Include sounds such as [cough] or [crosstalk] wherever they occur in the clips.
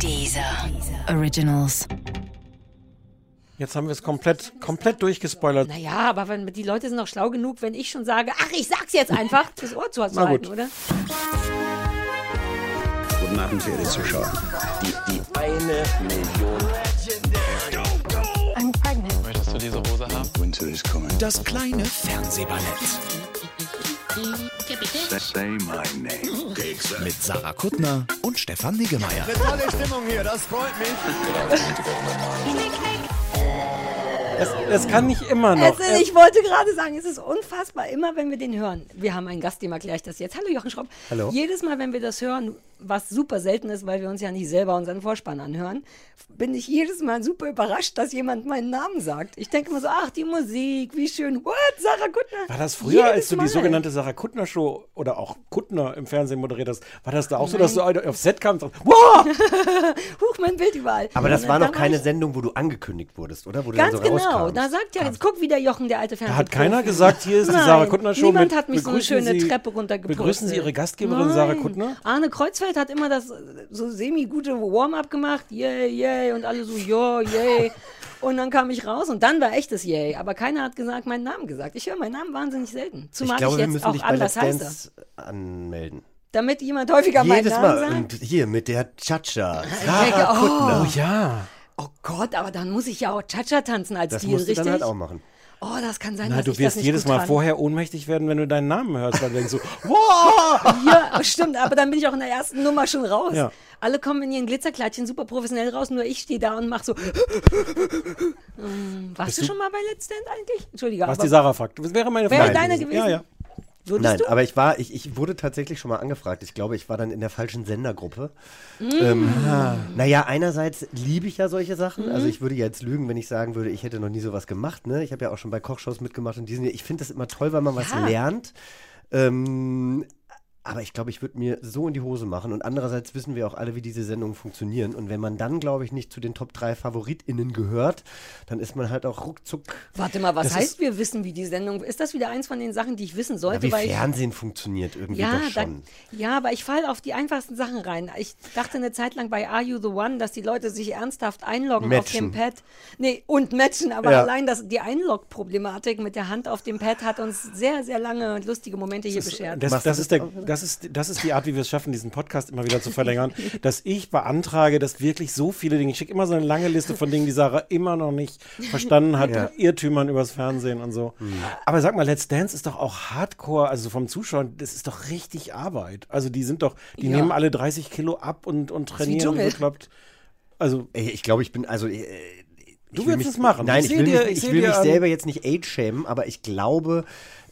Dieser Originals. Jetzt haben wir es komplett, komplett durchgespoilert. Naja, aber wenn, die Leute sind doch schlau genug, wenn ich schon sage, ach, ich sag's jetzt einfach, [laughs] das Ohr zu halten, oder? Guten Abend, verehrte Zuschauer. Die, die eine Million. I'm pregnant. Möchtest du diese Hose haben? Winter is coming. Das kleine Fernsehballett. Mit Sarah Kuttner und Stefan Niggemeier. Tolle Stimmung hier, das freut mich. Es, es kann nicht immer noch. Es ist, ich wollte gerade sagen, es ist unfassbar, immer wenn wir den hören. Wir haben einen Gast, dem erkläre ich das jetzt. Hallo Jochen Schropp. Hallo. Jedes Mal, wenn wir das hören, was super selten ist, weil wir uns ja nicht selber unseren Vorspann anhören, bin ich jedes Mal super überrascht, dass jemand meinen Namen sagt. Ich denke immer so, ach, die Musik, wie schön. What, Sarah Kuttner? war das früher, Jedes als du die Mal. sogenannte Sarah Kuttner Show oder auch Kuttner im Fernsehen moderiert hast, war das da auch so, dass du auf Set kamst und sagst, [laughs] wow! Huch, mein Bild überall. Aber das war noch keine Sendung, wo du angekündigt wurdest, oder? Wo du Ganz dann so genau. rauskam. Da sagt ja, jetzt guck wieder Jochen, der alte Fernsehen. Da hat keiner gesagt, hier ist die Nein, Sarah Kuttner Show. niemand mit, hat mich so eine schöne Sie, Treppe runtergepostet. Begrüßen Sie Ihre Gastgeberin Nein. Sarah Kuttner? Arne Kreuzfeld hat immer das äh, so semi-gute Warm-up gemacht. Yay, yay. Und alle so, ja, yay. [laughs] Und dann kam ich raus und dann war echtes Yay. Aber keiner hat gesagt, meinen Namen gesagt. Ich höre meinen Namen wahnsinnig selten. ich Zumal ich, glaube, wir jetzt müssen auch dich bei anders heiße. Dance anmelden. Damit jemand häufiger meinen Jedes Namen Mal. sagt. Und hier mit der Cha-Cha. [laughs] Sarah oh. Kuttner. Oh ja. Oh Gott, aber dann muss ich ja auch Cha-Cha tanzen als Das Stil, musst du richtig? dann halt auch machen. Oh, das kann sein, Na, dass du wirst jedes Mal kann. vorher ohnmächtig werden, wenn du deinen Namen hörst, weil du denkst so, [laughs] wow! Ja, stimmt, aber dann bin ich auch in der ersten Nummer schon raus. Ja. Alle kommen in ihren Glitzerkleidchen super professionell raus, nur ich stehe da und mache so. Hm, [laughs] Warst du du- schon mal bei Let's Dance eigentlich? Entschuldige, Was die Sarah fragt. Das wäre meine Wäre Frage. deine gewesen? Ja, ja. Würdest Nein, du? aber ich war, ich, ich wurde tatsächlich schon mal angefragt. Ich glaube, ich war dann in der falschen Sendergruppe. Mm. Ähm, naja, einerseits liebe ich ja solche Sachen. Mm. Also ich würde ja jetzt lügen, wenn ich sagen würde, ich hätte noch nie sowas gemacht. Ne? Ich habe ja auch schon bei Kochshows mitgemacht und diesen. Ich finde das immer toll, weil man was Ja. lernt. Ähm, aber ich glaube, ich würde mir so in die Hose machen. Und andererseits wissen wir auch alle, wie diese Sendungen funktionieren. Und wenn man dann, glaube ich, nicht zu den Top 3 FavoritInnen gehört, dann ist man halt auch ruckzuck. Warte mal, was Das heißt, ist- wir wissen, wie die Sendung. Ist das wieder eins von den Sachen, die ich wissen Ja, sollte? wie weil ich, Fernsehen funktioniert irgendwie ja, doch da, schon. ja, aber ich falle auf die einfachsten Sachen rein. Ich dachte eine Zeit lang bei Are You the One, dass die Leute sich ernsthaft einloggen auf dem Matchen. Pad. Nee, und matchen, aber Ja. allein das, die Einlog-Problematik mit der Hand auf dem Pad hat uns sehr, sehr lange und lustige Momente hier beschert. Das, Machst das, du ist der, das, ist, das ist die Art, wie wir es schaffen, diesen Podcast immer wieder zu verlängern, [laughs] dass ich beantrage, dass wirklich so viele Dinge, ich schicke immer so eine lange Liste von Dingen, die Sarah immer noch nicht verstanden hat, Ja. Irrtümern übers Fernsehen und so. Aber sag mal, Let's Dance ist doch auch Hardcore, also vom Zuschauen, das ist doch richtig Arbeit. Also die sind doch, die Ja. nehmen alle 30 Kilo ab und, und trainieren Dschungel. bekloppt. Also Ey, Ich glaube, ich bin, also. Äh, Du willst mich, es machen. Nein, Ich ich, will, dir- mich, ich ich will dir mich selber jetzt nicht age-shamen, aber ich glaube,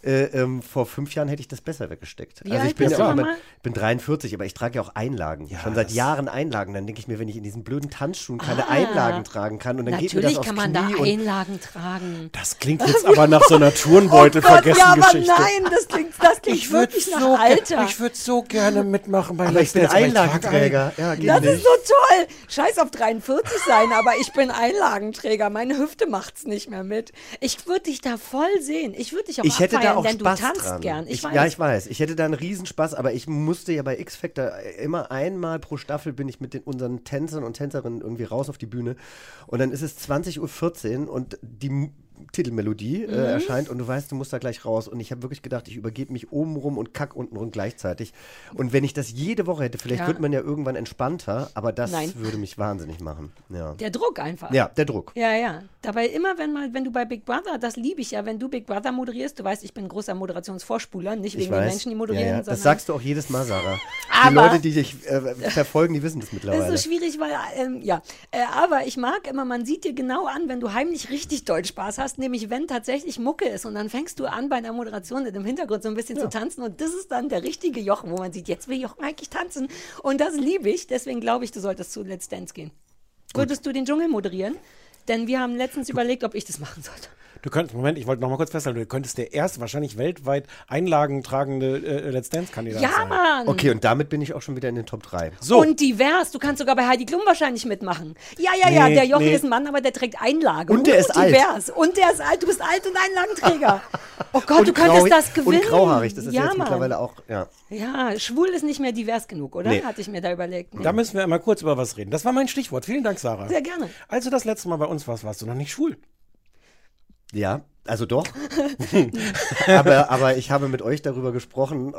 äh, ähm, vor fünf Jahren hätte ich das besser weggesteckt. Wie also alt ich bin bist ja du auch bin 43, aber ich trage ja auch Einlagen. Schon seit Jahren Einlagen. Dann denke ich mir, wenn ich in diesen blöden Tanzschuhen keine Ah. Einlagen tragen kann und dann geht mir Natürlich das aufs kann man da Knie und Einlagen tragen. das klingt jetzt [laughs] aber nach so einer Turnbeutel Oh ja, aber Geschichte. nein, das klingt, das klingt Ich würde wirklich nach so, Alter. ich würd so gerne mitmachen bei aber ich bin Einlagenträger. Ja, Das nicht. ist so toll. Scheiß auf 43 sein, aber ich bin Einlagenträger. Meine Hüfte macht's nicht mehr mit. Ich würde dich da voll sehen. Ich würde dich auch ich hätte da auch denn Spaß du tanzt dran. gern. Ich, Ich, weiß. ja, ich weiß. Ich hätte da einen Riesenspaß, aber ich musste ja bei X Factor immer einmal pro Staffel bin ich mit den, unseren Tänzern und Tänzerinnen irgendwie raus auf die Bühne und dann ist es 20.14 Uhr und die Titelmelodie Mhm. äh, erscheint und du weißt, du musst da gleich raus und ich habe wirklich gedacht, ich übergebe mich oben rum und kack unten rum gleichzeitig und wenn ich das jede Woche hätte, vielleicht Ja. wird man ja irgendwann entspannter, aber das Nein. würde mich wahnsinnig machen. Ja, Der Druck einfach. ja der Druck. Ja, ja. Dabei immer, wenn mal, wenn du bei Big Brother, das liebe ich ja, wenn du Big Brother moderierst, du weißt, ich bin großer Moderationsvorspuler, nicht Ich wegen den. Menschen, die ja, moderieren, ja. sondern Das sagst du auch jedes Mal, Sarah. Aber- die Leute, die dich äh, verfolgen, die wissen das Das mittlerweile. ist so schwierig, weil, ähm, ja. Äh, aber ich mag immer, man sieht dir genau an, wenn du heimlich richtig doll Spaß hast, nämlich wenn tatsächlich Mucke ist und dann fängst du an bei der Moderation im Hintergrund so ein bisschen zu tanzen und das ist dann der richtige Jochen, wo man sieht, jetzt will Jochen eigentlich tanzen und das liebe ich, deswegen glaube ich, du solltest zu Let's Dance gehen. Würdest du den Dschungel moderieren? Denn wir haben letztens überlegt, ob ich das machen sollte. Du könntest, Moment, ich wollte noch mal kurz festhalten, du könntest der erste, wahrscheinlich weltweit einlagentragende äh, Let's Dance-Kandidat Ja, sein. Mann. Okay, und damit bin ich auch schon wieder in den Top 3. So, Und divers. Du kannst sogar bei Heidi Klum wahrscheinlich mitmachen. Ja, ja, ja. Nee, Der Jochen nee. ist ein Mann, aber der trägt Einlage. Und der Uh, ist alt. divers. Und der ist alt. Du bist alt und Einlagenträger. [laughs] Oh Gott, du und könntest grauhaarig- das gewinnen. Und grauhaarig, das ist ja, jetzt Mann. mittlerweile auch, ja. Ja, schwul ist nicht mehr divers genug, oder? Nee. Hatte ich mir da überlegt. Nee. da müssen wir mal kurz über was reden. Das war mein Stichwort. Vielen Dank, Sarah. Sehr gerne. Als du das letzte Mal bei uns warst, warst du noch nicht schwul. Ja, also doch. [laughs] [laughs] aber, aber ich habe mit euch darüber gesprochen,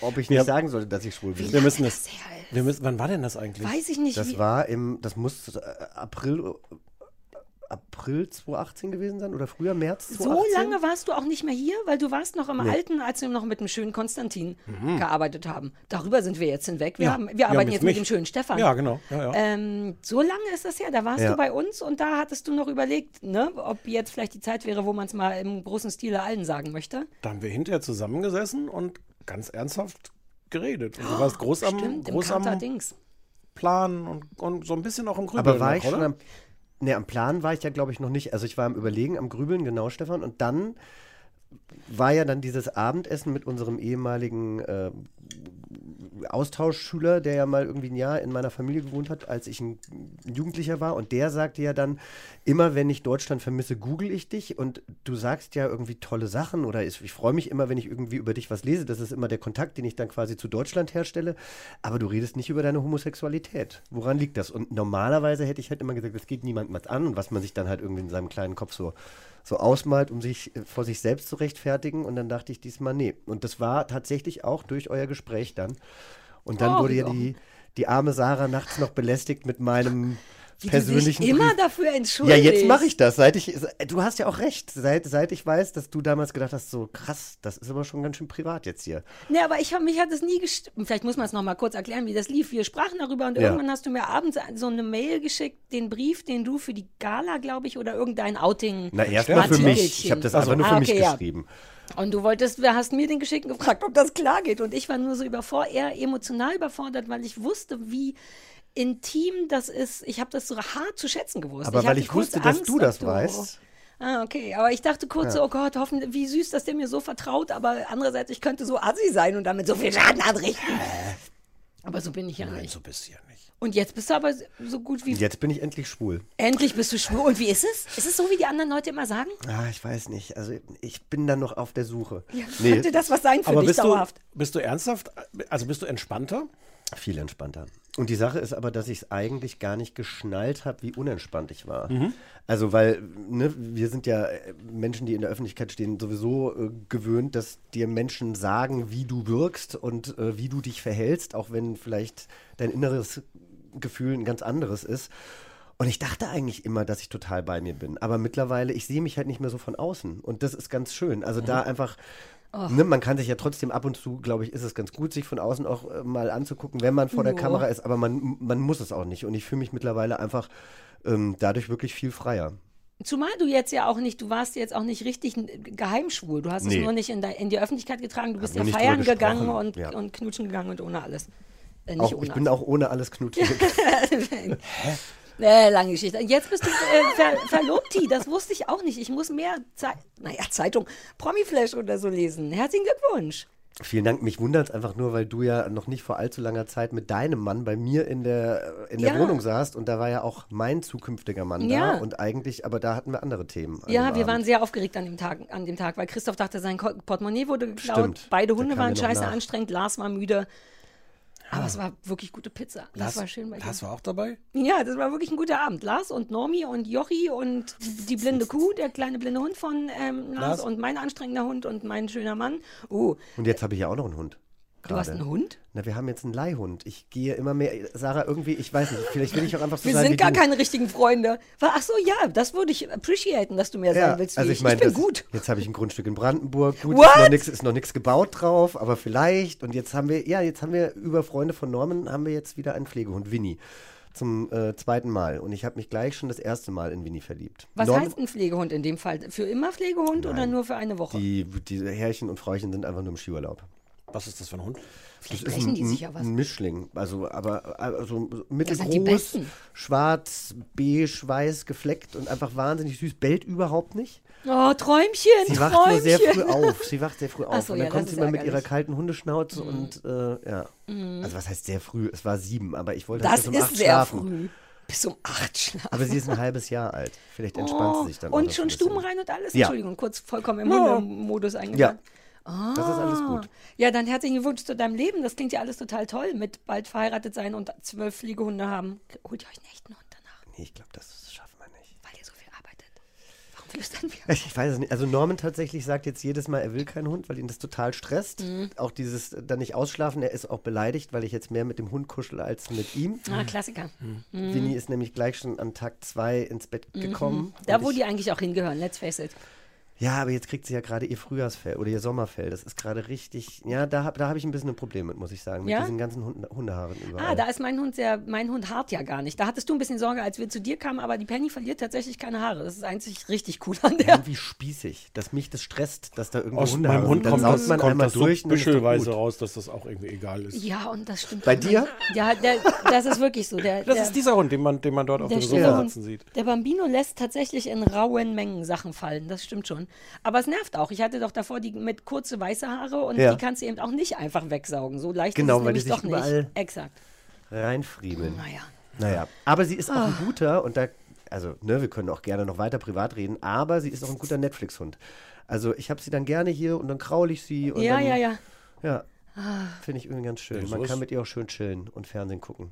ob ich nicht Ja. sagen sollte, dass ich schwul bin. Wir müssen es. das ist? Wir müssen, wann war denn das eigentlich? Weiß ich nicht. Das war im, das muss äh, April, April 2018 gewesen sein oder früher März 2018? so lange warst du auch nicht mehr hier, weil du warst noch im Alten, als wir noch mit dem schönen Konstantin gearbeitet haben. Darüber sind wir jetzt hinweg. Wir, Ja. haben, wir haben arbeiten jetzt jetzt mit mich. dem schönen Stefan. Ja, genau. Ja, ja. Ähm, so lange ist das her. Da warst Ja. du bei uns und da hattest du noch überlegt, ne, ob jetzt vielleicht die Zeit wäre, wo man es mal im großen Stile allen sagen möchte. Da haben wir hinterher zusammengesessen und ganz ernsthaft geredet. Und du warst groß am, Stimmt, im groß am Kater-Dings. Plan und, und so ein bisschen auch im Grübeln. Aber war noch, ich schon oder? am, ne, am Plan war ich ja, glaube ich, noch nicht. Also ich war am Überlegen, am Grübeln, genau, Stefan. Und dann war ja dann dieses Abendessen mit unserem ehemaligen äh, Austauschschüler, der ja mal irgendwie ein Jahr in meiner Familie gewohnt hat, als ich ein Jugendlicher war. Und der sagte ja dann, immer wenn ich Deutschland vermisse, google ich dich. Und du sagst ja irgendwie tolle Sachen oder ich, ich freue mich immer, wenn ich irgendwie über dich was lese. Das ist immer der Kontakt, den ich dann quasi zu Deutschland herstelle. Aber du redest nicht über deine Homosexualität. Woran liegt das? Und normalerweise hätte ich halt immer gesagt, das geht niemandem was an. Und was man sich dann halt irgendwie in seinem kleinen Kopf so, so ausmalt, um sich äh, vor sich selbst zu rechtfertigen. Und dann dachte ich diesmal, nee. Und das war tatsächlich auch durch euer Gespräch dann. Und dann Oh, wurde ja die, die arme Sarah nachts noch belästigt mit meinem Wie persönlichen du dich immer Brief. dafür Ja, entschuldigst. jetzt mache ich das. Seit ich, du hast ja auch recht. Seit, seit ich weiß, dass du damals gedacht hast, so krass, das ist aber schon ganz schön privat jetzt hier. Nee, aber ich hab, mich hat es nie gest Vielleicht muss man es noch mal kurz erklären, wie das lief. Wir sprachen darüber und Ja. irgendwann hast du mir abends so eine Mail geschickt, den Brief, den du für die Gala, glaube ich, oder irgendein Outing. Na, erstmal für mich. Ich habe das Also, einfach nur für ah, mich okay, ja. geschrieben. Und du wolltest, du hast mir den geschickt und gefragt, ob das klar geht. Und ich war nur so überfordert, eher emotional überfordert, weil ich wusste, wie intim das ist. Ich habe das so hart zu schätzen gewusst. Aber weil hatte ich kurz wusste, dass Angst, du das ob weißt. Ah, okay. Aber ich dachte kurz so, oh Gott, hoffentlich, wie süß, dass der mir so vertraut. Aber andererseits, ich könnte so assi sein und damit so viel Schaden anrichten. Aber so bin ich ja Nein, nicht. so bist du ja nicht. Und jetzt bist du aber so gut wie. Jetzt bin ich endlich schwul. Endlich bist du schwul. Und wie ist es? Ist es so, wie die anderen Leute immer sagen? Ah, ich weiß nicht. Also ich bin da noch auf der Suche. Ja, nee, Könnte das was sein für Aber dich bist du, dauerhaft? bist du ernsthaft? Also bist du entspannter? Viel entspannter. Und die Sache ist aber, dass ich es eigentlich gar nicht geschnallt habe, wie unentspannt ich war. Also, weil ne, wir sind ja äh, Menschen, die in der Öffentlichkeit stehen, sowieso äh, gewöhnt, dass dir Menschen sagen, wie du wirkst und äh, wie du dich verhältst, auch wenn vielleicht dein inneres Gefühl ein ganz anderes ist. Und ich dachte eigentlich immer, dass ich total bei mir bin. Aber mittlerweile, ich sehe mich halt nicht mehr so von außen. Und das ist ganz schön. Also da einfach, ne, man kann sich ja trotzdem ab und zu, glaube ich, ist es ganz gut, sich von außen auch äh, mal anzugucken, wenn man vor der. Kamera ist. Aber man, man muss es auch nicht. Und ich fühle mich mittlerweile einfach ähm, dadurch wirklich viel freier. Zumal du jetzt ja auch nicht, du warst jetzt auch nicht richtig geheimschwul. Du hast es Nee. nur nicht in, de, in die Öffentlichkeit getragen. Du bist wir ja feiern gegangen und, ja. und knutschen gegangen und ohne alles. Äh, Auch, ohne ich bin auch ohne alles knutschen. [laughs] [laughs] Äh, lange Geschichte. Jetzt bist du äh, ver Verlobti, das wusste ich auch nicht. Ich muss mehr Zeit, naja, Zeitung, Promiflash oder so lesen. Herzlichen Glückwunsch. Vielen Dank. Mich wundert es einfach nur, weil du ja noch nicht vor allzu langer Zeit mit deinem Mann bei mir in der, in der Ja. Wohnung saßt und da war ja auch mein zukünftiger Mann Ja. da und eigentlich, aber da hatten wir andere Themen. Ja, wir Abend. waren sehr aufgeregt an dem Tag, an dem Tag, weil Christoph dachte, sein Portemonnaie wurde geklaut. Stimmt. Beide Hunde waren scheiße nach. anstrengend, Lars war müde. Aber es war wirklich gute Pizza. Das war schön bei. Lars war auch dabei? Ja, das war wirklich ein guter Abend. Lars und Normi und Jochi und die blinde Kuh, der kleine blinde Hund von ähm, Lars, Lars. und mein anstrengender Hund und mein schöner Mann. Oh, Und jetzt habe ich ja auch noch einen Hund. Du hast einen Hund? Na, wir haben jetzt einen Leihhund. Ich gehe immer mehr. Sarah, irgendwie, ich weiß nicht, vielleicht will ich auch einfach so Wir sein sind gar du. keine richtigen Freunde. Ach so, ja, das würde ich appreciaten, dass du mehr Ja, sein willst. Wie also ich, ich meine, ich bin gut. Jetzt habe ich ein Grundstück in Brandenburg. Gut, What? ist noch nichts gebaut drauf, aber vielleicht. Und jetzt haben wir, ja, jetzt haben wir über Freunde von Norman haben wir jetzt wieder einen Pflegehund, Winnie, zum äh, zweiten Mal. Und ich habe mich gleich schon das erste Mal in Winnie verliebt. Was Norman- heißt ein Pflegehund in dem Fall? Für immer Pflegehund oder nur für eine Woche? Die, die Herrchen und Frauchen sind einfach nur im Skiurlaub. Was ist das für ein Hund? Vielleicht Das ist brechen die ein, sich ja was. ein Mischling. Also, aber also mittelgroß, schwarz, beige, weiß, gefleckt und einfach wahnsinnig süß. Bellt überhaupt nicht. Oh, Träumchen, Sie wacht Träumchen. nur sehr früh auf. Sie wacht sehr früh auf. So, und dann ja, kommt sie mal mit ihrer. Mhm. kalten Hundeschnauze und äh, ja. Also was heißt sehr früh? Es war sieben, aber ich wollte Das bis um ist acht sehr schlafen. früh. Bis um acht schlafen. Aber sie ist ein halbes Jahr alt. Vielleicht entspannt sie sich dann auch Oh, und schon ein bisschen. stubenrein und alles? Ja. Entschuldigung, kurz vollkommen im Ja. Hundemodus Ja, eingegangen. das ist alles gut. Ja, dann herzlichen Glückwunsch zu deinem Leben. Das klingt ja alles total toll, mit bald verheiratet sein und zwölf Fliegehunde haben. Holt ihr euch einen echten Hund danach, Nee, ich glaube, das schaffen wir nicht. weil ihr so viel arbeitet. Warum flüstern wir? [laughs] Ich weiß es nicht. Also Norman tatsächlich sagt jetzt jedes Mal, er will keinen Hund, weil ihn das total stresst. Mhm. Auch dieses äh, dann nicht ausschlafen. Er ist auch beleidigt, weil ich jetzt mehr mit dem Hund kuschel als mit ihm. Ah, Klassiker. Winnie ist nämlich gleich schon an Tag zwei ins Bett gekommen. Mhm. Da, wo ich, die eigentlich auch hingehören, let's face it. Ja, aber jetzt kriegt sie ja gerade ihr Frühjahrsfell oder ihr Sommerfell. Das ist gerade richtig. Ja, da habe da hab ich ein bisschen ein Problem mit, muss ich sagen. Mit Ja? diesen ganzen Hunde, Hundehaaren überall. Ah, da ist mein Hund sehr, mein Hund hart ja gar nicht. Da hattest du ein bisschen Sorge, als wir zu dir kamen, aber die Penny verliert tatsächlich keine Haare. Das ist einzig richtig cool an der. irgendwie spießig, dass mich das stresst, dass da irgendwo Aus Hundehaare meinem Hund sind. Dann kommt das, man kommt einmal das so durch doch büschelweise raus, dass das auch irgendwie egal ist. Ja, und das stimmt. Bei dir? Ja, der, das ist wirklich so. Der, Das der, ist dieser Hund, den man, den man dort auf der dem Sofa Hund. sitzen sieht. Der Bambino lässt tatsächlich in rauen Mengen Sachen fallen. Das stimmt schon. Aber es nervt auch. Ich hatte doch davor die mit kurze weiße Haare und Ja. die kannst du eben auch nicht einfach wegsaugen. So leicht Genau, ist es weil nämlich doch nicht. Exakt. Reinfriemeln. Naja. Naja, aber sie ist auch Ah. ein guter und da, also, ne, wir können auch gerne noch weiter privat reden, aber sie ist auch ein guter Netflix-Hund. Also ich habe sie dann gerne hier und dann kraul ich sie und Ja, dann, ja, ja. Ja, finde ich irgendwie ganz schön. Ja, so Man kann mit ihr auch schön chillen und Fernsehen gucken.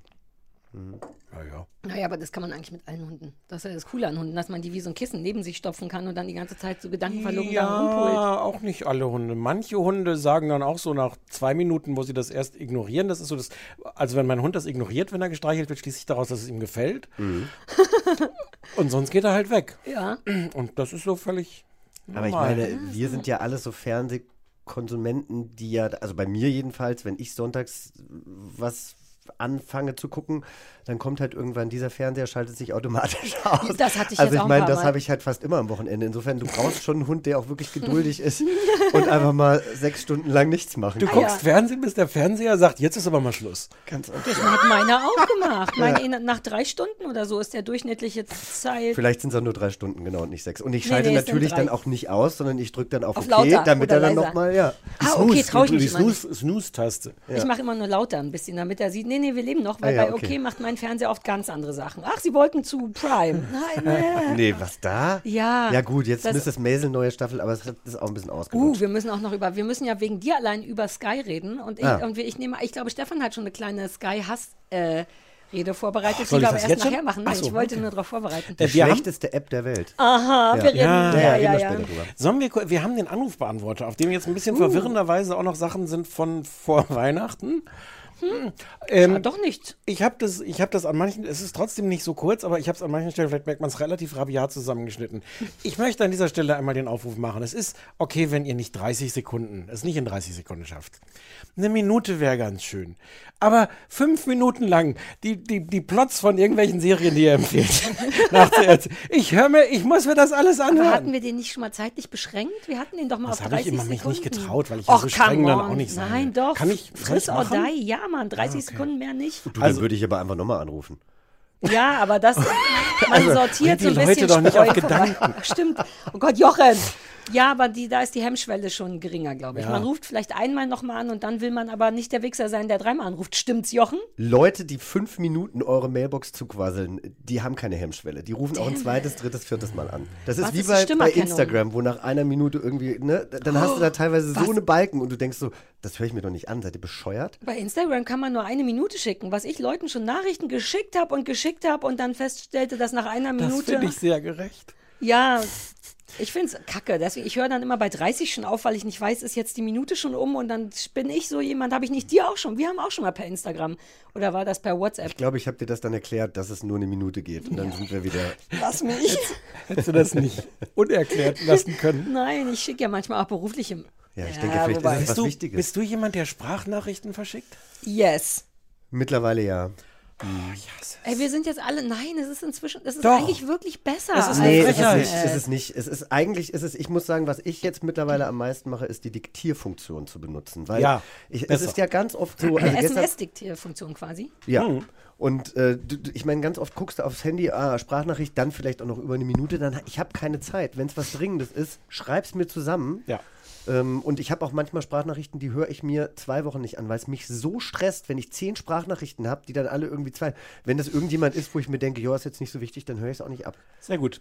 Ja, ja. Naja, aber das kann man eigentlich mit allen Hunden. Das ist ja das Coole an Hunden, dass man die wie so ein Kissen neben sich stopfen kann und dann die ganze Zeit so gedankenverlogen da rumpult. Ja, auch nicht alle Hunde. Manche Hunde sagen dann auch so nach zwei Minuten, wo sie das erst ignorieren. Das ist so das, also wenn mein Hund das ignoriert, wenn er gestreichelt wird, schließe ich daraus, dass es ihm gefällt. Mhm. [laughs] Und sonst geht er halt weg. Ja. Und das ist so völlig Aber ich normal. meine, wir sind ja alle so Fernsehkonsumenten, die ja, also bei mir jedenfalls, wenn ich sonntags was anfange zu gucken, dann kommt halt irgendwann dieser Fernseher, schaltet sich automatisch [laughs] aus. Das hatte ich also jetzt ich meine, das habe ich halt fast immer am Wochenende. Insofern, du brauchst schon einen Hund, der auch wirklich geduldig [laughs] ist und einfach mal sechs Stunden lang nichts machen Du kann. guckst Fernsehen, bis der Fernseher sagt, jetzt ist aber mal Schluss. Ganz einfach. Das hat meiner auch gemacht. Meine, nach drei Stunden oder so ist der durchschnittliche Zeit. Vielleicht sind es auch nur drei Stunden, genau, und nicht sechs. Und ich Nee, schalte nee, sind natürlich dann auch nicht aus, sondern ich drücke dann auf, Auf OK, lauter damit er dann nochmal, ja. Ah, okay, traue ich die mich. Snooze- Snooze-Taste. Ich mache immer nur lauter ein bisschen, damit er sieht, nee, nee, wir leben noch, weil Ah, ja, bei OK okay. macht mein Fernseher oft ganz andere Sachen. Ach, sie wollten zu Prime. [laughs] Nein, nee. Nee, was da? Ja. Ja gut, jetzt Das- Mrs. Maisel neue Staffel, aber es ist auch ein bisschen Uh, ausgelutscht. wir müssen auch noch über, wir müssen ja wegen dir allein über Sky reden. Und ich, Ah. und wir, ich nehme, ich glaube, Stefan hat schon eine kleine Sky-Hass, äh, Rede vorbereitet, soll die ich wir aber das erst jetzt schon? nachher machen. Nein, so, ich wollte okay. nur darauf vorbereiten. Die Äh, wir haben- schlechteste App der Welt. Aha, wir reden, Ja, ja, ja, ja, reden wir ja. später drüber. Sollen wir, wir haben den Anrufbeantworter, auf dem jetzt ein Uh. bisschen verwirrenderweise auch noch Sachen sind von vor [laughs] Weihnachten. Hm. Ah, Ähm, doch nicht. ich habe das, ich habe das an manchen, es ist trotzdem nicht so kurz, aber ich habe es an manchen Stellen, vielleicht merkt man es relativ rabiat zusammengeschnitten. Ich möchte an dieser Stelle einmal den Aufruf machen. Es ist okay, wenn ihr nicht 30 Sekunden, es nicht in 30 Sekunden schafft. Eine Minute wäre ganz schön. Aber fünf Minuten lang die, die, die Plots von irgendwelchen Serien, die ihr empfiehlt, [laughs] nachzuerzählen. Ich höre mir, ich muss mir das alles Aber anhören. hatten wir den nicht schon mal zeitlich beschränkt? Wir hatten den doch mal Das auf habe 30 ich immer mich Sekunden. nicht getraut, weil ich ja Och, so streng dann auch nicht sein Nein, doch. Kann ich- soll Friss ich's or machen? die. Ja, Mann, 30 Sekunden mehr nicht. Du, dann Also- würde ich aber einfach nochmal anrufen. Ja, aber das, man [laughs] sortiert bringt die so ein Leute bisschen doch nicht auf Spreu. Gedanken. [laughs] Stimmt. Oh Gott, Jochen. Ja, aber die, da ist die Hemmschwelle schon geringer, glaube ich. Ja. Man ruft vielleicht einmal nochmal an und dann will man aber nicht der Wichser sein, der dreimal anruft. Stimmt's, Jochen? Leute, die fünf Minuten eure Mailbox zuquasseln, die haben keine Hemmschwelle. Die rufen auch ein zweites, drittes, viertes Mal an. Das ist Was wie ist bei, bei? Instagram, wo nach einer Minute irgendwie, ne, dann hast du da teilweise so eine Balken und du denkst so, das höre ich mir doch nicht an, seid ihr bescheuert? Bei Instagram kann man nur eine Minute schicken. Was ich Leuten schon Nachrichten geschickt habe und geschickt habe und dann feststellte, dass nach einer Das Minute. finde ich sehr gerecht. Ja, ich finde es kacke. Deswegen, ich höre dann immer bei 30 schon auf, weil ich nicht weiß, ist jetzt die Minute schon um und dann bin ich so jemand, habe ich nicht dir auch schon. Wir haben auch schon mal per Instagram. Oder war das per WhatsApp? Ich glaube, ich habe dir das dann erklärt, dass es nur eine Minute geht und dann sind wir wieder. Lass mich. Hättest du das nicht unerklärt lassen können? Nein, ich schicke ja manchmal auch berufliche. Ja, ich denke, vielleicht wobei- ist es was du, Wichtiges. bist du jemand, der Sprachnachrichten verschickt? Yes. Mittlerweile ja. Ey, wir sind jetzt alle, nein, es ist inzwischen, es ist Doch. eigentlich wirklich besser. Es ist Nee, es ist nicht. Es ist nicht. Es ist eigentlich, ist es, ich muss sagen, was ich jetzt mittlerweile am meisten mache, ist die Diktierfunktion zu benutzen. Weil Ja, ich, es ist ja ganz oft so. [clears throat] Also SMS-Diktierfunktion quasi. ja. Und äh, du, du- ich meine, ganz oft guckst du aufs Handy, ah, Sprachnachricht, dann vielleicht auch noch über eine Minute, dann ich habe keine Zeit. Wenn es was Dringendes ist, schreib's mir zusammen. Ja. Ähm, und ich habe auch manchmal Sprachnachrichten, die höre ich mir zwei Wochen nicht an, weil es mich so stresst, wenn ich zehn Sprachnachrichten habe, die dann alle irgendwie zwei. Wenn das irgendjemand ist, wo ich mir denke, ja, ist jetzt nicht so wichtig, dann höre ich es auch nicht ab. Sehr gut.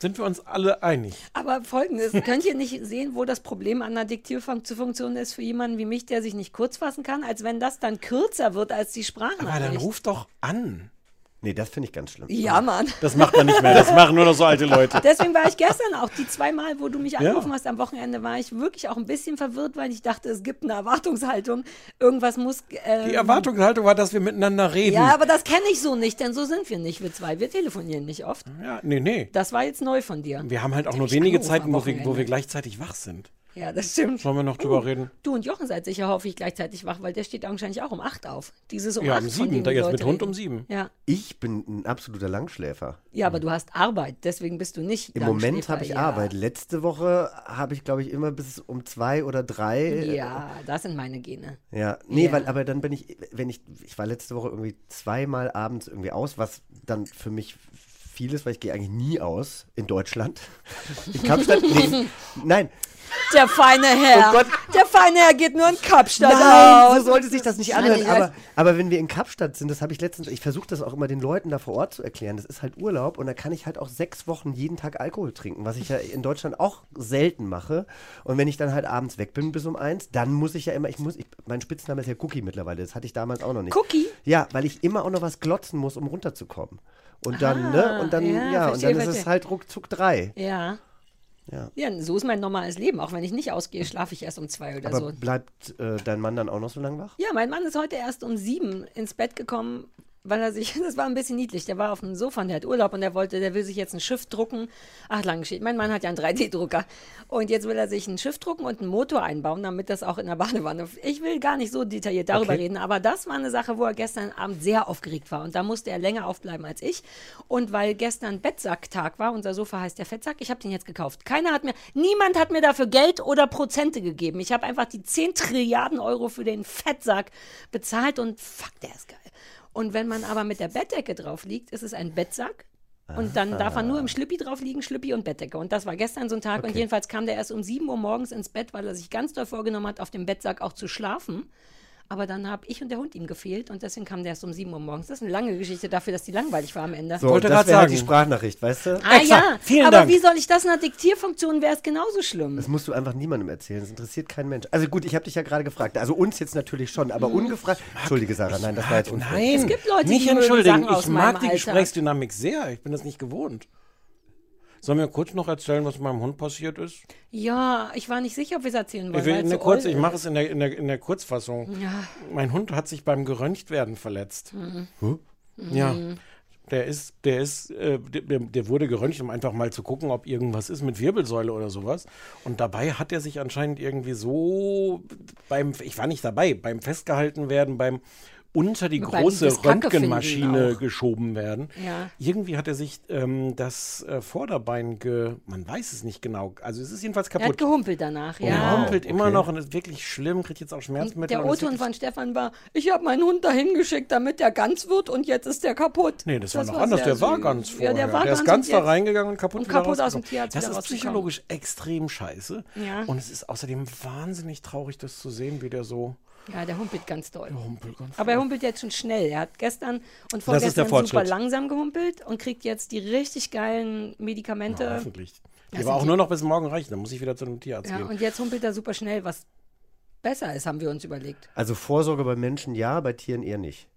Sind wir uns alle einig? Aber folgendes, könnt ihr nicht sehen, wo das Problem an der Diktierfunktion ist für jemanden wie mich, der sich nicht kurz fassen kann, als wenn das dann kürzer wird als die Aber dann Sprachnachricht. ruf doch an. Nee, das finde ich ganz schlimm. Ja, Mann. Das macht man nicht mehr. Das [laughs] machen nur noch so alte Leute. Deswegen war ich gestern auch, die zweimal, wo du mich angerufen hast am Wochenende, war ich wirklich auch ein bisschen verwirrt, weil ich dachte, es gibt eine Erwartungshaltung. Irgendwas muss. Ähm, Die Erwartungshaltung war, dass wir miteinander reden. ja, aber das kenne ich so nicht, denn so sind wir nicht, wir zwei. Wir telefonieren nicht oft. Ja, nee, nee. Das war jetzt neu von dir. Wir haben halt auch nur wenige Zeiten, wo wir, wo wir gleichzeitig wach sind. Ja, das stimmt. Sollen wir noch drüber reden? Du und Jochen seid sicher, hoffe ich, gleichzeitig wach, weil der steht augenscheinlich auch um 8 auf. Dieses um Ja, 8 um sieben. Da jetzt mit Hund reden. um sieben. Ja. Ich bin ein absoluter Langschläfer. ja, aber du hast Arbeit, deswegen bist du nicht Im Moment habe ich ja. Arbeit. Letzte Woche habe ich, glaube ich, immer bis um zwei oder drei. Ja, das sind meine Gene. Ja, nee, Ja. weil, aber dann bin ich, wenn ich, ich war letzte Woche irgendwie zweimal abends irgendwie aus, was dann für mich viel ist, weil ich gehe eigentlich nie aus in Deutschland. [laughs] In Kapstadt, nee, nein, Der feine Herr. Oh Gott. Der feine Herr geht nur in Kapstadt Nein, aus. so sollte sich das nicht anhören. Nein, Aber, aber wenn wir in Kapstadt sind, das habe ich letztens, ich versuche das auch immer den Leuten da vor Ort zu erklären. Das ist halt Urlaub und da kann ich halt auch sechs Wochen jeden Tag Alkohol trinken, was ich ja in Deutschland auch selten mache. Und wenn ich dann halt abends weg bin bis um eins, dann muss ich ja immer, ich muss, ich, mein Spitzname ist ja Cookie mittlerweile, das hatte ich damals auch noch nicht. Cookie? Ja, weil ich immer auch noch was glotzen muss, um runterzukommen. Und dann, Ah, ne? Und dann, ja, ja, und verstehe, dann ist es verstehe. halt ruckzuck drei. Ja. Ja. Ja, so ist mein normales Leben. Auch wenn ich nicht ausgehe, schlafe ich erst um zwei oder Aber so. bleibt äh, dein Mann dann auch noch so lange wach? Ja, mein Mann ist heute erst um sieben ins Bett gekommen, weil er sich, [laughs] das war ein bisschen niedlich, der war auf dem Sofa und der hat Urlaub und der wollte, der will sich jetzt ein Schiff drucken. Ach, lange Geschichte. Mein Mann hat ja einen 3D-Drucker. Und jetzt will er sich ein Schiff drucken und einen Motor einbauen, damit das auch in der Badewanne. Ich will gar nicht so detailliert darüber Okay. reden, aber das war eine Sache, wo er gestern Abend sehr aufgeregt war. Und da musste er länger aufbleiben als ich. Und weil gestern Bettsacktag war, unser Sofa heißt der Fettsack, ich habe den jetzt gekauft. Keiner hat mir, niemand hat mir dafür Geld oder Prozente gegeben. Ich habe einfach die 10 Trilliarden Euro für den Fettsack bezahlt und fuck, der ist geil. Und wenn man aber mit der Bettdecke drauf liegt, ist es ein Bettsack. Und dann darf man nur im Schlippi drauf liegen, Schlippi und Bettdecke. Und das war gestern so ein Tag. Und Okay. jedenfalls kam der erst um 7 Uhr morgens ins Bett, weil er sich ganz doll vorgenommen hat, auf dem Bettsack auch zu schlafen. Aber dann habe ich und der Hund ihm gefehlt und deswegen kam der erst um 7 Uhr morgens. Das ist eine lange Geschichte dafür, dass die langweilig war am Ende. So, Wollte das wäre halt sagen. die Sprachnachricht, weißt du? Ah Exakt. ja, Vielen aber Dank. wie soll ich das in der Diktierfunktion? Wäre es genauso schlimm. Das musst du einfach niemandem erzählen. Das interessiert keinen Mensch. Also gut, ich habe dich ja gerade gefragt. Also uns jetzt natürlich schon, aber ungefragt. Entschuldige, Sarah, nein, das war jetzt unfair. Nein, Es gibt Leute, nicht die entschuldigen. Sachen aus ich mag die Alter. Gesprächsdynamik sehr. Ich bin das nicht gewohnt. Sollen wir kurz noch erzählen, was mit meinem Hund passiert ist? Ja, ich war nicht sicher, ob wir es erzählen wollen. Ich, will kurz, ich mache es in der, in, der, in der Kurzfassung. Ja. Mein Hund hat sich beim Geröntgtwerden verletzt. Huh? Ja. Der ist, der ist, äh, der, der wurde geröntgt, um einfach mal zu gucken, ob irgendwas ist mit Wirbelsäule oder sowas. Und dabei hat er sich anscheinend irgendwie so beim, ich war nicht dabei, beim festgehalten werden, beim unter die Beim große das Röntgenmaschine geschoben werden. Ja. Irgendwie hat er sich ähm, das äh, Vorderbein ge, man weiß es nicht genau, also es ist jedenfalls Er hat kaputt. gehumpelt danach, ja. humpelt immer okay. noch und ist wirklich schlimm, kriegt jetzt auch Schmerzmittel. Der und O-Ton wirklich- von Stefan war, ich habe meinen Hund dahin geschickt, damit der ganz wird und jetzt ist der kaputt. Nee, das, war noch war anders. Der war ganz Ja, vorher. der war ist ganz da reingegangen und kaputt und wieder kaputt aus dem. Tierarzt Das ist psychologisch extrem scheiße. Ja. Und es ist außerdem wahnsinnig traurig, das zu sehen, wie der so Ja, der humpelt ganz doll. humpelt. ganz Aber er humpelt jetzt schon schnell. Er hat gestern und der vorgestern super langsam gehumpelt und kriegt jetzt die richtig geilen Medikamente. Ja, hoffentlich. Die sind auch die- nur noch bis morgen reichen. Dann muss ich wieder zu einem Tierarzt Ja, gehen. und jetzt humpelt er super schnell, was besser ist, haben wir uns überlegt. Also Vorsorge bei Menschen ja, bei Tieren eher nicht.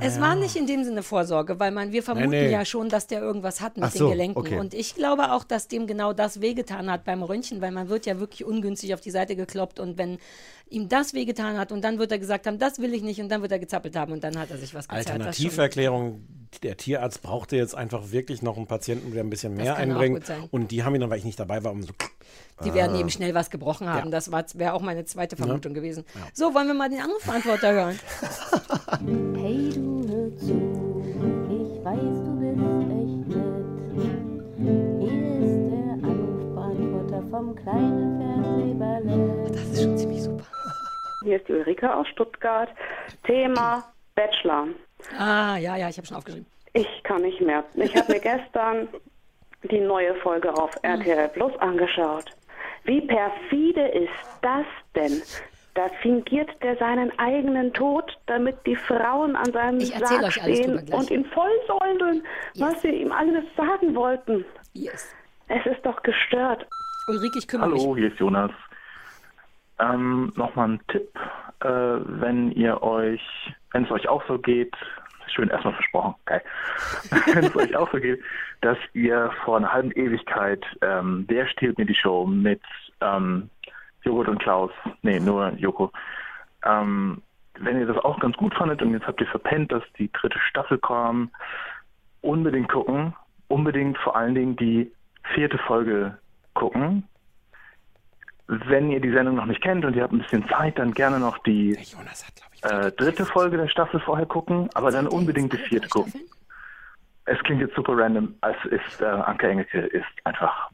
Es war nicht in dem Sinne Vorsorge, weil man, wir vermuten nee. ja schon, dass der irgendwas hat mit Ach den so, Gelenken. okay. Und ich glaube auch, dass dem genau das wehgetan hat beim Röntgen, weil man wird ja wirklich ungünstig auf die Seite gekloppt und wenn ihm das wehgetan hat und dann wird er gesagt haben, das will ich nicht und dann wird er gezappelt haben und dann hat er sich was gezahlt. Alternativerklärung, der Tierarzt brauchte jetzt einfach wirklich noch einen Patienten, der ein bisschen mehr einbringt. Und die haben ihn dann, weil ich nicht dabei war, um so Die werden eben schnell was gebrochen haben. Das wäre auch meine zweite Vermutung gewesen. So, wollen wir mal den Anrufbeantworter hören? [laughs] Hey, du hör zu, ich weiß, du bist echt nett. Hier ist der Anrufbeantworter vom kleinen Fernsehballett. Das ist schon ziemlich super. Hier ist die Ulrike aus Stuttgart. Thema Bachelor. Ah, ja, ja, ich habe schon aufgeschrieben. Ich kann nicht mehr. Ich habe mir [laughs] gestern die neue Folge auf RTL Plus angeschaut. Wie perfide ist das denn? Da fingiert der seinen eigenen Tod, damit die Frauen an seinem Ich Sarg euch alles drüber stehen und ihn vollsäuseln, was sie ihm alles sagen wollten. Yes. Es ist doch gestört. Ulrike, ich kümmere Hallo, mich. hier ist Jonas. Ähm, Nochmal ein Tipp, äh, wenn ihr euch, wenn es euch auch so geht, schön erstmal versprochen, geil, [laughs] wenn es euch auch so geht, dass ihr vor einer halben Ewigkeit ähm, Wer stiehlt mir die Show mit ähm, Joghurt und Klaus, nee, nur Joko, ähm, wenn ihr das auch ganz gut fandet und jetzt habt ihr verpennt, dass die dritte Staffel kam, unbedingt gucken, unbedingt vor allen Dingen die vierte Folge gucken. Wenn ihr die Sendung noch nicht kennt und ihr habt ein bisschen Zeit, dann gerne noch die hat, ich, äh, dritte Folge der Staffel vorher gucken, aber dann unbedingt die vierte gucken. Es klingt jetzt super random, es ist, äh, Anke Engelke ist einfach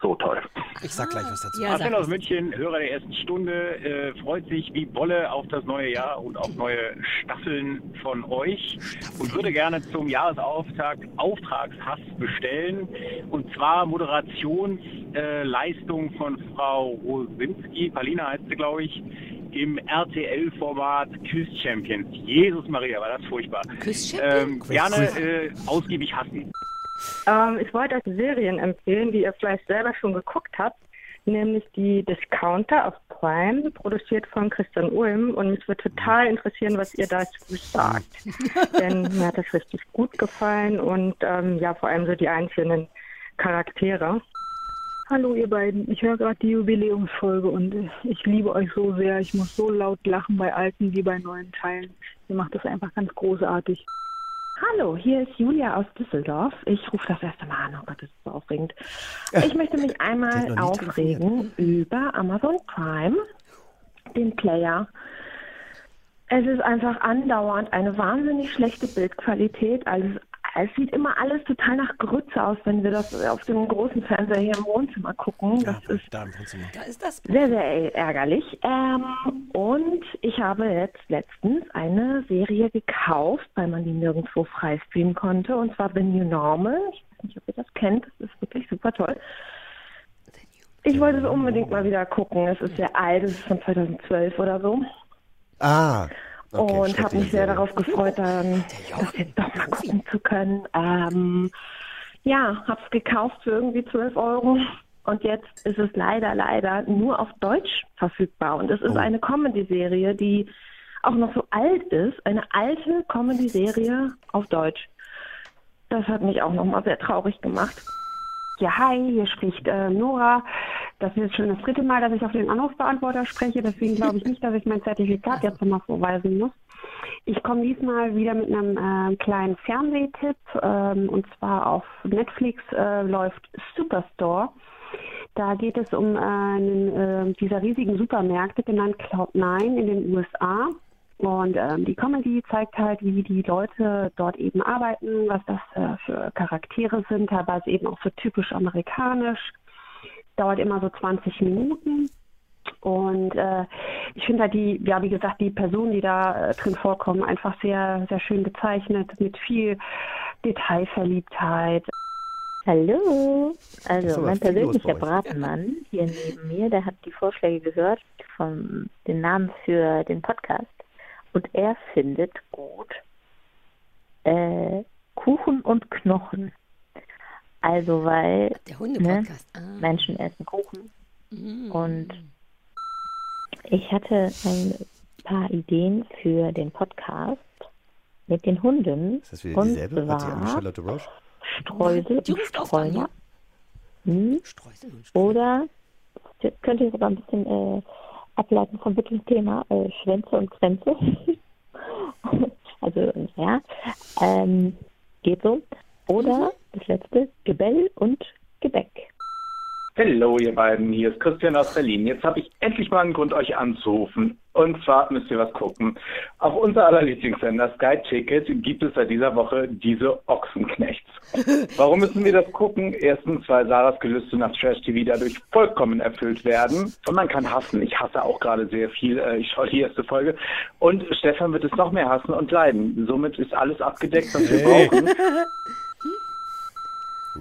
so toll. ich sag gleich was dazu. Ja, Marcel aus. München, Hörer der ersten Stunde, äh, freut sich wie Bolle auf das neue Jahr und auf neue Staffeln von euch und würde gerne zum Jahresauftakt Auftragshass bestellen und zwar Moderationsleistung äh, von Frau Rosinski, Palina heißt sie glaube ich, im RTL-Format Küss Champions. Jesus Maria, war das furchtbar. Küss-Champion? Ähm, gerne äh, ausgiebig hassen. Ähm, ich wollte euch Serien empfehlen, die ihr vielleicht selber schon geguckt habt, nämlich die Discounter auf Prime, produziert von Christian Ulm. Und mich würde total interessieren, was ihr dazu sagt. [laughs] Denn mir hat das richtig gut gefallen und ähm, ja, vor allem so die einzelnen Charaktere. Hallo ihr beiden, ich höre gerade die Jubiläumsfolge und äh, ich liebe euch so sehr. Ich muss so laut lachen bei alten wie bei neuen Teilen. Ihr macht das einfach ganz großartig. Hallo, hier ist Julia aus Düsseldorf. Ich rufe das erste Mal an. Oh Gott, das ist so aufregend. Ich möchte mich [laughs] einmal aufregen über Amazon Prime, den Player. Es ist einfach andauernd eine wahnsinnig schlechte Bildqualität. Also es sieht immer alles total nach Grütze aus, wenn wir das auf dem großen Fernseher hier im Wohnzimmer gucken. Ja, Das ist da im Wohnzimmer. Da ist das. sehr, sehr ärgerlich. Ähm, und ich habe jetzt letztens eine Serie gekauft, weil man die nirgendwo frei streamen konnte, und zwar The New Normal. Ich weiß nicht, ob ihr das kennt. Das ist wirklich super toll. Ich wollte es unbedingt mal wieder gucken. Es ist sehr alt, es ist von 2012 oder so. Ah. Okay, und habe mich sehr darauf gefreut, dann das jetzt doch mal gucken zu können. Ähm, ja, habe es gekauft für irgendwie 12 Euro. Und jetzt ist es leider, leider nur auf Deutsch verfügbar. Und es ist Oh. eine Comedy-Serie, die auch noch so alt ist. Eine alte Comedy-Serie auf Deutsch. Das hat mich auch nochmal sehr traurig gemacht. Ja, hi, hier spricht äh, Nora. Das ist schon das dritte Mal, dass ich auf den Anrufbeantworter spreche. Deswegen glaube ich nicht, dass ich mein Zertifikat jetzt nochmal vorweisen muss. Ich komme diesmal wieder mit einem äh, kleinen Fernsehtipp. Ähm, und zwar auf Netflix äh, läuft Superstore. Da geht es um äh, einen, äh, dieser riesigen Supermärkte, genannt Cloud9 in den USA. Und ähm, die Comedy zeigt halt, wie die Leute dort eben arbeiten, was das äh, für Charaktere sind, teilweise eben auch so typisch amerikanisch. Dauert immer so 20 Minuten. Und äh, ich finde halt die, ja wie gesagt, die Personen, die da äh, drin vorkommen, einfach sehr, sehr schön gezeichnet, mit viel Detailverliebtheit. Hallo, also mein persönlicher. Bratenmann hier neben mir, der hat die Vorschläge gehört von den Namen für den Podcast und er findet gut äh, Kuchen und Knochen. Also weil Der ne. Ah. Menschen essen Kuchen Mm. und ich hatte ein paar Ideen für den Podcast mit den Hunden. Ist das wieder und dieselbe? Hat an zwar Charlotte Roche? Streusel und Streuner. Hm? Streusel und Streusel. Oder könnte ich sogar ein bisschen äh, ableiten vom Thema äh, Schwänze und Grenze. [laughs] also ja, ähm, geht so. Oder das letzte Gebell und Gebäck. Hallo, ihr beiden. Hier ist Christian aus Berlin. Jetzt habe ich endlich mal einen Grund, euch anzurufen. Und zwar müsst ihr was gucken. Auf unser aller Lieblingssender Sky Ticket gibt es seit dieser Woche diese Ochsenknechts. [laughs] Warum müssen wir das gucken? Erstens, weil Sarahs Gelüste nach Trash TV dadurch vollkommen erfüllt werden. Und man kann hassen. Ich hasse auch gerade sehr viel. Äh, Ich schaue die erste Folge. Und Stefan wird es noch mehr hassen und leiden. Somit ist alles abgedeckt, was wir Hey. brauchen. [laughs]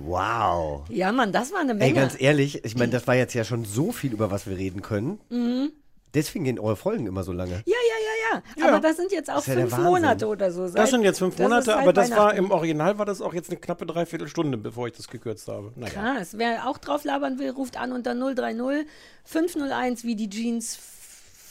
Wow. Ja, Mann, das war eine Menge. Ey, ganz ehrlich, ich meine, das war jetzt ja schon so viel, über was wir reden können. Mhm. Deswegen gehen eure Folgen immer so lange. Ja, ja, ja, ja. Aber das sind jetzt auch Das ja fünf. Monate oder so. Das Seit- sind jetzt fünf das Monate, aber das war im Original war das auch jetzt eine knappe Dreiviertelstunde, bevor ich das gekürzt habe. Naja. Krass. Wer auch drauf labern will, ruft an unter 030 501 wie die Jeans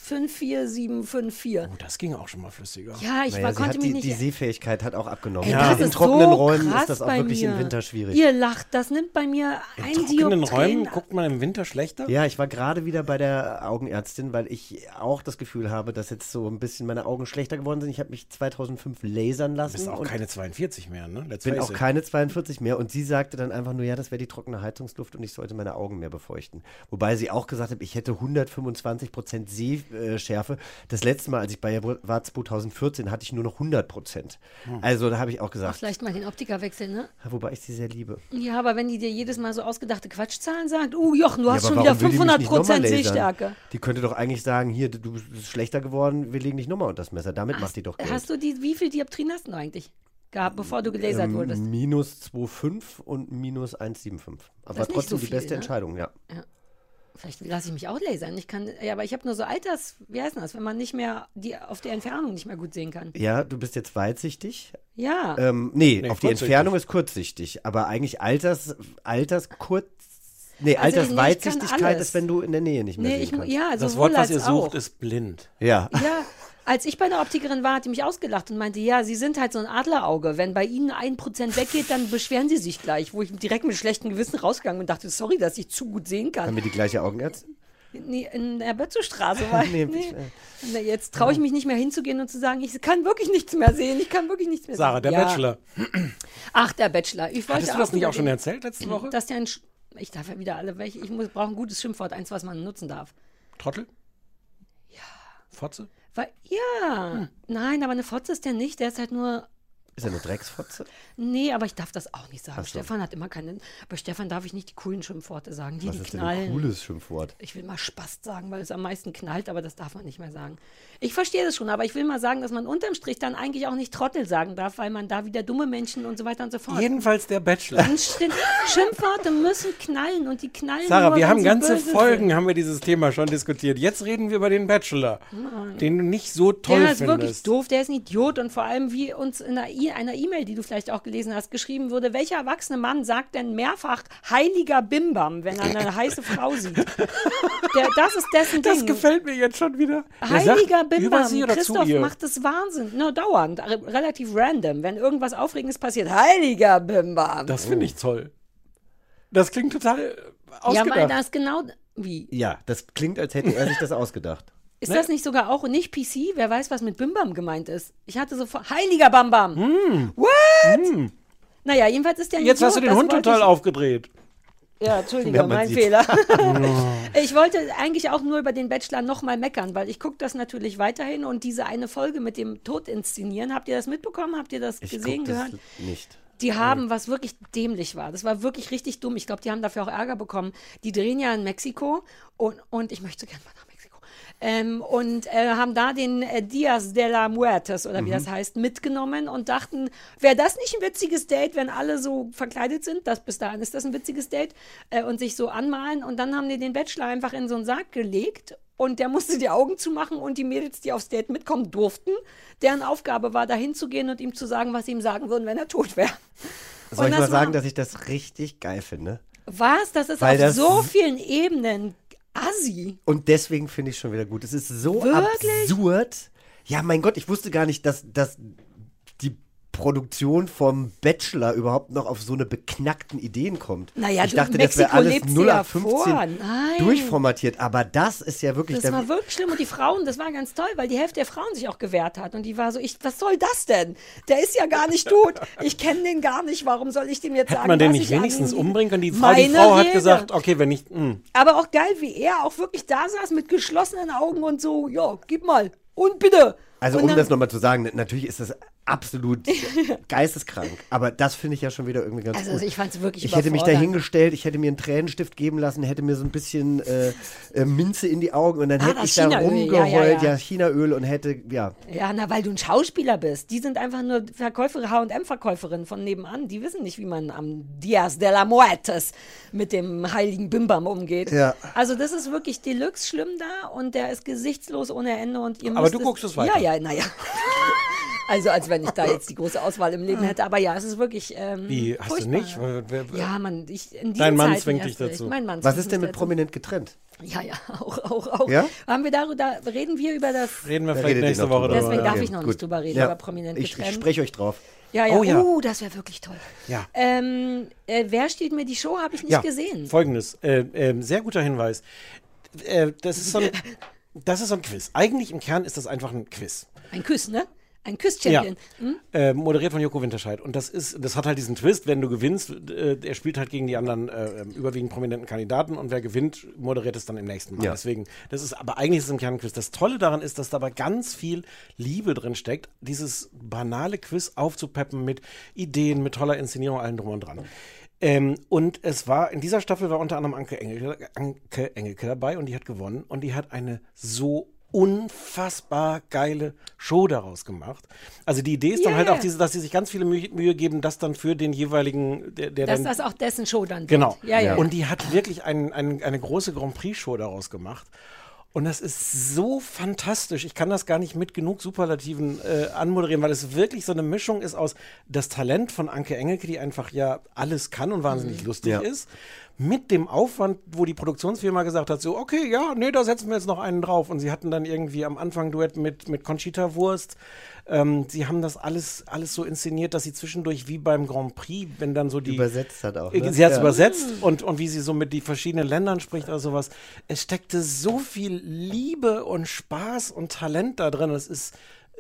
54754. Oh, das ging auch schon mal flüssiger. Ja, ich Naja, war, konnte mich die, nicht. die Sehfähigkeit hat auch abgenommen. Ey, Ja, das in ist trockenen so Räumen krass ist das auch bei wirklich mir. im Winter schwierig. Ihr lacht, das nimmt bei mir ein trockenen Räumen guckt man im Winter schlechter? Ja, ich war gerade wieder bei der Augenärztin, weil ich auch das Gefühl habe, dass jetzt so ein bisschen meine Augen schlechter geworden sind. Ich habe mich 2005 lasern lassen. Du bist auch und keine 42 mehr, ne? Let's bin auch it. keine 42 mehr. Und sie sagte dann einfach nur, ja, das wäre die trockene Heizungsluft und ich sollte meine Augen mehr befeuchten. Wobei sie auch gesagt hat, ich hätte 125 Prozent Sehschärfe. Das letzte Mal, als ich bei ihr war, 2014, hatte ich nur noch 100 Prozent. Hm. Also da habe ich auch Ach, gesagt, vielleicht mal den Optiker wechseln, ne? wobei ich sie sehr liebe. Ja, aber wenn die dir jedes Mal so ausgedachte Quatschzahlen sagt, uh, Jochen, du Ja, hast schon wieder warum will die mich 500 nicht nochmal Prozent? Sehstärke. Die könnte doch eigentlich sagen, hier, du bist schlechter geworden, wir legen dich nochmal unter das Messer. Damit macht die doch Geld. Hast du die, wie viel Dioptrien hast du eigentlich gehabt, bevor du gelasert Ähm, wurdest? Minus 2,5 und minus 1,75. Aber trotzdem so die viel, beste ne? Entscheidung, ja. Ja. Vielleicht lasse ich mich auch lasern. Ich kann, ja, aber ich habe nur so Alters, wie heißt das, wenn man nicht mehr die auf der Entfernung nicht mehr gut sehen kann. Ja, du bist jetzt weitsichtig. Ja. Ähm, nee, Nee, auf die. Entfernung ist kurzsichtig. Aber eigentlich Alters, Alters kurz. Nee, Also, Altersweitsichtigkeit ist, wenn du in der Nähe nicht mehr Nee, sehen ich, kannst. ja, das sowohl Wort, was ihr sucht, auch. ist blind. Ja. Ja, als ich bei der Optikerin war, hat die mich ausgelacht und meinte, ja, Sie sind halt so ein Adlerauge. Wenn bei Ihnen ein Prozent weggeht, dann beschweren Sie sich gleich. Wo ich direkt mit schlechtem Gewissen rausgegangen und dachte, sorry, dass ich zu gut sehen kann. Haben wir die gleiche Augenärztin? Nee, in der Bötzow-Straße war [laughs] ich. Nee, äh, Nee, Jetzt traue ich mich nicht mehr hinzugehen und zu sagen, ich kann wirklich nichts mehr sehen. Ich kann wirklich nichts mehr Sarah, sehen. der ja. Bachelor. Ach, der Bachelor. Ich wollte Hattest du das nicht auch schon erzählt letzte Woche? Dass der ein. Ich darf ja wieder alle welche. Ich muss- brauche ein gutes Schimpfwort, eins, was man nutzen darf. Trottel? Ja. Fotze? Weil, ja. Hm. Nein, aber eine Fotze ist der nicht. Der ist halt nur. Ist er eine Drecksfotze? Nee, aber ich darf das auch nicht sagen. So. Stefan hat immer keine. Bei Stefan darf ich nicht die coolen Schimpfworte sagen, die, Was die ist denn knallen. ein cooles Schimpfwort? Ich will mal Spast sagen, weil es am meisten knallt, aber das darf man nicht mehr sagen. Ich verstehe das schon, aber ich will mal sagen, dass man unterm Strich dann eigentlich auch nicht Trottel sagen darf, weil man da wieder dumme Menschen und so weiter und so fort. Jedenfalls der Bachelor. Und Schimpfworte müssen knallen und die knallen Sarah, nur, wir haben ganze Folgen, sind. haben wir dieses Thema schon diskutiert. Jetzt reden wir über den Bachelor, Nein. den du nicht so toll der ist wirklich findest. doof, der ist ein Idiot und vor allem, wie uns in einer E- einer E-Mail, die du vielleicht auch gelesen hast, geschrieben wurde, welcher erwachsene Mann sagt denn mehrfach heiliger Bimbam, wenn er eine heiße Frau sieht? [laughs] Der, das ist dessen Ding. Das gefällt mir jetzt schon wieder. Der Heiliger sagt, Bimbam, Christoph macht das Wahnsinn, nur dauernd, re relativ random, wenn irgendwas Aufregendes passiert. Heiliger Bimbam. Das finde ich toll. Das klingt total äh, ja, ausgedacht. weil das genau, wie? Ja, das klingt, als hätte er sich das ausgedacht. Ist Ne? das nicht sogar auch nicht PC? Wer weiß, was mit Bimbam gemeint ist? Ich hatte sofort, heiliger Bambam. What? Naja, jedenfalls ist der. Jetzt hast du den Hund total ich- aufgedreht. Ja, Entschuldigung, [laughs] mein sieht. Fehler. [laughs] [laughs] ich wollte eigentlich auch nur über den Bachelor nochmal meckern, weil ich gucke das natürlich weiterhin und diese eine Folge mit dem Tod inszenieren, habt ihr das mitbekommen? Habt ihr das Ich gesehen, guck das gehört? nicht. Die haben, was wirklich dämlich war. Das war wirklich richtig dumm. Ich glaube, die haben dafür auch Ärger bekommen. Die drehen ja in Mexiko und, und ich möchte gerne mal. Ähm, und äh, haben da den äh, Dias de la Muertes oder wie Mhm. das heißt, mitgenommen und dachten, wäre das nicht ein witziges Date, wenn alle so verkleidet sind? Das, bis dahin ist das ein witziges Date. Äh, und sich so anmalen. Und dann haben die den Bachelor einfach in so einen Sarg gelegt und der musste die Augen zumachen und die Mädels, die aufs Date mitkommen durften, deren Aufgabe war, dahin zu gehen und ihm zu sagen, was sie ihm sagen würden, wenn er tot wäre. Soll Und ich mal sagen, dass ich das richtig geil finde? Was? Das ist Weil auf das- so vielen Ebenen assi. Und deswegen finde ich es schon wieder gut. Es ist so Wirklich? absurd. Ja, mein Gott, ich wusste gar nicht, dass, dass Produktion vom Bachelor überhaupt noch auf so eine beknackten Ideen kommt. Naja, ich du, dachte, das Mexiko wäre alles lebt sie 0 ja auf 15 vor. Nein. durchformatiert. Aber das ist ja wirklich. Das da- war wirklich schlimm und die Frauen, das war ganz toll, weil die Hälfte der Frauen sich auch gewehrt hat und die war so, ich, was soll das denn? Der ist ja gar nicht tot. Ich kenne den gar nicht. Warum soll ich dem jetzt Hätte sagen, man den nicht ich wenigstens umbringen können? Die Frau, die Meine Frau hat Rede. gesagt, okay, wenn nicht. hm. Mh. Aber auch geil, wie er auch wirklich da saß mit geschlossenen Augen und so, ja, gib mal und bitte. Also und um dann- das nochmal zu sagen, natürlich ist das absolut [laughs] geisteskrank, aber das finde ich ja schon wieder irgendwie ganz Also, gut. ich fand's wirklich Ich hätte mich da hingestellt, ich hätte mir einen Tränenstift geben lassen, hätte mir so ein bisschen äh, äh, Minze in die Augen und dann Ah, hätte ich da rumgeheult, ja, ja, ja. Chinaöl und hätte, ja. Ja, na, weil du ein Schauspieler bist. Die sind einfach nur Verkäufer, H&M-Verkäuferinnen von nebenan. Die wissen nicht, wie man am Dias de la Muertes mit dem heiligen Bimbam umgeht. Ja. Also das ist wirklich Deluxe schlimm da und der ist gesichtslos ohne Ende und ihr Aber müsst du guckst es weiter. Ja, ja, naja. [laughs] Also als wenn ich da jetzt die große Auswahl im Leben hätte. Aber ja, es ist wirklich ähm, Wie, hast du furchtbar. nicht? Wer- wer- Ja, man, ich, in Dein Mann Zeiten zwingt dich dazu. Mein Mann Was ist denn mit dazu. prominent getrennt? Ja, ja, [laughs] auch, auch, auch. Ja? Haben wir darüber, reden wir über das Reden wir Da vielleicht nächste Woche drüber. Deswegen darf Okay, ich noch gut. nicht drüber reden, Ja. über prominent Ich, ich getrennt. spreche euch drauf. Ja, ja. Oh ja. Uh, das wäre wirklich toll. Ja. Ähm, äh, wer steht mir die Show? Habe ich nicht ja, gesehen. Folgendes, äh, ähm, sehr guter Hinweis. Äh, das, ist so ein, [laughs] das ist so ein Quiz. Eigentlich im Kern ist das einfach ein Quiz. Ein Küss, ne? Ein Küss-Champion. Hm? Äh, moderiert von Joko Winterscheid. Und das ist, das hat halt diesen Twist, wenn du gewinnst, äh, er spielt halt gegen die anderen äh, überwiegend prominenten Kandidaten und wer gewinnt, moderiert es dann im nächsten Mal. Ja. Deswegen, das ist, aber eigentlich ist es ein Quiz. Das Tolle daran ist, dass dabei ganz viel Liebe drin steckt, dieses banale Quiz aufzupeppen mit Ideen, mit toller Inszenierung, allem drum und dran. Ähm, und es war, in dieser Staffel war unter anderem Anke Engelke, Anke Engelke dabei und die hat gewonnen und die hat eine so unfassbar geile Show daraus gemacht. Also die Idee ist dann Ja, halt ja. auch diese, dass sie sich ganz viele Mühe, Mühe geben, das dann für den jeweiligen, der, der Dass dann das auch dessen Show dann wird. Genau. Ja, ja. Und die hat wirklich ein, ein, eine große Grand Prix-Show daraus gemacht. Und das ist so fantastisch. Ich kann das gar nicht mit genug Superlativen äh, anmoderieren, weil es wirklich so eine Mischung ist aus das Talent von Anke Engelke, die einfach ja alles kann und wahnsinnig lustig Ja. ist, mit dem Aufwand, wo die Produktionsfirma gesagt hat, so, okay, ja, nee, da setzen wir jetzt noch einen drauf. Und sie hatten dann irgendwie am Anfang Duett mit, mit Conchita Wurst. Ähm, sie haben das alles, alles so inszeniert, dass sie zwischendurch wie beim Grand Prix, wenn dann so die Übersetzt hat auch. äh, Ne? Sie hat es Ja. übersetzt und, und wie sie so mit die verschiedenen Ländern spricht oder sowas. Es steckte so viel Liebe und Spaß und Talent da drin. Es ist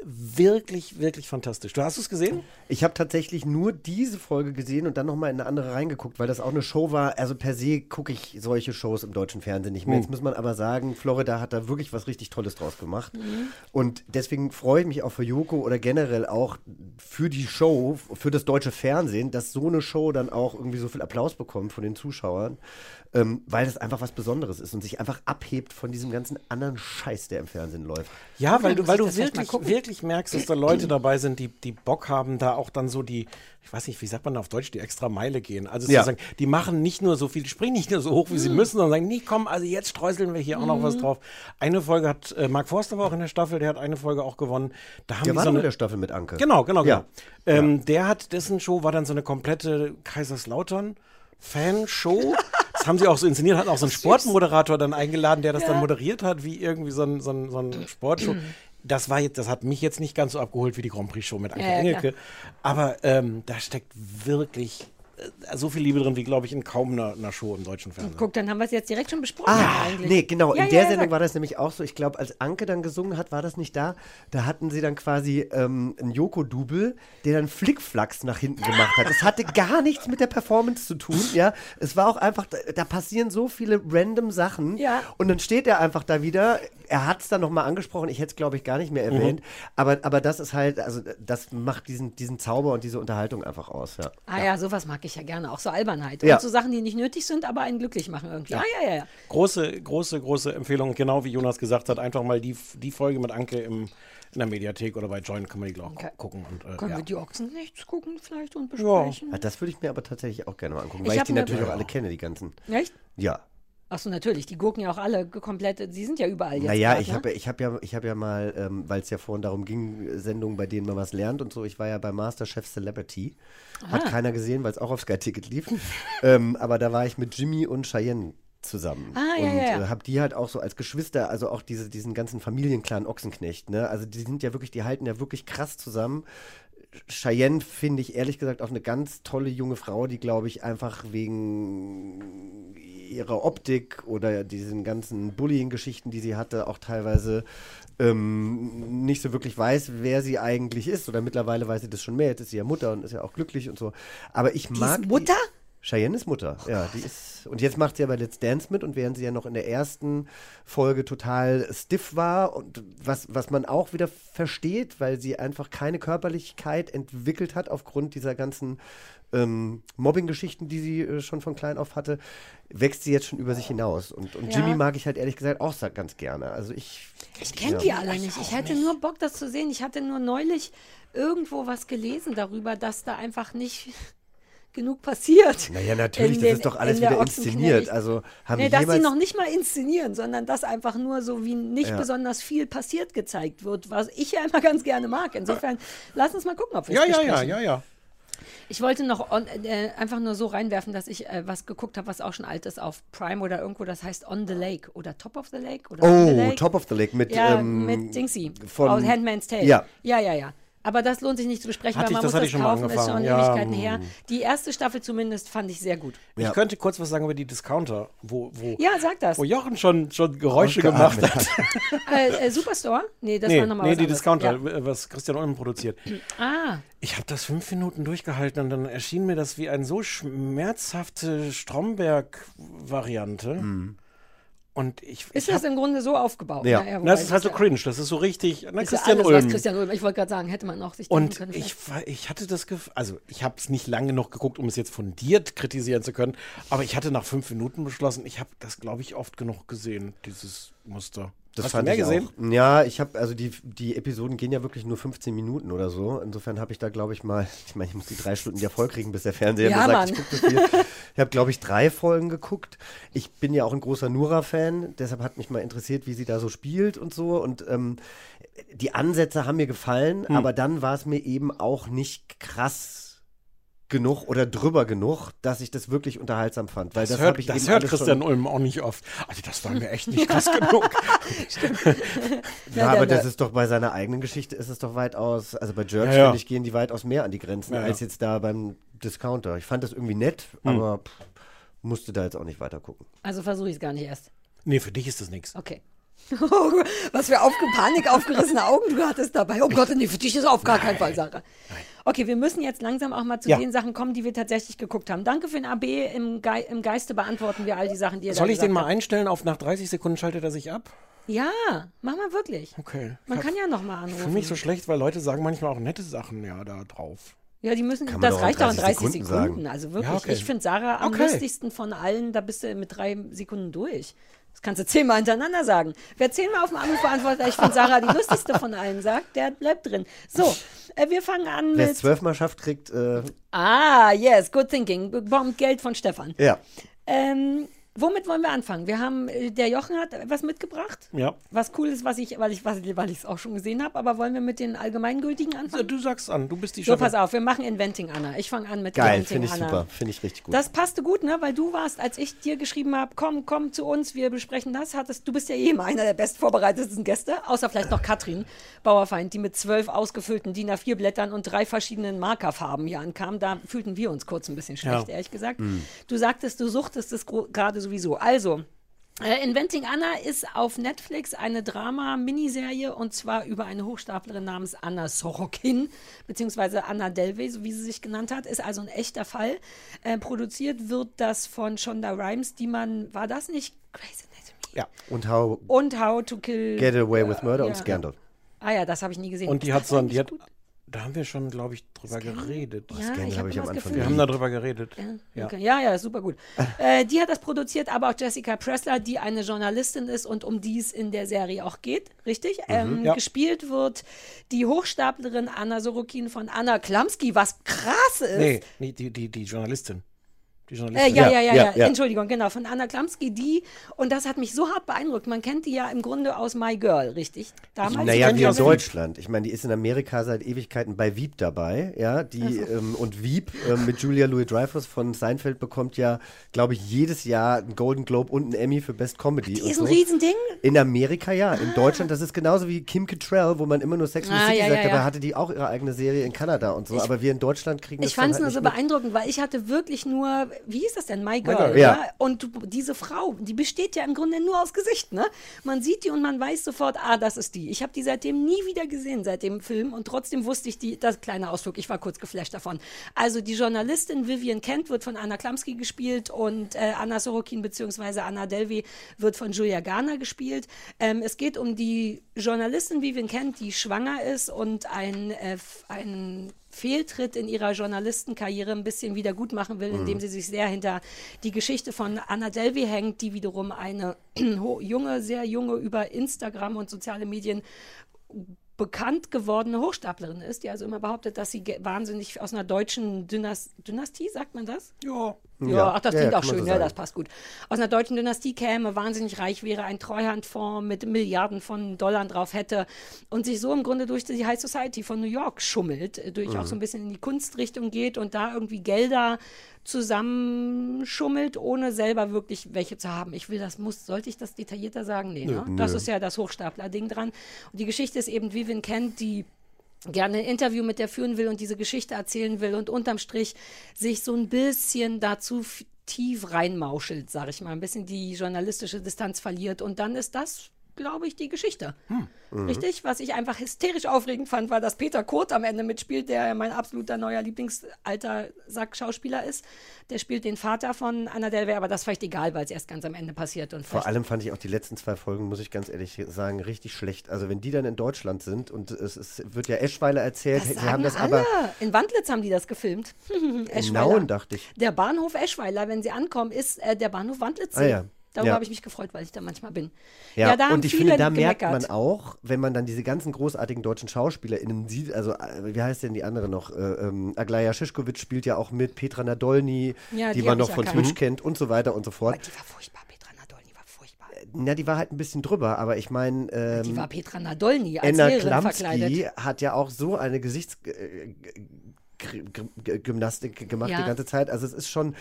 wirklich, wirklich fantastisch. Du hast es gesehen? Ich habe tatsächlich nur diese Folge gesehen und dann nochmal in eine andere reingeguckt, weil das auch eine Show war. Also per se gucke ich solche Shows im deutschen Fernsehen nicht mehr. Hm. Jetzt muss man aber sagen, Florida hat da wirklich was richtig Tolles draus gemacht. Mhm. Und deswegen freue ich mich auch für Joko oder generell auch für die Show, für das deutsche Fernsehen, dass so eine Show dann auch irgendwie so viel Applaus bekommt von den Zuschauern, ähm, weil das einfach was Besonderes ist und sich einfach abhebt von diesem ganzen anderen Scheiß, der im Fernsehen läuft. Ja, weil du, weil du wirklich, wirklich merkst, dass da Leute [clears throat] dabei sind, die, die Bock haben, da auch dann so die, ich weiß nicht, wie sagt man auf Deutsch, die extra Meile gehen. Also Ja. sozusagen, die machen nicht nur so viel, die springen nicht nur so hoch, wie Mhm. sie müssen, sondern sagen, nee, komm, also jetzt streuseln wir hier auch noch was drauf. Eine Folge hat, äh, Mark Forster war auch in der Staffel, der hat eine Folge auch gewonnen. Da haben Der die war so doch in eine, der Staffel mit Anke. Genau, genau, genau. Ja. Ähm, Der hat, dessen Show war dann so eine komplette Kaiserslautern. Fanshow. [laughs] Das haben sie auch so inszeniert, hatten auch so einen Sportmoderator dann eingeladen, der das dann moderiert hat, wie irgendwie so ein, so ein, so ein Sportshow. Das war jetzt, das hat mich jetzt nicht ganz so abgeholt wie die Grand Prix Show mit Anke Ja, ja, Engelke. Aber ähm, da steckt wirklich äh, so viel Liebe drin wie, glaube ich, in kaum einer, einer Show im deutschen Fernsehen. Guck, dann haben wir es jetzt direkt schon besprochen Ah, eigentlich. nee, genau. Ja, in der ja, Sendung sag. war das nämlich auch so. Ich glaube, als Anke dann gesungen hat, war das nicht da. Da hatten sie dann quasi ähm, einen Joko-Double, der dann Flickflacks nach hinten gemacht hat. Das hatte gar nichts mit der Performance zu tun, ja. Es war auch einfach, da, da passieren so viele random Sachen. Ja. Und dann steht er einfach da wieder. Er hat es dann nochmal angesprochen. Ich hätte es, glaube ich, gar nicht mehr erwähnt. Aber, aber das ist halt, also das macht diesen, diesen Zauber und diese Unterhaltung einfach aus, ja. Ah ja, sowas mag ich ja gerne, auch so Albernheit. Ja. Und so Sachen, die nicht nötig sind, aber einen glücklich machen irgendwie. Ah ja, ja, ja. Große, große, große Empfehlung, genau wie Jonas gesagt hat, einfach mal die, die Folge mit Anke im, in der Mediathek oder bei Join kann man die auch Okay. gucken. Und, äh, Können ja. wir die Ochsen nichts gucken vielleicht und Ja. besprechen? Ah, Das würde ich mir aber tatsächlich auch gerne mal angucken, Ich weil ich die natürlich auch Ja. alle kenne, die ganzen. Echt? Ja. Achso, natürlich. Die Gurken ja auch alle komplett, sie sind ja überall jetzt. Naja, grad, ich ne? habe ich hab ja, ich hab ja mal, ähm, weil es ja vorhin darum ging, Sendungen, bei denen man was lernt und so, ich war ja bei Masterchef Celebrity. Hat Ah. keiner gesehen, weil es auch auf Sky Ticket lief. [laughs] ähm, aber da war ich mit Jimmy und Cheyenne zusammen. Ah, ja, und ja, ja. Äh, hab die halt auch so als Geschwister, also auch diese, diesen ganzen Familienclan Ochsenknecht, ne? Also die sind ja wirklich, die halten ja wirklich krass zusammen. Cheyenne finde ich ehrlich gesagt auch eine ganz tolle junge Frau, die, glaube ich, einfach wegen ihrer Optik oder diesen ganzen Bullying-Geschichten, die sie hatte, auch teilweise ähm, nicht so wirklich weiß, wer sie eigentlich ist. Oder mittlerweile weiß sie das schon mehr. Jetzt ist sie ja Mutter und ist ja auch glücklich und so. Aber ich Die mag. ist Mutter? Die, Cheyenne ist Mutter, ja, die ist. Und jetzt macht sie aber Let's Dance mit und während sie ja noch in der ersten Folge total stiff war und was, was man auch wieder versteht, weil sie einfach keine Körperlichkeit entwickelt hat aufgrund dieser ganzen ähm, Mobbing-Geschichten, die sie äh, schon von klein auf hatte, wächst sie jetzt schon über sich hinaus. Und, und Ja. Jimmy mag ich halt ehrlich gesagt auch ganz gerne. Also ich. Ich kenne ja. die alle nicht. Ich hätte nur Bock, das zu sehen. Ich hatte nur neulich irgendwo was gelesen darüber, dass da einfach nicht genug passiert. Naja, natürlich, in das den- ist doch alles in wieder inszeniert. Also haben nee, dass sie noch nicht mal inszenieren, sondern dass einfach nur so wie nicht Ja. besonders viel passiert gezeigt wird, was ich ja immer ganz gerne mag. Insofern, lass uns mal gucken, ob wir Ja, ja, ja, ja, ja. Ich wollte noch on, äh, einfach nur so reinwerfen, dass ich äh, was geguckt habe, was auch schon alt ist auf Prime oder irgendwo, das heißt On the Lake oder Top of the Lake oder On the Oh, Lake. Top of the Lake mit, ja, ähm, mit Dingsy von- aus Handmaid's Tale. Ja. ja, ja, ja. Aber das lohnt sich nicht zu besprechen, Hatte weil man ich- das muss hatte das ich schon mal kaufen, ist schon angefangen. Ja, Ewigkeiten her. Die erste Staffel zumindest fand ich sehr gut. Ich könnte kurz was sagen über die Discounter, wo, wo, Ja, sag das. wo Jochen schon, schon Geräusche gemacht hat. [laughs] äh, äh, Superstore? Nee, das nee, war nochmal nee was die anderes. Discounter, Ja. was Christian Ulm produziert. [clears throat] Ah, Ich habe das fünf Minuten durchgehalten und dann erschien mir das wie eine so schmerzhafte Stromberg-Variante. Und ich, ist ich das hab, im Grunde so aufgebaut? ja. Naja, Na, das ist halt so cringe. Das ist so richtig. Na, Ist ja Christian alles, Ulm. Christian Ulm. Ich wollte gerade sagen, hätte man auch sich Und können. ich, ich hatte das Gefühl, also ich habe es nicht lange noch geguckt, um es jetzt fundiert kritisieren zu können, aber ich hatte nach fünf Minuten beschlossen, ich habe das, glaube ich, oft genug gesehen, dieses Muster. Das Hast fand du mehr ich gesehen? Auch. Ja, ich habe, also die, die Episoden gehen ja wirklich nur 15 Minuten oder so. Insofern habe ich da, glaube ich, mal, [laughs] ich meine, ich muss die drei Stunden ja voll kriegen, bis der Fernseher Ja, mir sagt, Mann. ich gucke das viel. Ich habe, glaube ich, drei Folgen geguckt. Ich bin ja auch ein großer Nura-Fan, deshalb hat mich mal interessiert, wie sie da so spielt und so. Und ähm, die Ansätze haben mir gefallen, Hm. aber dann war es mir eben auch nicht krass genug oder drüber genug, dass ich das wirklich unterhaltsam fand. Weil das, Das, habe hört, ich das hört Christian schon, Ulm auch nicht oft. Also das war mir echt nicht [laughs] krass genug. [laughs] [laughs] Ja, Ja, aber das ist doch bei seiner eigenen Geschichte ist es doch weitaus, also bei Jerks, Ja, ja. finde ich, gehen die weitaus mehr an die Grenzen Ja, ja. als jetzt da beim Discounter. Ich fand das irgendwie nett, Hm. aber pff, musste da jetzt auch nicht weiter gucken. Also versuche ich es gar nicht erst. Nee, für dich ist das nichts. Okay. [laughs] Was für aufge Panik, aufgerissene Augen du hattest dabei. Oh Gott, nee, für dich ist auf gar keinen Fall Sache. Okay, wir müssen jetzt langsam auch mal zu Ja. den Sachen kommen, die wir tatsächlich geguckt haben. Danke für den AB. Im, Ge im Geiste beantworten wir all die Sachen, die ihr da Soll ich den mal habt. einstellen auf nach 30 Sekunden schaltet er sich ab? Ja, mach mal wirklich. Okay. Man kann ja noch mal Für anrufen. mich so schlecht, weil Leute sagen manchmal auch nette Sachen ja da drauf. Ja, die müssen, Kann das reicht auch in 30 30 Sekunden. Sekunden. Also wirklich, Ja, okay. ich finde Sarah am Okay. lustigsten von allen, da bist du mit drei Sekunden durch. Kannst du zehnmal hintereinander sagen. Wer zehnmal auf dem Anruf beantwortet, ich finde Sarah die lustigste von allen sagt, der bleibt drin. So, äh, wir fangen an Wer es mit. zwölfmal schafft, kriegt, äh, Ah, yes, good thinking. Bekommt Geld von Stefan. ja. Ähm, womit wollen wir anfangen? Wir haben, äh, der Jochen hat was mitgebracht. Ja. Was cool ist, was ich, weil ich was, weil ich es auch schon gesehen habe, aber wollen wir mit den allgemeingültigen anfangen? Du sagst an, du bist die So, Chefin. pass auf, wir machen Inventing Anna. Ich fange an mit Geil, Inventing finde ich Anna. super, finde ich richtig gut. Das passte gut, ne? Weil du warst, als ich dir geschrieben habe, komm, komm zu uns, wir besprechen das, hattest, du bist ja eh immer einer der bestvorbereitetsten Gäste, außer vielleicht noch Katrin Bauerfeind, die mit zwölf ausgefüllten DIN A4-Blättern und drei verschiedenen Markerfarben hier ankam. Da fühlten wir uns kurz ein bisschen schlecht, Ja. ehrlich gesagt. Hm. Du sagtest, du suchtest es gerade sowieso. Also, äh, Inventing Anna ist auf Netflix eine Drama-Miniserie und zwar über eine Hochstaplerin namens Anna Sorokin, beziehungsweise Anna Delvey, so wie sie sich genannt hat. Ist also ein echter Fall. Äh, produziert wird das von Shonda Rhimes, die man, war das nicht Grey's Anatomy? Ja. Und How Und How to Kill. Get Away with Murder ja. und Scandal. Ah ja, das habe ich nie gesehen. Und die hat so ein, die hat? Da haben wir schon, glaube ich, drüber geredet. Ja, Scandal ich habe habe ich am Anfang. Wir haben darüber geredet. Ja, Ja. okay. ja, ja, super gut. [laughs] äh, die hat das produziert, aber auch Jessica Pressler, die eine Journalistin ist und um die es in der Serie auch geht, richtig? ähm, ja. Gespielt wird die Hochstaplerin Anna Sorokin von Anna Klamski, was krass ist. Nee, nee die, die, die Journalistin. Die Äh, Journalistin. ja, ja, ja, ja, Entschuldigung, genau, von Anna Klamski, die, und das hat mich so hart beeindruckt. Man kennt die ja im Grunde aus My Girl, richtig? Damals. Naja, wie in? Deutschland. Ich meine, die ist in Amerika seit Ewigkeiten bei Wieb dabei, ja. Die, ähm, und Wieb ähm, mit Julia Louis-Dreyfus von Seinfeld bekommt ja, glaube ich, jedes Jahr einen Golden Globe und einen Emmy für Best Comedy. Die und ist so. ein Riesending. In Amerika ja, in Deutschland, das ist genauso wie Kim Cattrall, wo man immer nur Sex and the Ah, City ja, sagt, ja, dabei ja. hatte die auch ihre eigene Serie in Kanada und so, aber wir in Deutschland kriegen das Ich fand es dann nur halt so beeindruckend, weil ich hatte wirklich nur, wie hieß das denn, My Girl, Girl, ja. ja. Und du, diese Frau, die besteht ja im Grunde nur aus Gesicht, ne? Man sieht die und man weiß sofort, ah, das ist die. Ich habe die seitdem nie wieder gesehen, seit dem Film und trotzdem wusste ich die, das kleine Ausflug, ich war kurz geflasht davon. Also die Journalistin Vivian Kent wird von Anna Klamski gespielt und äh, Anna Sorokin bzw. Anna Delvey wird von Julia Garner gespielt. Ähm, es geht um die Journalistin Vivian Kent, die schwanger ist und ein, äh, einen Fehltritt in ihrer Journalistenkarriere ein bisschen wieder gut machen will, indem Mhm. sie sich sehr hinter die Geschichte von Anna Delvey hängt, die wiederum eine [clears throat] ho- junge, sehr junge über Instagram und soziale Medien bekannt gewordene Hochstaplerin ist, die also immer behauptet, dass sie wahnsinnig aus einer deutschen Dynas Dynastie, sagt man das? Ja. Ja, Ja. ach, das klingt ja, auch schön, so ja, sagen. das passt gut. Aus einer deutschen Dynastie käme, wahnsinnig reich wäre, ein Treuhandfonds mit Milliarden von Dollar drauf hätte und sich so im Grunde durch die High Society von New York schummelt, äh, durch auch Mhm. so ein bisschen in die Kunstrichtung geht und da irgendwie Gelder zusammenschummelt, ohne selber wirklich welche zu haben. Ich will das, muss, sollte ich das detaillierter sagen? Nee, Nö. ne? Das Nö. ist ja das Hochstapler-Ding dran. Und die Geschichte ist eben, Vivian Kent, die gerne ein Interview mit der führen will und diese Geschichte erzählen will und unterm Strich sich so ein bisschen dazu tief reinmauschelt, sag ich mal, ein bisschen die journalistische Distanz verliert. Und dann ist das, glaube ich, die Geschichte. Mhm. Richtig? Was ich einfach hysterisch aufregend fand, war, dass Peter Kurt am Ende mitspielt, der mein absoluter neuer Lieblingsalter Sack-Schauspieler ist. Der spielt den Vater von Anna Delvey, aber das ist vielleicht egal, weil es erst ganz am Ende passiert. Und Vor allem fand ich auch die letzten zwei Folgen, muss ich ganz ehrlich sagen, richtig schlecht. Also wenn die dann in Deutschland sind und es, es wird ja Eschweiler erzählt, das sie haben das alle. aber In Wandlitz haben die das gefilmt. [laughs] in Eschweiler. Nauen, dachte ich. Der Bahnhof Eschweiler, wenn Sie ankommen, ist äh, der Bahnhof Wandlitz. Ah, ja. Darüber Ja. habe ich mich gefreut, weil ich da manchmal bin. Ja, da haben und ich finde, da merkt gemeckert. man auch, wenn man dann diese ganzen großartigen deutschen SchauspielerInnen sieht, also äh, wie heißt denn die andere noch? Äh, ähm, Aglaya Schischkowitsch spielt ja auch mit, Petra Nadolny, Ja, die, die man noch von erkannt. Twitch kennt und so weiter und so fort. Die war furchtbar, Petra Nadolny war furchtbar. Na, die war halt ein bisschen drüber, aber ich meine. Ähm, Die war Petra Nadolny als Anna Lehrerin Klamski verkleidet. hat ja auch so eine Gesichtsgymnastik gemacht Ja. die ganze Zeit. Also es ist schon.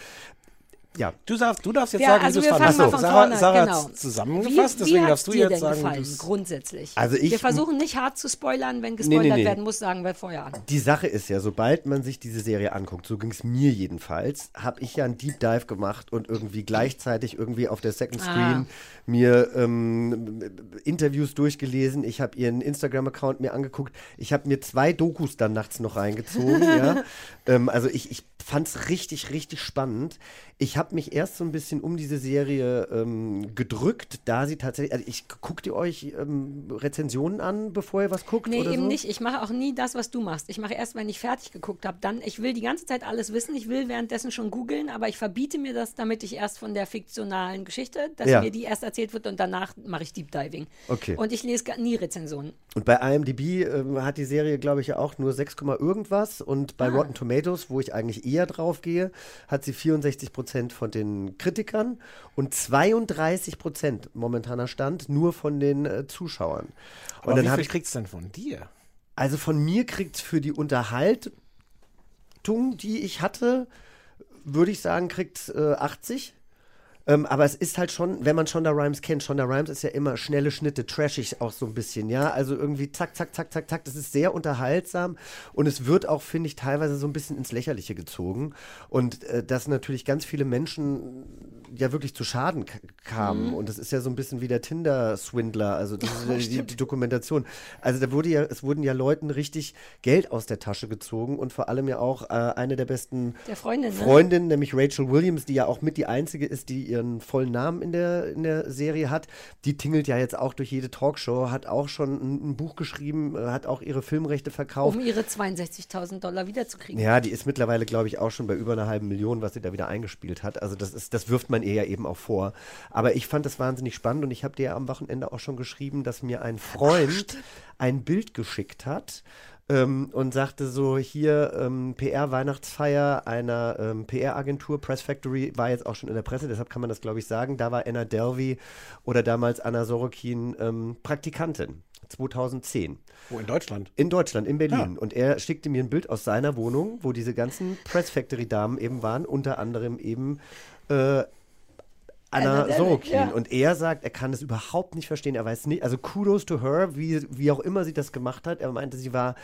Ja. Du darfst, du darfst jetzt Ja, sagen, also wie du es fangen fandest. mal von Sarah, vorne, Sarah genau. hat's zusammengefasst, wie, deswegen wie darfst du jetzt denn sagen, gefallen, grundsätzlich? Also ich- wir versuchen nicht hart zu spoilern, wenn Nee, gespoilert nee, nee. werden muss, sagen wir vorher an. Die Sache ist ja, sobald man sich diese Serie anguckt, so ging es mir jedenfalls, habe ich ja einen Deep Dive gemacht und irgendwie gleichzeitig irgendwie auf der Second Ah. Mir ähm, Interviews durchgelesen. Ich habe ihren Instagram-Account mir angeguckt. Ich habe mir zwei Dokus dann nachts noch reingezogen. [laughs] ja. ähm, also ich, ich fand es richtig, richtig spannend. Ich habe mich erst so ein bisschen um diese Serie ähm, gedrückt, da sie tatsächlich, also ich guckt ihr euch ähm, Rezensionen an, bevor ihr was guckt? Nee, eben so? nicht. Ich mache auch nie das, was du machst. Ich mache erst, wenn ich fertig geguckt habe. Dann, ich will die ganze Zeit alles wissen. Ich will währenddessen schon googeln, aber ich verbiete mir das, damit ich erst von der fiktionalen Geschichte, dass Ja. mir die erst erzählt wird und danach mache ich Deep Diving. Okay. Und ich lese gar nie Rezensionen. Und bei IMDb ähm, hat die Serie, glaube ich, ja auch nur 6, irgendwas. Und bei Ah. Rotten Tomatoes, wo ich eigentlich eher drauf gehe, hat sie 64 Prozent von den Kritikern und 32 Prozent momentaner Stand nur von den äh, Zuschauern. Aber und wie dann habe viel ich kriegt's denn von dir? also von mir kriegt es für die Unterhaltung, die ich hatte, würde ich sagen, kriegt äh, 80. Ähm, aber es ist halt schon, wenn man Shonda Rhimes kennt, Shonda Rhimes ist ja immer schnelle Schnitte, trashig auch so ein bisschen, ja. Also irgendwie zack, zack, zack, zack, zack. Das ist sehr unterhaltsam und es wird auch, finde ich, teilweise so ein bisschen ins Lächerliche gezogen. Und äh, dass natürlich ganz viele Menschen ja wirklich zu Schaden k- kamen. Mhm. Und das ist ja so ein bisschen wie der Tinder-Swindler, also das ist Ja, die, die Dokumentation. Also da wurde ja, es wurden ja Leuten richtig Geld aus der Tasche gezogen und vor allem ja auch äh, eine der besten Der Freundin, ne? Freundinnen, nämlich Rachel Williams, die ja auch mit die einzige ist, die ihren vollen Namen in der, in der Serie hat. Die tingelt ja jetzt auch durch jede Talkshow, hat auch schon ein, ein Buch geschrieben, äh, hat auch ihre Filmrechte verkauft. Um ihre 62.000 Dollar wiederzukriegen. Ja, die ist mittlerweile, glaube ich, auch schon bei über einer halben Million, was sie da wieder eingespielt hat. Also das ist, das wirft man ihr ja eben auch vor. Aber ich fand das wahnsinnig spannend und ich habe dir am Wochenende auch schon geschrieben, dass mir ein Freund ein Bild geschickt hat ähm, und sagte so, hier ähm, PR-Weihnachtsfeier einer ähm, PR-Agentur, Press Factory, war jetzt auch schon in der Presse, deshalb kann man das, glaube ich, sagen. Da war Anna Delvey oder damals Anna Sorokin ähm, Praktikantin. 2010. Wo in Deutschland? In Deutschland, in Berlin. Und er schickte mir ein Bild aus seiner Wohnung, wo diese ganzen Press Factory-Damen eben waren, unter anderem eben äh, Anna Sorokin. ja. Und er sagt, er kann es überhaupt nicht verstehen. Er weiß nicht, also kudos to her, wie, wie auch immer sie das gemacht hat. Er meinte, sie war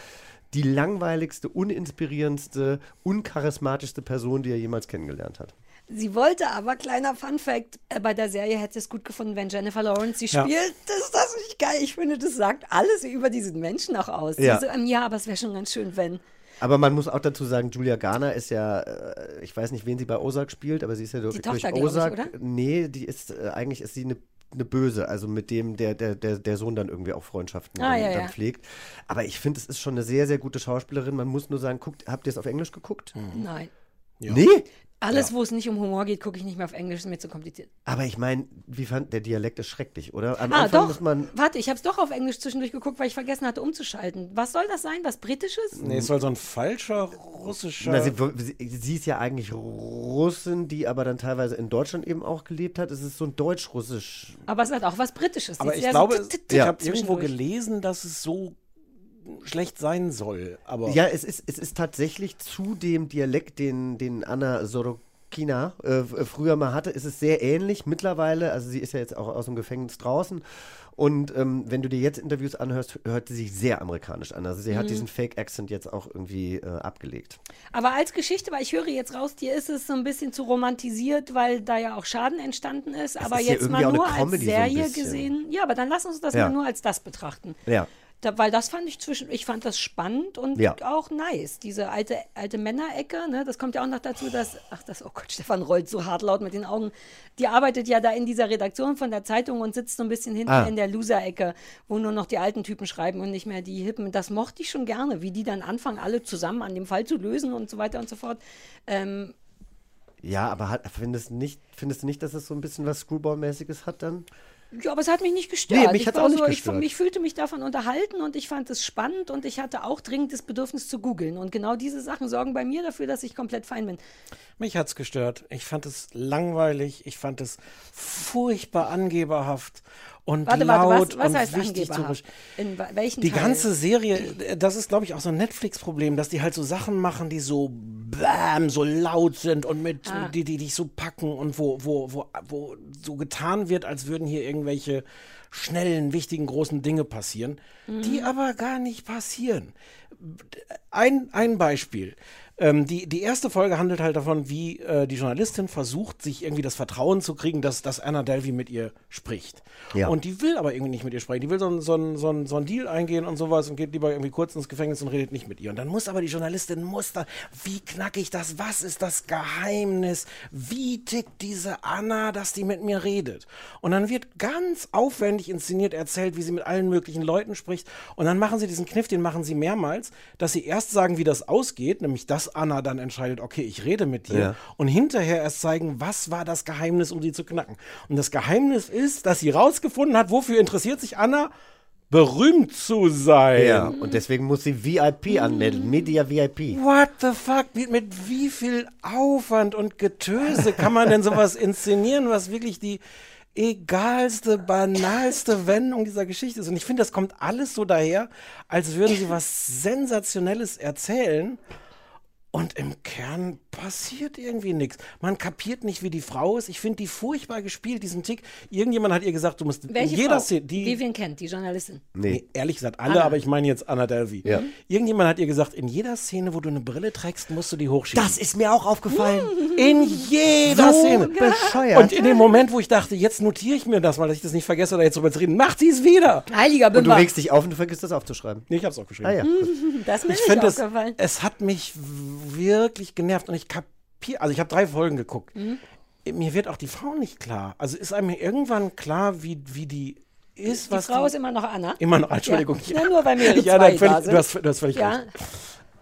die langweiligste, uninspirierendste, uncharismatischste Person, die er jemals kennengelernt hat. Sie wollte aber, kleiner Fun Fact, äh, bei der Serie hätte es gut gefunden, wenn Jennifer Lawrence sie Ja. spielt. Das ist das nicht geil. Ich finde, das sagt alles über diesen Menschen auch aus. Ja. Diese, ähm, ja aber es wäre schon ganz schön, wenn. Aber man muss auch dazu sagen, Julia Garner ist ja, äh, ich weiß nicht, wen sie bei Ozark spielt, aber sie ist ja durch, Tochter, glaub ich, Ozark. oder? Nee, die ist, äh, eigentlich ist sie eine eine Böse, also mit dem der, der, der, der Sohn dann irgendwie auch Freundschaften Ah, dann, ja, dann ja. pflegt. Aber ich finde, es ist schon eine sehr, sehr gute Schauspielerin. Man muss nur sagen, guckt, habt ihr es auf Englisch geguckt? Nein. Nee? Alles, wo es nicht um Humor geht, gucke ich nicht mehr auf Englisch, ist mir zu kompliziert. Aber ich meine, wie fand der Dialekt ist schrecklich, oder? Am ah, Anfang doch. muss man. Warte, ich habe es doch auf Englisch zwischendurch geguckt, weil ich vergessen hatte umzuschalten. Was soll das sein? Was Britisches? Nee, es soll so ein falscher russischer. Na, sie, sie, ist ja eigentlich Russin, die aber dann teilweise in Deutschland eben auch gelebt hat. Es ist so ein deutsch-russisch. Aber es hat auch was Britisches. Aber ich glaube, ich habe irgendwo gelesen, dass es so schlecht sein soll. Aber Ja, es ist, es ist tatsächlich zu dem Dialekt, den, den Anna Sorokina äh, f- früher mal hatte, ist es sehr ähnlich mittlerweile. Also sie ist ja jetzt auch aus dem Gefängnis draußen. Und ähm, wenn du dir jetzt Interviews anhörst, hört sie sich sehr amerikanisch an. Also sie hat Mhm. diesen Fake-Accent jetzt auch irgendwie äh, abgelegt. Aber als Geschichte, weil ich höre jetzt raus, dir ist es so ein bisschen zu romantisiert, weil da ja auch Schaden entstanden ist. aber ist ja jetzt irgendwie mal nur als so Serie bisschen. gesehen. Ja, aber dann lass uns das Ja. mal nur als das betrachten. Ja. Da, weil das fand ich zwischen, ich fand das spannend und Ja. auch nice. Diese alte, alte Männerecke, ne, das kommt ja auch noch dazu, dass, ach das, oh Gott, Stefan rollt so hart laut mit den Augen. Die arbeitet ja da in dieser Redaktion von der Zeitung und sitzt so ein bisschen hinten Ah. in der Loser-Ecke, wo nur noch die alten Typen schreiben und nicht mehr die Hippen. Das mochte ich schon gerne, wie die dann anfangen, alle zusammen an dem Fall zu lösen und so weiter und so fort. Ähm, Ja, aber hat, findest, nicht, findest du nicht, dass es so ein bisschen was Screwball-mäßiges hat dann? Ja, aber es hat mich nicht gestört. Nee, mich ich hat's auch nicht so, gestört. Ich, ich fühlte mich davon unterhalten und ich fand es spannend und ich hatte auch dringend das Bedürfnis zu googeln. Und genau diese Sachen sorgen bei mir dafür, dass ich komplett fein bin. Mich hat's gestört. Ich fand es langweilig. Ich fand es furchtbar angeberhaft und Warte, laut warte, was, was und heißt wichtig angeberhaft? In welchen Die Teil? ganze Serie, äh, das ist, glaube ich, auch so ein Netflix-Problem, dass die halt so Sachen machen, die so bam, so laut sind und mit, Ah. die, die dich so packen und wo, wo, wo, wo so getan wird, als würden hier irgendwelche schnellen, wichtigen, großen Dinge passieren, die Mhm. aber gar nicht passieren. Ein, ein Beispiel. Ähm, die, die erste Folge handelt halt davon, wie äh, die Journalistin versucht, sich irgendwie das Vertrauen zu kriegen, dass, dass Anna Delvey mit ihr spricht. Ja. Und die will aber irgendwie nicht mit ihr sprechen. Die will so einen so so ein- so ein Deal eingehen und sowas und geht lieber irgendwie kurz ins Gefängnis und redet nicht mit ihr. Und dann muss aber die Journalistin, muss da, wie knacke ich das? Was ist das Geheimnis? Wie tickt diese Anna, dass die mit mir redet? Und dann wird ganz aufwendig inszeniert erzählt, wie sie mit allen möglichen Leuten spricht. Und dann machen sie diesen Kniff, den machen sie mehrmals, dass sie erst sagen, wie das ausgeht, nämlich dass Anna dann entscheidet, okay, ich rede mit dir. Ja. Und hinterher erst zeigen, was war das Geheimnis, um sie zu knacken. Und das Geheimnis ist, dass sie rausgefunden hat, wofür interessiert sich Anna? Berühmt zu sein. Ja, und deswegen muss sie VIP anmelden, Media VIP. What the fuck? Mit, mit wie viel Aufwand und Getöse kann man denn sowas inszenieren, was wirklich die egalste, banalste Wendung dieser Geschichte ist? Und ich finde, das kommt alles so daher, als würden sie was Sensationelles erzählen. Und im Kern passiert irgendwie nichts. Man kapiert nicht, wie die Frau ist. Ich finde die furchtbar gespielt, diesen Tick. Irgendjemand hat ihr gesagt, du musst Welche in jeder Frau? Szene, die Vivian kennt, die Journalistin. Nee. ehrlich gesagt, alle, Anna. aber ich meine jetzt Anna Delvey. Ja. Irgendjemand hat ihr gesagt, in jeder Szene, wo du eine Brille trägst, musst du die hochschieben. Das ist mir auch aufgefallen. in jeder So Szene. bescheuert. Und in dem Moment, wo ich dachte, jetzt notiere ich mir das mal, dass ich das nicht vergesse oder jetzt drüber zu reden, macht sie es wieder. Heiliger Und du regst dich auf und du vergisst das aufzuschreiben. Nee, ich hab's auch geschrieben. Ah ja. [laughs] Das ist mir Ich nicht finde es, aufgefallen. es hat mich wirklich genervt und ich kapiere, also ich habe drei Folgen geguckt. Mhm. Mir wird auch die Frau nicht klar. Also ist einem irgendwann klar, wie, wie die ist, Die was Frau die, ist immer noch Anna. Immer noch, Entschuldigung. Ja, ja nur weil mehrere [laughs] Ja, zwei völlig- da sind. du hast- du hast völlig ja. recht.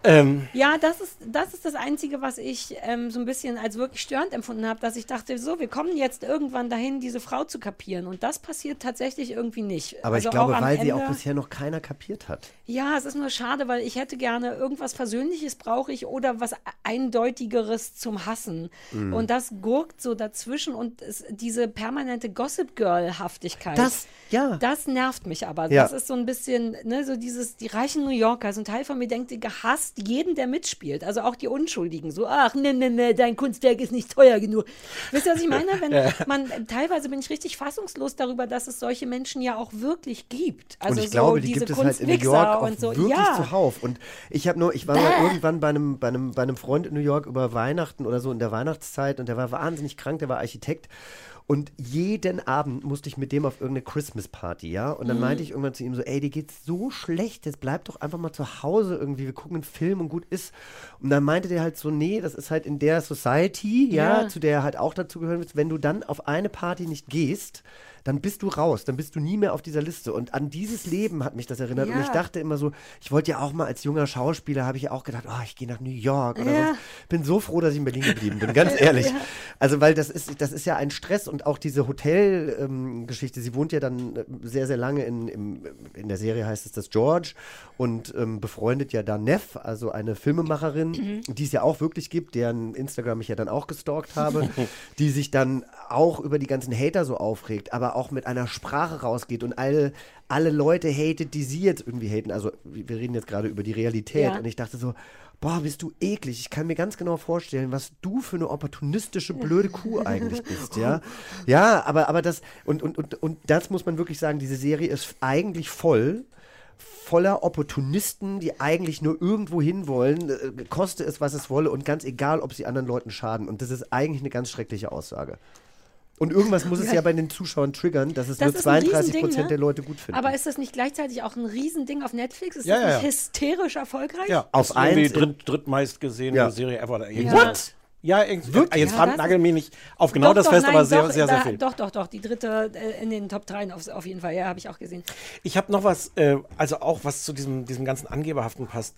Ähm, Ja, das ist, das ist das Einzige, was ich ähm, so ein bisschen als wirklich störend empfunden habe, dass ich dachte, so, wir kommen jetzt irgendwann dahin, diese Frau zu kapieren. Und das passiert tatsächlich irgendwie nicht. Aber Also ich glaube, weil sie Ende- auch bisher noch keiner kapiert hat. Ja, es ist nur schade, weil ich hätte gerne irgendwas Versöhnliches brauche ich oder was Eindeutigeres zum Hassen. Mhm. Und das gurkt so dazwischen und es, diese permanente Gossip Girl-Haftigkeit. Das- ja. Das nervt mich aber. Ja. Das ist so ein bisschen, ne, so dieses, die reichen New Yorker, so ein Teil von mir denkt, gehasst jeden, der mitspielt. Also auch die Unschuldigen. So, ach, ne, ne, ne, dein Kunstwerk ist nicht teuer genug. Wisst ihr, was ich meine? Wenn [laughs] Ja. man, teilweise bin ich richtig fassungslos darüber, dass es solche Menschen ja auch wirklich gibt. Also und ich so glaube, die diese gibt es halt in New York auch und so. wirklich ja. zuhauf. Und ich habe nur, ich war mal irgendwann bei einem, bei, einem, bei einem Freund in New York über Weihnachten oder so in der Weihnachtszeit und der war wahnsinnig krank, der war Architekt. Und jeden Abend musste ich mit dem auf irgendeine Christmas-Party, ja? Und dann Mhm. meinte ich irgendwann zu ihm so, ey, dir geht's so schlecht, jetzt bleib doch einfach mal zu Hause irgendwie, wir gucken einen Film und gut ist. Und dann meinte der halt so, nee, das ist halt in der Society, ja, Ja. zu der er halt auch dazu gehören willst, wenn du dann auf eine Party nicht gehst, dann bist du raus, dann bist du nie mehr auf dieser Liste. Und an dieses Leben hat mich das erinnert. Und Ja. ich dachte immer so, ich wollte ja auch mal als junger Schauspieler, habe ich ja auch gedacht, oh, ich gehe nach New York oder Ja. so. Bin so froh, dass ich in Berlin geblieben bin, ganz ehrlich. [laughs] Ja. Also, weil das ist, das ist ja ein Stress und auch diese Hotelgeschichte. sie wohnt ja dann äh, sehr, sehr lange in, im, in der Serie heißt es das George und ähm, befreundet ja da Neff, also eine Filmemacherin, Mhm. die es ja auch wirklich gibt, deren Instagram ich ja dann auch gestalkt habe, [laughs] die sich dann auch über die ganzen Hater so aufregt, aber auch mit einer Sprache rausgeht und alle, alle Leute hatet, die sie jetzt irgendwie haten. Also wir reden jetzt gerade über die Realität Ja. und ich dachte so, boah, bist du eklig. Ich kann mir ganz genau vorstellen, was du für eine opportunistische, blöde Kuh [laughs] eigentlich bist, ja. Ja, aber, aber das, und, und, und, und das muss man wirklich sagen, diese Serie ist eigentlich voll voller Opportunisten, die eigentlich nur irgendwo hinwollen, äh, koste es, was es wolle und ganz egal, ob sie anderen Leuten schaden. Und das ist eigentlich eine ganz schreckliche Aussage. Und irgendwas muss es Ja. bei den Zuschauern triggern, dass es Das nur ist ein 32 Riesending, Prozent ne? der Leute gut finden. Aber ist das nicht gleichzeitig auch ein Riesending auf Netflix? Ist Ja, das ja, nicht ja. hysterisch erfolgreich? Ja, Auf irgendwie eins- dritt, drittmeist gesehene Ja. Serie ever. What? Ja, irgendwie. Wirklich? Jetzt Ja, nagel mich nicht auf genau Doch, das doch, fest, nein, aber sehr, doch, sehr, sehr da, viel. Doch, doch, doch. Die dritte äh, in den Top 3 auf, auf jeden Fall. Ja, habe ich auch gesehen. Ich habe noch was, äh, also auch was zu diesem, diesem ganzen Angeberhaften passt.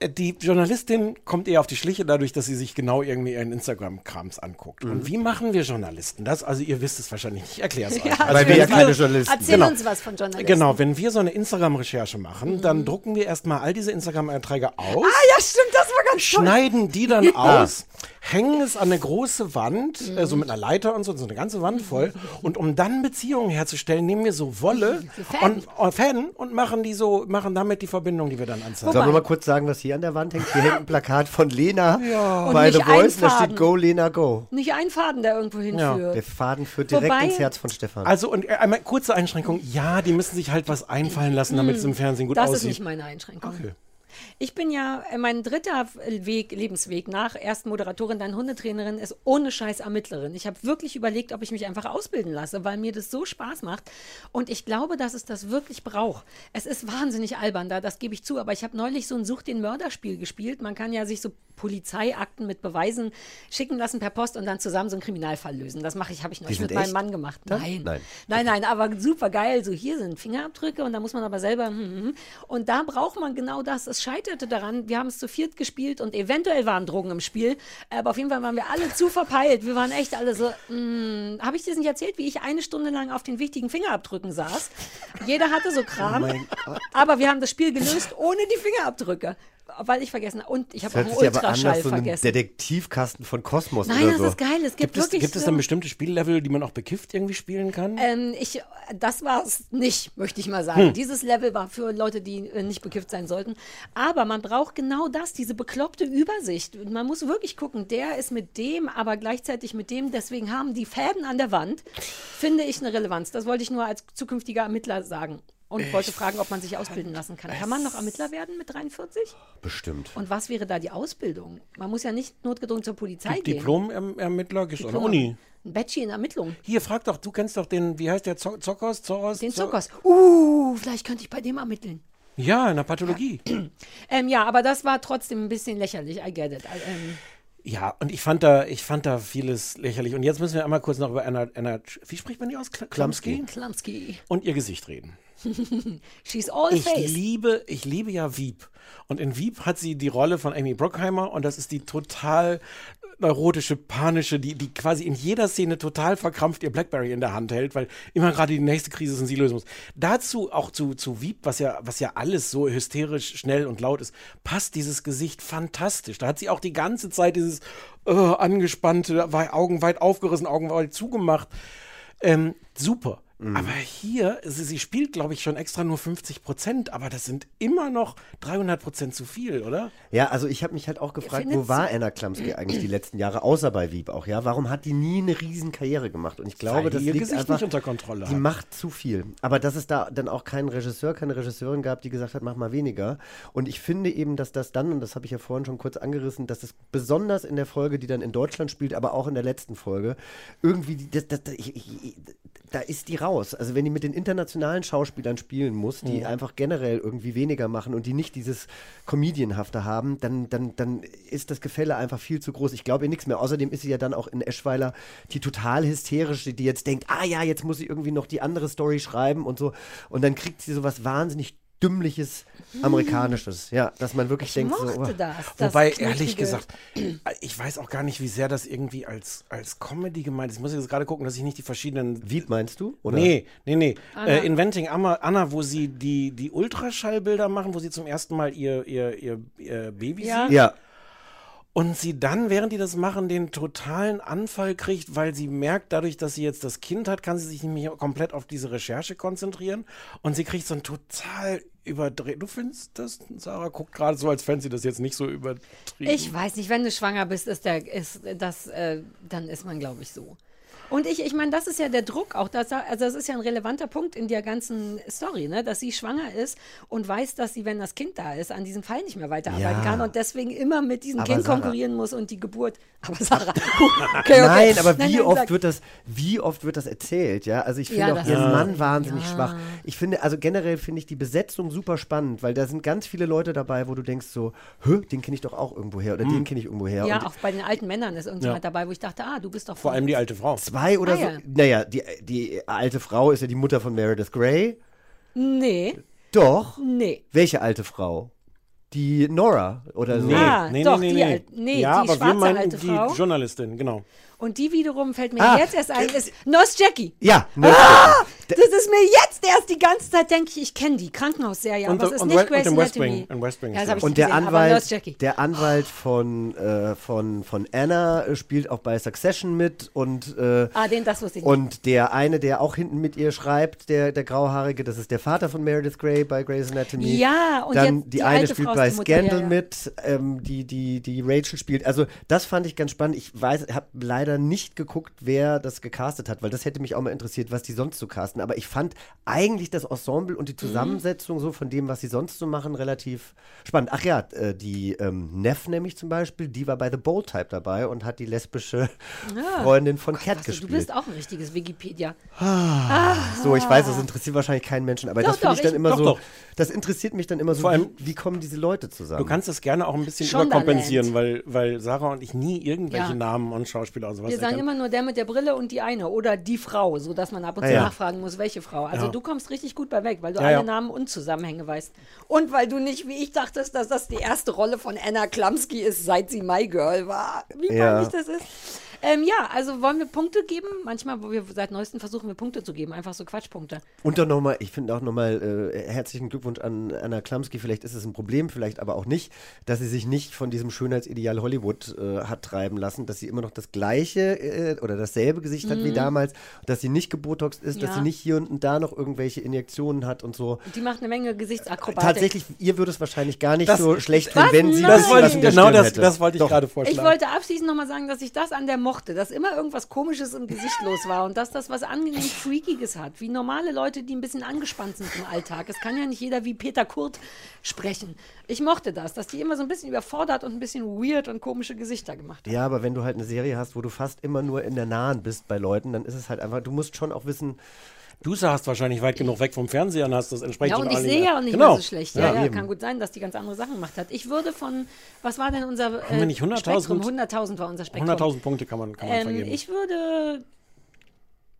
Äh, Die Journalistin kommt eher auf die Schliche dadurch, dass sie sich genau irgendwie ihren Instagram-Krams anguckt. Mhm. Und wie machen wir Journalisten das? Also ihr wisst es wahrscheinlich nicht, ich erkläre es [laughs] euch. Ja, Also Weil wir ja keine Journalisten Erzähl Genau. uns was von Journalisten. Genau, wenn wir so eine Instagram-Recherche machen, dann drucken wir erstmal all diese Instagram-Einträge aus. Ah, ja, stimmt, das war ganz toll. schneiden die dann [laughs] aus, hängen es an eine große Wand, äh, so mit einer Leiter und so, so eine ganze Wand voll. Und um dann Beziehungen herzustellen, nehmen wir so Wolle [laughs] Fäden. und, und Fäden und machen die so, machen damit die Verbindung, die wir dann anzeigen. Sollen wir mal kurz sagen, was hier an der Wand hängt? Hier hängt ein Plakat von Lena [laughs] Und bei The Voice. Da steht Go, Lena, Go. Nicht ein Faden, der irgendwo hinführt. Der Faden führt direkt Wobei- ins Herz von Stefan. Also und äh, einmal kurze Einschränkung, ja, die müssen sich halt was einfallen lassen, damit es im Fernsehen gut das aussieht. ist nicht meine Einschränkung. Okay. Ich bin ja, äh, mein dritter Weg, Lebensweg nach erst Moderatorin, dann Hundetrainerin ist ohne Scheiß Ermittlerin. Ich habe wirklich überlegt, ob ich mich einfach ausbilden lasse, weil mir das so Spaß macht. Und ich glaube, dass es das wirklich braucht. Es ist wahnsinnig albern da, das gebe ich zu. Aber ich habe neulich so ein Such den Mörderspiel gespielt. Man kann ja sich so Polizeiakten mit Beweisen schicken lassen per Post und dann zusammen so einen Kriminalfall lösen. Das mache ich, habe ich neulich mit meinem echt? Mann gemacht. Dann? Nein. Nein. Nein, nein, aber super geil. So, hier sind Fingerabdrücke und da muss man aber selber. hm, hm, hm. Und da braucht man genau das. Es scheiterte daran. Wir haben es zu viert gespielt und eventuell waren Drogen im Spiel. Aber auf jeden Fall waren wir alle zu verpeilt. Wir waren echt alle so. hm, Habe ich dir das nicht erzählt, wie ich eine Stunde lang auf den wichtigen Fingerabdrücken saß? Jeder hatte so Kram. Gott. aber wir haben das Spiel gelöst ohne die Fingerabdrücke. Weil ich vergessen Und ich habe auch Ultraschall so vergessen. Detektivkasten von Kosmos Nein, das so. ist geil. Es gibt, Gibt es, wirklich gibt es so dann bestimmte Spiellevel, die man auch bekifft irgendwie spielen kann? Ähm, ich, das war es nicht, möchte ich mal sagen. Hm. Dieses Level war für Leute, die äh, nicht bekifft sein sollten. Aber man braucht genau das, diese bekloppte Übersicht. Man muss wirklich gucken, der ist mit dem, aber gleichzeitig mit dem. Deswegen haben die Fäden an der Wand, finde ich, eine Relevanz. Das wollte ich nur als zukünftiger Ermittler sagen. Und wollte fragen, ob man sich ausbilden lassen kann. Kann man noch Ermittler werden mit 43? Bestimmt. Und was wäre da die Ausbildung? Man muss ja nicht notgedrungen zur Polizei gehen. Diplom-Ermittler, gehst du an der Uni. Ein Bachelor in Ermittlung. Hier, frag doch, du kennst doch den, wie heißt der, Zo- Zockers? Zoros? Den Zo- Zuckers. Uh, vielleicht könnte ich bei dem ermitteln. Ja, in der Pathologie. [clears throat] Ähm, ja, aber das war trotzdem ein bisschen lächerlich. I get it. Ähm, Ja, und ich fand da, ich fand da vieles lächerlich. Und jetzt müssen wir einmal kurz noch über Anna, Anna wie spricht man die aus? Kl- Klamski. Klamski. Und ihr Gesicht reden. [laughs] She's all Ich face. liebe, ich liebe ja Wieb. Und in Wieb hat sie die Rolle von Amy Brockheimer und das ist die total neurotische, panische, die, die quasi in jeder Szene total verkrampft ihr Blackberry in der Hand hält, weil immer gerade die nächste Krise ist und sie lösen muss. Dazu auch zu, zu Wieb, was ja, was ja alles so hysterisch, schnell und laut ist, passt dieses Gesicht fantastisch. Da hat sie auch die ganze Zeit dieses äh, angespannte, Augen weit aufgerissen, Augen weit zugemacht. Ähm, super. Aber hier, sie, sie spielt, glaube ich, schon extra nur 50 Prozent, aber das sind immer noch 300 Prozent zu viel, oder? Ja, also ich habe mich halt auch gefragt, wo war Anna Klamski eigentlich die letzten Jahre, außer bei Wieb auch, ja? Warum hat die nie eine riesen Karriere gemacht? Und ich glaube, Weil das die ihr liegt Gesicht einfach, nicht unter Kontrolle die hat. macht zu viel. Aber dass es da dann auch keinen Regisseur, keine Regisseurin gab, die gesagt hat, mach mal weniger. Und ich finde eben, dass das dann, und das habe ich ja vorhin schon kurz angerissen, dass es besonders in der Folge, die dann in Deutschland spielt, aber auch in der letzten Folge, irgendwie, das, das, das, ich, ich, da ist die raus. Also wenn die mit den internationalen Schauspielern spielen muss, die Mhm. einfach generell irgendwie weniger machen und die nicht dieses Comedianhafte haben, dann, dann, dann ist das Gefälle einfach viel zu groß. Ich glaube ihr nichts mehr. Außerdem ist sie ja dann auch in Eschweiler die total hysterische, die jetzt denkt, ah ja, jetzt muss sie irgendwie noch die andere Story schreiben und so. Und dann kriegt sie sowas wahnsinnig dümmliches Amerikanisches. Ja, dass man wirklich Ich denkt, so, oh. das. das Wobei, ehrlich gesagt, [clears throat] ich weiß auch gar nicht, wie sehr das irgendwie als, als Comedy gemeint ist. Ich muss jetzt gerade gucken, dass ich nicht die verschiedenen. Wie meinst du? Oder? Nee, nee, nee. Äh, Inventing Anna, Anna, wo sie die, die Ultraschallbilder machen, wo sie zum ersten Mal ihr, ihr, ihr, ihr Baby Ja. sieht. Ja. Und sie dann, während die das machen, den totalen Anfall kriegt, weil sie merkt, dadurch, dass sie jetzt das Kind hat, kann sie sich mehr komplett auf diese Recherche konzentrieren. Und sie kriegt so ein total überdreht. Du findest das? Sarah guckt gerade so, als fände sie das jetzt nicht so übertrieben. Ich weiß nicht, wenn du schwanger bist, ist der, ist das, äh, dann ist man, glaube ich, so. Und ich, ich meine, das ist ja der Druck auch. Das, also das ist ja ein relevanter Punkt in der ganzen Story, ne? dass sie schwanger ist und weiß, dass sie, wenn das Kind da ist, an diesem Fall nicht mehr weiterarbeiten Ja. kann und deswegen immer mit diesem Aber Kind Sarah- konkurrieren muss und die Geburt. Aber Sarah, [laughs] okay, okay. Nein, aber wie nein, oft wird das, wie oft wird das erzählt, ja? Also ich finde Ja, auch ihren Mann wahnsinnig Ja. schwach. Ich finde, also generell finde ich die Besetzung super spannend, weil da sind ganz viele Leute dabei, wo du denkst so, Hö, den kenne ich doch auch irgendwo her oder den kenne ich irgendwo her. Ja, Und auch bei den alten Männern ist irgendjemand Ja. dabei, wo ich dachte, ah, du bist doch Vor allem die alte Frau. Zwei oder Ah, so. ja. Naja, die, die alte Frau ist ja die Mutter von Meredith Grey. Nee, Doch. nee. Welche alte Frau? Die Nora oder so. Nee, Ah, nee, doch, nee, die nee. alt- nee, ja, die aber wir schwarze meinen alte die Frau. Journalistin, genau. Und die wiederum fällt mir Ah, jetzt erst ein, ist Nurse Jackie. Ja, ne, Ah, das ist mir jetzt erst die ganze Zeit, denke ich, ich kenne die Krankenhausserie, Und aber es the- ist und nicht West- Grey's und West Anatomy. Wing- im West Wing ja, das ich Und der gesehen, Anwalt, Nurse Jackie. der Anwalt von, äh, von, von Anna äh, spielt auch bei Succession mit und äh, Ah, den, das wusste ich nicht. Und der eine, der auch hinten mit ihr schreibt, der, der Grauhaarige, das ist der Vater von Meredith Grey bei Grey's Anatomy. Ja, und Dann jetzt die, die eine alte spielt Frau bei Scandal ja, ja. mit, ähm, die, die, die Rachel spielt. Also das fand ich ganz spannend. Ich weiß, habe leider nicht geguckt, wer das gecastet hat, weil das hätte mich auch mal interessiert, was die sonst so casten. Aber ich fand eigentlich das Ensemble und die Zusammensetzung so von dem, was sie sonst so machen, relativ spannend. Ach ja, äh, die ähm, Neff nämlich zum Beispiel, die war bei The Bold Type dabei und hat die lesbische Ah. Freundin von Cat Also, gespielt. du bist auch ein richtiges Wikipedia. So, ich weiß, das interessiert wahrscheinlich keinen Menschen, aber Doch, das finde ich dann ich- immer Doch, so. doch. Das interessiert mich dann immer so. Vor allem- wie, wie kommen diese Leute zusammen? Du kannst das gerne auch ein bisschen Shondaland. überkompensieren, weil, weil Sarah und ich nie irgendwelche Ja. Namen und Schauspieler und sowas Wir sagen immer nur der mit der Brille und die eine oder die Frau, so dass man ab und zu ja. nachfragen muss, welche Frau. Also Ja. du kommst richtig gut bei weg, weil du alle. Namen und Zusammenhänge weißt. Und weil du nicht, wie ich dachtest, dass das die erste Rolle von Anna Klamski ist, seit sie My Girl war. Wie peinlich das ist. Ähm, ja, also wollen wir Punkte geben? Manchmal, wo wir seit neuestem versuchen wir Punkte zu geben, einfach so Quatschpunkte. Und dann nochmal, ich finde auch nochmal äh, herzlichen Glückwunsch an Anna Klamski. Vielleicht ist es ein Problem, vielleicht aber auch nicht, dass sie sich nicht von diesem Schönheitsideal Hollywood äh, hat treiben lassen, dass sie immer noch das gleiche äh, oder dasselbe Gesicht hat wie Mhm. damals, dass sie nicht gebotoxt ist, dass Ja. sie nicht hier und da noch irgendwelche Injektionen hat und so. Die macht eine Menge Gesichtsakrobatik. Tatsächlich, ihr würde es wahrscheinlich gar nicht Das- so schlecht tun, wenn sie Das ich, in der genau das, das wollte ich Doch. gerade Ich vorschlagen. wollte abschließend nochmal sagen, dass ich das an der mochte, dass immer irgendwas Komisches im Gesicht los war und dass das was angenehm Freakiges hat, wie normale Leute, die ein bisschen angespannt sind im Alltag. Es kann ja nicht jeder wie Peter Kurt sprechen. Ich mochte das, dass die immer so ein bisschen überfordert und ein bisschen weird und komische Gesichter gemacht haben. Ja, aber wenn du halt eine Serie hast, wo du fast immer nur in der Nahen bist bei Leuten, dann ist es halt einfach, du musst schon auch wissen, Du saßt wahrscheinlich weit genug weg vom Fernseher und hast das entsprechend Ja, und ich sehe ja auch nicht genau. mehr so schlecht. Ja, ja, eben. kann gut sein, dass die ganz andere Sachen gemacht hat. Ich würde von, was war denn unser Haben wir nicht 100.000? Spektrum? 100.000 war unser Spektrum. 100.000 Punkte kann man, kann man Ähm, vergeben. ich würde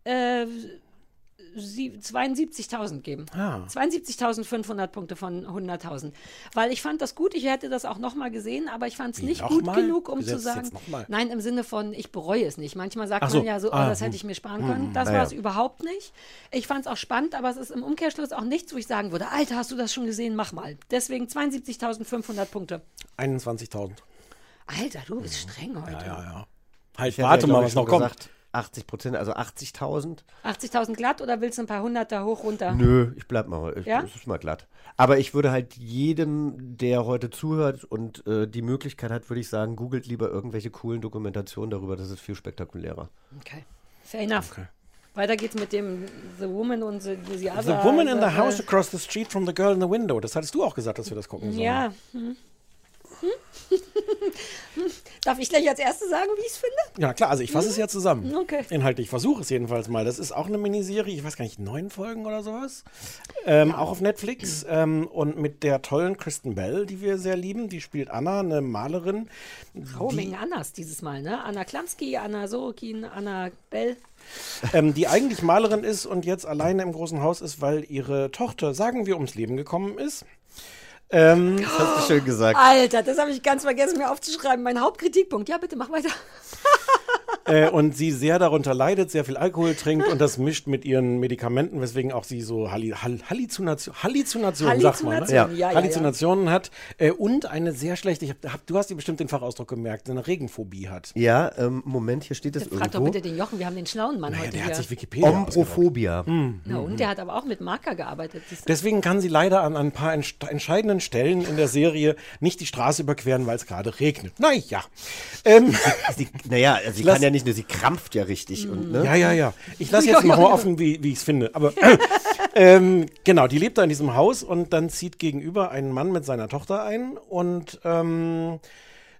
äh, 72.000 geben. Ah. 72.500 Punkte von 100.000. Weil ich fand das gut, ich hätte das auch nochmal gesehen, aber ich fand es nicht gut mal? genug, um zu sagen. Nein, im Sinne von, ich bereue es nicht. Manchmal sagt so. man ja so, oh, Ah, das hm. hätte ich mir sparen Hm, können. hm. Das Naja. war es überhaupt nicht. Ich fand es auch spannend, aber es ist im Umkehrschluss auch nichts, wo ich sagen würde, Alter, hast du das schon gesehen? Mach mal. Deswegen 72.500 Punkte. 21.000. Alter, du bist streng heute. Ja, ja, ja. Halt, warte ja, mal, was noch schon kommt. Gesagt, 80 Prozent, also 80.000. 80.000 glatt oder willst du ein paar Hunderter hoch, runter? Nö, ich bleib mal, ich, Ja? es ist mal glatt. Aber ich würde halt jedem, der heute zuhört und äh, die Möglichkeit hat, würde ich sagen, googelt lieber irgendwelche coolen Dokumentationen darüber, das ist viel spektakulärer. Okay. Fair enough. Weiter geht's mit dem The Woman und The, the, The other, Woman in the Sache. House Across the Street from the Girl in the Window. Das hattest du auch gesagt, dass wir das gucken sollen. Ja. Hm. Hm? [laughs] Darf ich gleich als Erste sagen, wie ich es finde? Ja, klar, also ich fasse es ja zusammen. Okay. Inhaltlich, ich versuche es jedenfalls mal. Das ist auch eine Miniserie, ich weiß gar nicht, neun Folgen oder sowas. Ähm, Auch auf Netflix. Ähm, und mit der tollen Kristen Bell, die wir sehr lieben. Die spielt Anna, eine Malerin. Oh, Menge Annas dieses Mal, ne? Anna Klamski, Anna Sorokin, Anna Bell. ähm, die eigentlich Malerin ist und jetzt alleine im großen Haus ist, weil ihre Tochter, sagen wir, ums Leben gekommen ist. Ähm, das hast du schön gesagt. Alter, das habe ich ganz vergessen, mir aufzuschreiben. Mein Hauptkritikpunkt. Ja, bitte, mach weiter. [laughs] äh, und sie sehr darunter leidet, sehr viel Alkohol trinkt und das mischt mit ihren Medikamenten, weswegen auch sie so Halli Hall Halluzination, Halluzinationen, sagt man, ne? Halluzinationen, ja, ja, ja. Halluzinationen hat äh, und eine sehr schlechte, ich hab, hab, du hast dir bestimmt den Fachausdruck gemerkt, eine Regenphobie hat. Ja, ähm, Moment, hier steht es Frag doch irgendwo. bitte den Jochen, wir haben den schlauen Mann heute der hier. hat sich Wikipedia Ombrophobia. Hm, Na, und der hat aber auch mit Marker gearbeitet. Deswegen kann sie leider an ein paar entsch- entscheidenden Stellen in der Serie nicht die Straße überqueren, weil es gerade regnet. Naja. Ähm, Sie, naja, also sie [laughs] Lass- kann ja nicht nur, sie krampft ja richtig. Und, ne? Ja, ja, ja. Ich lasse [laughs] jetzt mal offen, wie, wie ich es finde. Aber [laughs] ähm, genau, die lebt da in diesem Haus und dann zieht gegenüber ein Mann mit seiner Tochter ein und ähm,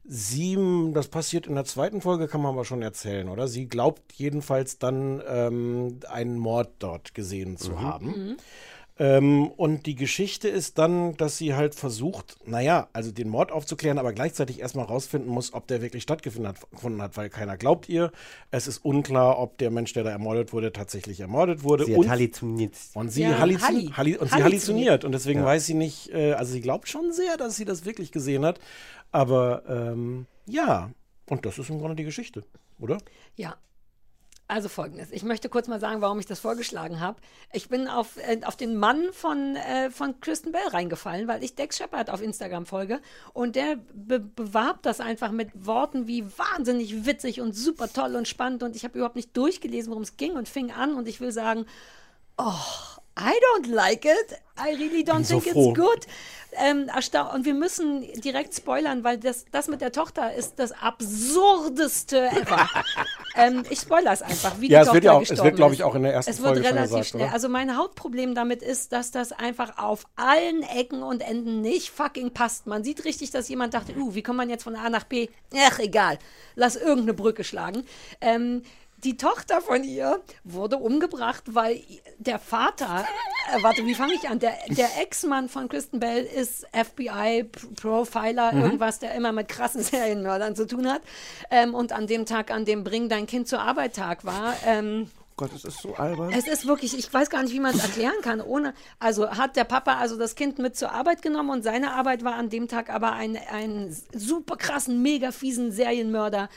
sie, das passiert in der zweiten Folge, kann man aber schon erzählen, oder? Sie glaubt jedenfalls dann ähm, einen Mord dort gesehen zu haben. Ähm, und die Geschichte ist dann, dass sie halt versucht, naja, also den Mord aufzuklären, aber gleichzeitig erstmal rausfinden muss, ob der wirklich stattgefunden hat, weil keiner glaubt ihr. Es ist unklar, ob der Mensch, der da ermordet wurde, tatsächlich ermordet wurde. Sie und, hat halluziniert. und sie, Ja, halluzin Halli. Halli und sie Halluziniert. halluziniert. Und deswegen Ja. weiß sie nicht, äh, also sie glaubt schon sehr, dass sie das wirklich gesehen hat. Aber ähm, ja, und das ist im Grunde die Geschichte, oder? Ja. Also folgendes. Ich möchte kurz mal sagen, warum ich das vorgeschlagen habe. Ich bin auf, äh, auf den Mann von, äh, von Kristen Bell reingefallen, weil ich Dex Shepard auf Instagram folge und der be bewarb das einfach mit Worten wie wahnsinnig witzig und super toll und spannend und ich habe überhaupt nicht durchgelesen, worum es ging und fing an und ich will sagen, oh, I don't like it. I really don't so think froh. it's good. Ähm, und wir müssen direkt spoilern, weil das, das mit der Tochter ist das absurdeste ever. [laughs] ähm, ich spoilere es einfach, wie Ja, die es Tochter wird ja auch- es wird, glaub ich, auch in der ersten es wird Folge schon relativ gesagt, schnell. oder? Also mein Hauptproblem damit ist, dass das einfach auf allen Ecken und Enden nicht fucking passt. Man sieht richtig, dass jemand dachte, uh, wie kommt man jetzt von A nach B? Ach, egal. Lass irgendeine Brücke schlagen. Ähm, die Tochter von ihr wurde umgebracht, weil der Vater, äh, warte, wie fange ich an? Der, der Ex-Mann von Kristen Bell ist FBI-Profiler, Mhm. irgendwas, der immer mit krassen Serienmördern zu tun hat. Ähm, und an dem Tag, an dem Bring dein Kind zur Arbeit Tag war, ähm, Gott, es ist so albern. es ist wirklich, ich weiß gar nicht, wie man es erklären kann. Ohne, also hat der Papa also das Kind mit zur Arbeit genommen und seine Arbeit war an dem Tag aber ein, einen super krassen, mega fiesen Serienmörder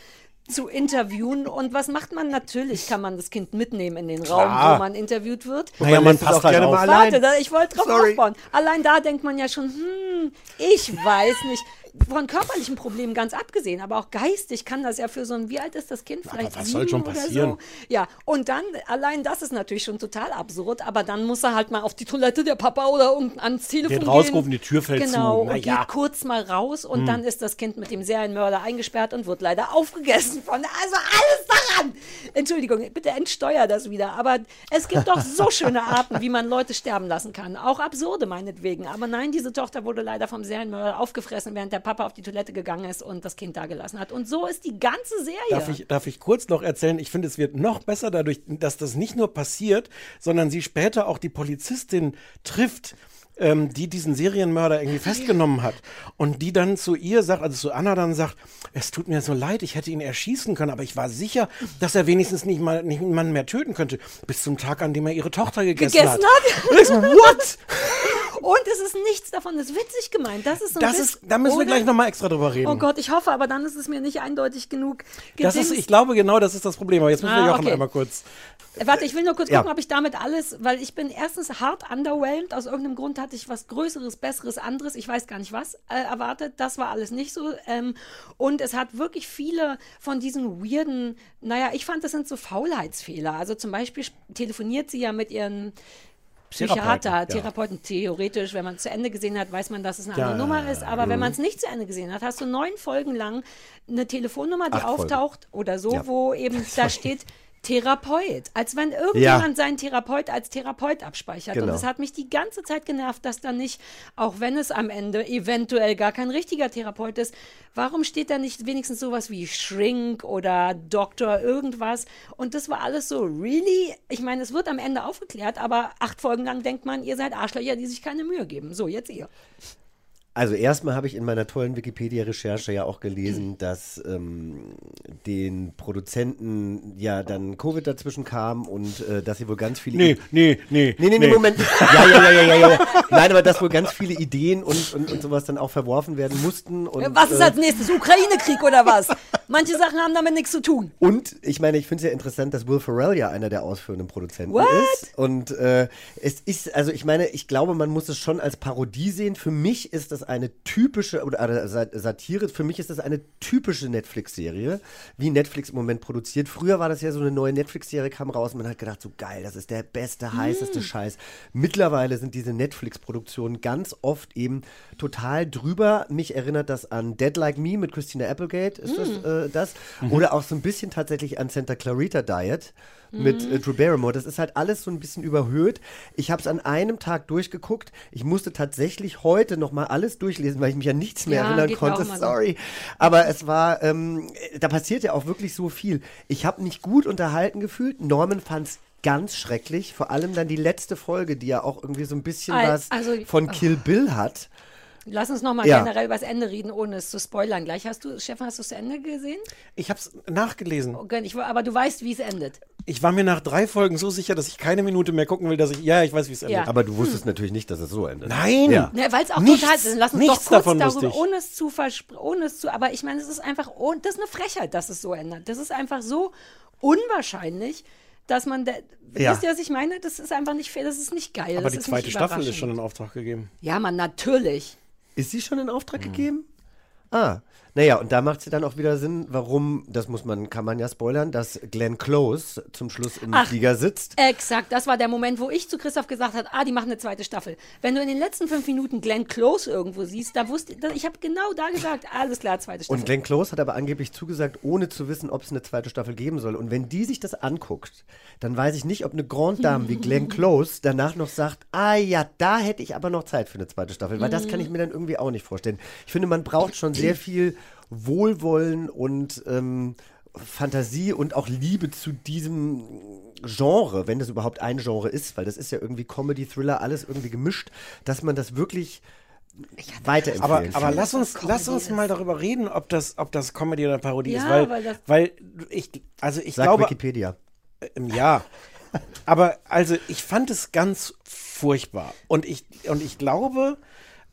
zu interviewen. Und was macht man? Natürlich kann man das Kind mitnehmen in den Raum, Klar. wo man interviewt wird. Naja, man es passt auch halt gerne auf. mal allein. Warte, da, ich wollte drauf Sorry. aufbauen. Allein da denkt man ja schon, hm, ich weiß nicht. Von körperlichen Problemen ganz abgesehen, aber auch geistig kann das ja für so ein, wie alt ist das Kind? Vielleicht was sieben soll schon oder passieren? so. Ja, und dann, allein das ist natürlich schon total absurd, aber dann muss er halt mal auf die Toilette der Papa oder irgend- ans Telefon Den gehen. rausrufen, die Tür fällt zu. Genau, Na und ja. Hm. geht kurz mal raus und dann ist das Kind mit dem Serienmörder eingesperrt und wird leider aufgegessen von, also alles daran. Entschuldigung, bitte entsteuer das wieder, aber es gibt doch so [laughs] schöne Arten, wie man Leute sterben lassen kann, auch absurde meinetwegen, aber nein, diese Tochter wurde leider vom Serienmörder aufgefressen, während der Papa auf die Toilette gegangen ist und das Kind da gelassen hat. Und so ist die ganze Serie. Darf ich, darf ich kurz noch erzählen? Ich finde, es wird noch besser dadurch, dass das nicht nur passiert, sondern sie später auch die Polizistin trifft, ähm, die diesen Serienmörder irgendwie festgenommen hat. Und die dann zu ihr sagt, also zu Anna dann sagt, es tut mir so leid, ich hätte ihn erschießen können, aber ich war sicher, dass er wenigstens nicht mal nicht niemanden mehr töten könnte. Bis zum Tag, an dem er ihre Tochter gegessen, Gegessen hat. hat? What? [laughs] Und es ist nichts davon, das ist witzig gemeint. Das ist so ein Das Witz, ist, da müssen wir gleich nochmal extra drüber reden. Oh Gott, ich hoffe, aber dann ist es mir nicht eindeutig genug. das ist, gedingst. ich glaube genau, das ist das Problem. Aber jetzt müssen wir Ah, Jochen okay. einmal kurz. Äh, Warte, ich will nur kurz Ja. gucken, ob ich damit alles, weil ich bin erstens hart underwhelmed. Aus irgendeinem Grund hatte ich was Größeres, Besseres, anderes. Ich weiß gar nicht was äh, erwartet. Das war alles nicht so. Ähm, und es hat wirklich viele von diesen weirden, naja, ich fand, das sind so Faulheitsfehler. Also zum Beispiel sp- telefoniert sie ja mit ihren Psychiater, Therapeuten, ja. Theoretisch, wenn man es zu Ende gesehen hat, weiß man, dass es eine Ja, andere Nummer ist. Aber wenn mhm. man es nicht zu Ende gesehen hat, hast du neun Folgen lang eine Telefonnummer, die Acht Folgen. auftaucht oder so, Ja. wo eben [laughs] da steht Therapeut. Als wenn irgendjemand seinen Therapeut als Therapeut abspeichert. Und Genau. es hat mich die ganze Zeit genervt, dass da nicht, auch wenn es am Ende eventuell gar kein richtiger Therapeut ist, warum steht da nicht wenigstens sowas wie Shrink oder Doktor irgendwas? Und das war alles so, really? Ich meine, es wird am Ende aufgeklärt, aber acht Folgen lang denkt man, ihr seid Arschlöcher, die sich keine Mühe geben. So, jetzt ihr. Also erstmal habe ich in meiner tollen Wikipedia-Recherche ja auch gelesen, [clears throat] dass ähm, den Produzenten ja dann Covid dazwischen kam und äh, dass sie wohl ganz viele Nee, nee, nee. Nee, nee, nee, nee. Moment. [laughs] Ja, ja, ja, ja, ja, ja. Nein, aber dass wohl ganz viele Ideen und, und, und sowas dann auch verworfen werden mussten. Und, was ist äh, als nächstes? Ukraine-Krieg oder was? Manche Sachen haben damit nichts zu tun. Und ich meine, ich finde es ja interessant, dass Will Ferrell ja einer der ausführenden Produzenten What? ist. Und äh, es ist, also ich meine, ich glaube, man muss es schon als Parodie sehen. Für mich ist das eine typische, oder Sa- Satire, für mich ist das eine typische Netflix-Serie, wie Netflix im Moment produziert. Früher war das ja so eine neue Netflix-Serie, kam raus und man hat gedacht, so geil, das ist der beste, heißeste Scheiß. Mittlerweile sind diese Netflix-Produktionen ganz oft eben total drüber. Mich erinnert das an Dead Like Me mit Christina Applegate, ist das äh, das? Oder auch so ein bisschen tatsächlich an Santa Clarita Diet mit äh, Drew Barrymore. Das ist halt alles so ein bisschen überhöht. Ich habe es an einem Tag durchgeguckt. Ich musste tatsächlich heute noch mal alles durchlesen, weil ich mich an nichts mehr Ja, erinnern konnte. so. Sorry. Aber es war, ähm, da passiert ja auch wirklich so viel. Ich habe mich gut unterhalten gefühlt. Norman fand es ganz schrecklich. Vor allem dann die letzte Folge, die ja auch irgendwie so ein bisschen Al- was also- von Kill Bill hat. Lass uns nochmal Ja. generell über das Ende reden, ohne es zu spoilern. Gleich hast du, Stefan, hast du es zu Ende gesehen? Ich habe es nachgelesen. Okay, ich, aber du weißt, wie es endet. Ich war mir nach drei Folgen so sicher, dass ich keine Minute mehr gucken will, dass ich, ja, ich weiß, wie es endet. Ja. Aber du wusstest natürlich nicht, dass es so endet. Nein! Ja. Ne, Weil es auch Nichts- total, lass uns nichts doch kurz davon darüber, ohne es zu ohne es zu, aber ich meine, es ist einfach, oh, das ist eine Frechheit, dass es so ändert. Das ist einfach so unwahrscheinlich, dass man, da, Ja. wisst ihr, was ich meine? Das ist einfach nicht fair, das ist nicht geil. Aber das die ist zweite nicht Staffel ist schon in Auftrag gegeben. Ja, man, natürlich. Ist sie schon in Auftrag gegeben? Ah, naja, und da macht es dann auch wieder Sinn, warum, das muss man, kann man ja spoilern, dass Glenn Close zum Schluss im Ach. Flieger sitzt. Exakt, das war der Moment, wo ich zu Christoph gesagt habe, ah, die machen eine zweite Staffel. Wenn du in den letzten fünf Minuten Glenn Close irgendwo siehst, da wusste ich habe genau da gesagt, alles klar, zweite Staffel. Und Glenn Close hat aber angeblich zugesagt, ohne zu wissen, ob es eine zweite Staffel geben soll. Und wenn die sich das anguckt, dann weiß ich nicht, ob eine Grande Dame wie Glenn [laughs] Close danach noch sagt, ah ja, da hätte ich aber noch Zeit für eine zweite Staffel. Weil das kann ich mir dann irgendwie auch nicht vorstellen. Ich finde, man braucht schon sehr [clears throat] viel Wohlwollen und ähm, Fantasie und auch Liebe zu diesem Genre, wenn das überhaupt ein Genre ist, weil das ist ja irgendwie Comedy, Thriller, alles irgendwie gemischt, dass man das wirklich weiterempfehlen Aber, kann. aber lass uns, Comedy lass uns mal darüber reden, ob das, ob das Comedy oder Parodie Ja, ist. Weil, weil das- weil ich, also ich Sagt glaube, Wikipedia. Ähm, Ja. Aber also ich fand es ganz furchtbar. Und ich, und ich glaube,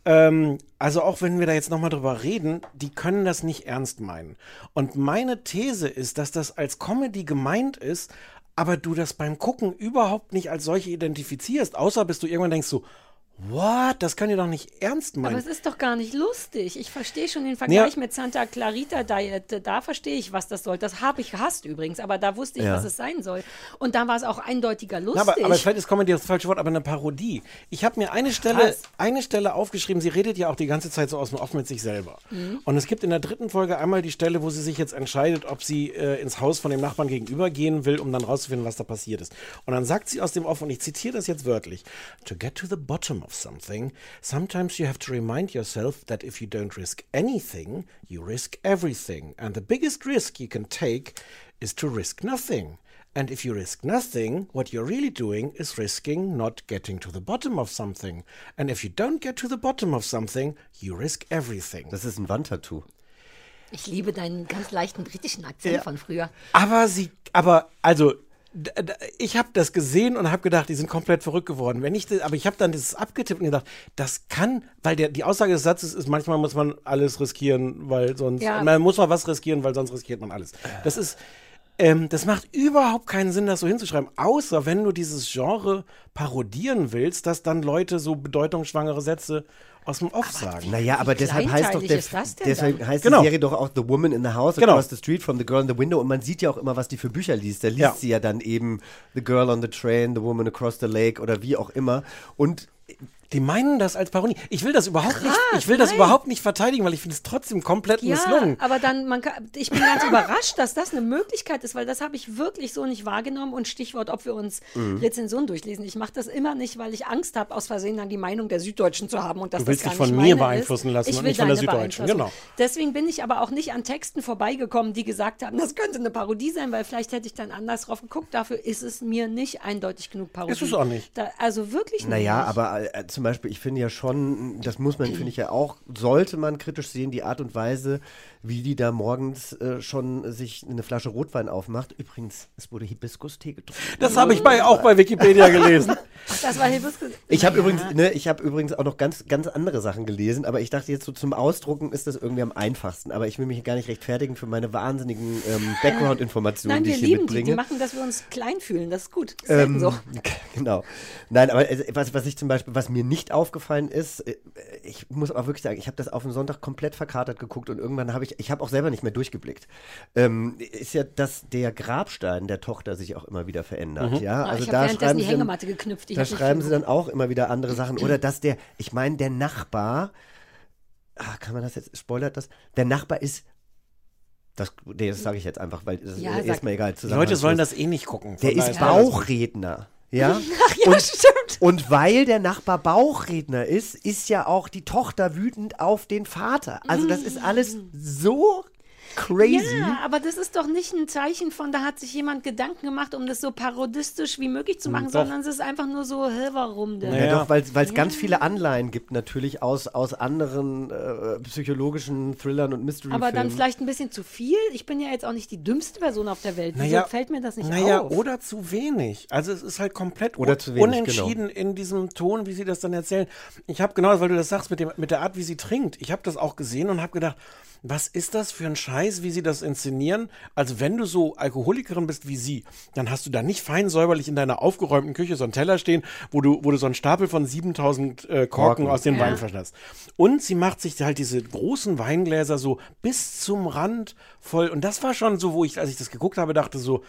ähm, also auch wenn wir da jetzt nochmal drüber reden, die können das nicht ernst meinen. Und meine These ist, dass das als Comedy gemeint ist, aber du das beim Gucken überhaupt nicht als solche identifizierst, außer bis du irgendwann denkst so, what, das kann ihr doch nicht ernst aber meinen. es ist doch gar nicht lustig. Ich verstehe schon den Vergleich Ja. mit Santa Clarita Diet. Da verstehe ich, was das soll. Das habe ich gehasst übrigens, aber da wusste ich, Ja. was es sein soll. Und da war es auch eindeutiger Na, lustig. aber, aber vielleicht ist Comedy das falsche Wort, aber eine Parodie. Ich habe mir eine Stelle, eine Stelle aufgeschrieben, sie redet ja auch die ganze Zeit so aus dem Off mit sich selber. Mhm. Und es gibt in der dritten Folge einmal die Stelle, wo sie sich jetzt entscheidet, ob sie äh, ins Haus von dem Nachbarn gegenüber gehen will, um dann rauszufinden, was da passiert ist. Und dann sagt sie aus dem Off, und ich zitiere das jetzt wörtlich, to get to the bottom of something, sometimes you have to remind yourself that if you don't risk anything, you risk everything. And the biggest risk you can take is to risk nothing. And if you risk nothing, what you're really doing is risking not getting to the bottom of something. And if you don't get to the bottom of something, you risk everything. Das ist ein Wandtattoo. Ich liebe deinen ganz leichten britischen Akzent Ja. von früher. Aber sie, aber also d- d- ich habe das gesehen und habe gedacht, die sind komplett verrückt geworden. Wenn ich, das- aber ich habe dann das abgetippt und gedacht, das kann, weil der, die Aussage des Satzes ist, manchmal muss man alles riskieren, weil sonst, Ja. man muss mal was riskieren, weil sonst riskiert man alles. Das ist, ähm, das macht überhaupt keinen Sinn, das so hinzuschreiben, außer wenn du dieses Genre parodieren willst, dass dann Leute so bedeutungsschwangere Sätze aus dem Off sagen. Naja, aber deshalb heißt doch der, deshalb dann? heißt Genau. die Serie doch auch The Woman in the House Genau. Across the Street from the Girl in the Window und man sieht ja auch immer, was die für Bücher liest. Da liest Ja. sie ja dann eben The Girl on the Train, The Woman Across the Lake oder wie auch immer. Und Die meinen das als Parodie. Ich will das überhaupt nicht, Krass, ich will das nein. überhaupt nicht verteidigen, weil ich finde es trotzdem komplett Ja, misslungen. aber dann, man kann, ich bin ganz überrascht, dass das eine Möglichkeit ist, weil das habe ich wirklich so nicht wahrgenommen. Und Stichwort, ob wir uns Mhm. Rezensionen durchlesen. Ich mache das immer nicht, weil ich Angst habe, aus Versehen dann die Meinung der Süddeutschen zu haben. Und dass Du willst das dich gar von nicht mir beeinflussen ist. lassen ich und will nicht von der deine Süddeutschen, genau. Deswegen bin ich aber auch nicht an Texten vorbeigekommen, die gesagt haben, das könnte eine Parodie sein, weil vielleicht hätte ich dann anders drauf geguckt. Dafür ist es mir nicht eindeutig genug Parodie. Ist es auch nicht. Da, also wirklich Naja, nicht. aber äh, zum Beispiel, ich finde ja schon, das muss man, finde ich ja auch, sollte man kritisch sehen, die Art und Weise, wie die da morgens äh, schon sich eine Flasche Rotwein aufmacht. Übrigens, es wurde Hibiskus-Tee getrunken. Das habe ich bei, auch bei Wikipedia gelesen. [laughs] Das war Hibiskus. Ich habe Ja. übrigens, ne, ich habe übrigens auch noch ganz, ganz andere Sachen gelesen, aber ich dachte jetzt so zum Ausdrucken ist das irgendwie am einfachsten. Aber ich will mich gar nicht rechtfertigen für meine wahnsinnigen ähm, [laughs] Background-Informationen, die wir ich hier lieben die. mitbringe. Die machen, dass wir uns klein fühlen. Das ist gut. Das Ähm, so. [laughs] Genau. Nein, aber äh, was, was ich zum Beispiel, was mir nicht aufgefallen ist, äh, ich muss aber wirklich sagen, ich habe das auf den Sonntag komplett verkatert geguckt und irgendwann habe ich, ich habe auch selber nicht mehr durchgeblickt. Ähm, ist ja, dass der Grabstein der Tochter sich auch immer wieder verändert. Mhm. Ja, Ah, also ich habe da schreiben die sie dann, Hängematte geknüpft. Ich da schreiben sie dann auch immer wieder andere Sachen. Oder [clears throat] dass der, ich meine, der Nachbar, ah, kann man das jetzt, spoilert das? Der Nachbar ist das, nee, das sage ich jetzt einfach, weil das Ja, ist erstmal egal. Die Leute sollen das eh nicht gucken. Der ist Bauchredner. Ja? [laughs] Ach ja, und, stimmt. und weil der Nachbar Bauchredner ist, ist ja auch die Tochter wütend auf den Vater. Also das ist alles so crazy. Ja, aber das ist doch nicht ein Zeichen von, da hat sich jemand Gedanken gemacht, um das so parodistisch wie möglich zu machen, Doch. sondern es ist einfach nur so, hä, warum denn? Ja, doch, weil es ganz viele Anleihen gibt natürlich aus, aus anderen äh, psychologischen Thrillern und Mystery-Filmen. Aber dann vielleicht ein bisschen zu viel. Ich bin ja jetzt auch nicht die dümmste Person auf der Welt. Wieso Naja, fällt mir das nicht naja, auf? oder zu wenig. Also es ist halt komplett Oder zu wenig, unentschieden in diesem Ton, wie sie das dann erzählen. Ich habe genau, weil du das sagst, mit, dem, mit der Art, wie sie trinkt. Ich habe das auch gesehen und habe gedacht, was ist das für ein Scheiß, wie sie das inszenieren? Also wenn du so Alkoholikerin bist wie sie, dann hast du da nicht fein säuberlich in deiner aufgeräumten Küche so einen Teller stehen, wo du, wo du so einen Stapel von 7000 äh, Korken, Korken. aus den Ja. Weinflaschen hast. Und sie macht sich halt diese großen Weingläser so bis zum Rand voll. Und das war schon so, wo ich, als ich das geguckt habe, dachte so,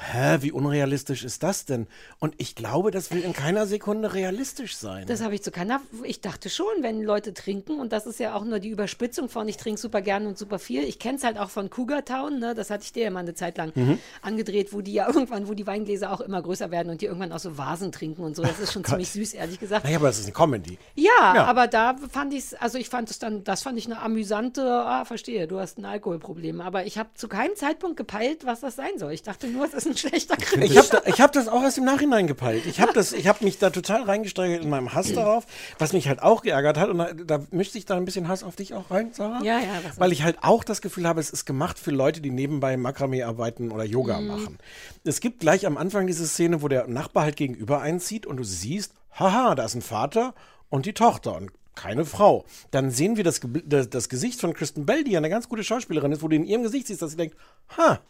hä, wie unrealistisch ist das denn? Und ich glaube, das will in keiner Sekunde realistisch sein. Das habe ich zu keiner. Ich dachte schon, wenn Leute trinken, und das ist ja auch nur die Überspitzung von, ich trinke super gerne und super viel. Ich kenne es halt auch von Cougar Town, ne? das hatte ich dir ja mal eine Zeit lang Mhm. angedreht, wo die ja [laughs] irgendwann, wo die Weingläser auch immer größer werden und die irgendwann aus so Vasen trinken und so. Das ist schon [laughs] ziemlich süß, ehrlich gesagt. naja, aber das ist eine Comedy. Ja, Ja. aber da fand ich es, also ich fand es dann, das fand ich eine amüsante, ah, verstehe, du hast ein Alkoholproblem. Aber ich habe zu keinem Zeitpunkt gepeilt, was das sein soll. Ich dachte nur, es ist ein schlechter Krimi. Ich habe da, ich hab das auch erst im Nachhinein gepeilt. Ich habe hab mich da total reingesteigert in meinem Hass darauf, was mich halt auch geärgert hat. Und da, da mischt sich da ein bisschen Hass auf dich auch rein, Sarah. Ja, ja, Weil ich halt auch das Gefühl habe, es ist gemacht für Leute, die nebenbei Makramee arbeiten oder Yoga Mhm. machen. Es gibt gleich am Anfang diese Szene, wo der Nachbar halt gegenüber einzieht und du siehst, haha, da ist ein Vater und die Tochter und keine Frau. Dann sehen wir das, das, das Gesicht von Kristen Bell, die ja eine ganz gute Schauspielerin ist, wo du in ihrem Gesicht siehst, dass sie denkt, ha,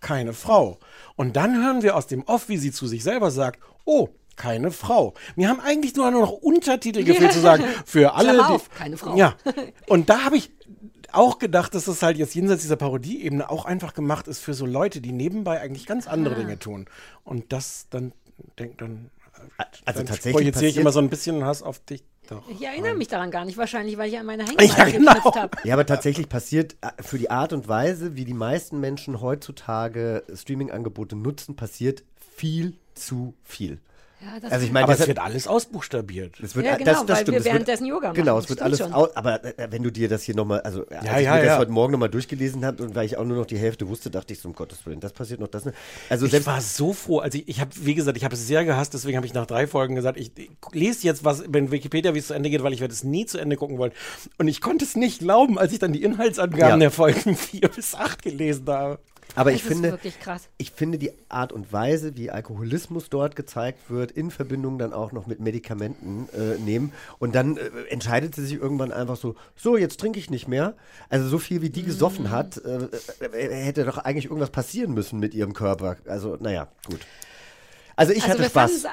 keine Frau. Und dann hören wir aus dem Off, wie sie zu sich selber sagt, oh, keine Frau. Mir haben eigentlich nur noch Untertitel gefehlt zu sagen, für alle. Die- auf, keine Frau. Ja. Und da habe ich auch gedacht, dass das halt jetzt jenseits dieser Parodieebene auch einfach gemacht ist für so Leute, die nebenbei eigentlich ganz andere Ah. Dinge tun. Und das dann denkt dann. Also tatsächlich projiziere ich passiert- immer so ein bisschen Hass auf dich. Doch. Ich erinnere mich daran gar nicht, wahrscheinlich, weil ich an meine Hängematte Ja, genau. geknüpft habe. Ja, aber tatsächlich passiert äh, für die Art und Weise, wie die meisten Menschen heutzutage Streaming-Angebote nutzen, passiert viel zu viel. Ja, das Also ich meine, aber das es wird alles ausbuchstabiert. Es wird, Ja, genau, das, das weil stimmt. wir währenddessen Yoga machen. Genau, es wird alles. schon. Au, aber äh, wenn du dir das hier nochmal, also als Ja, ich ja, mir das ja. heute Morgen nochmal durchgelesen habe und weil ich auch nur noch die Hälfte wusste, dachte ich so, um Gottes Willen, das passiert noch, das nicht. Also Ich selbst war so froh. Also ich, ich habe, wie gesagt, ich habe es sehr gehasst, deswegen habe ich nach drei Folgen gesagt, ich, ich lese jetzt was in Wikipedia, wie es zu Ende geht, weil ich werde es nie zu Ende gucken wollen. Und ich konnte es nicht glauben, als ich dann die Inhaltsangaben Ja. der Folgen [laughs] 4 bis 8 gelesen habe. Aber ich Das ist finde, ich finde die Art und Weise, wie Alkoholismus dort gezeigt wird, in Verbindung dann auch noch mit Medikamenten äh, nehmen. Und dann äh, entscheidet sie sich irgendwann einfach so, so, jetzt trinke ich nicht mehr. Also so viel, wie die gesoffen hat, äh, äh, hätte doch eigentlich irgendwas passieren müssen mit ihrem Körper. Also, naja, gut. Also ich also hatte Spaß.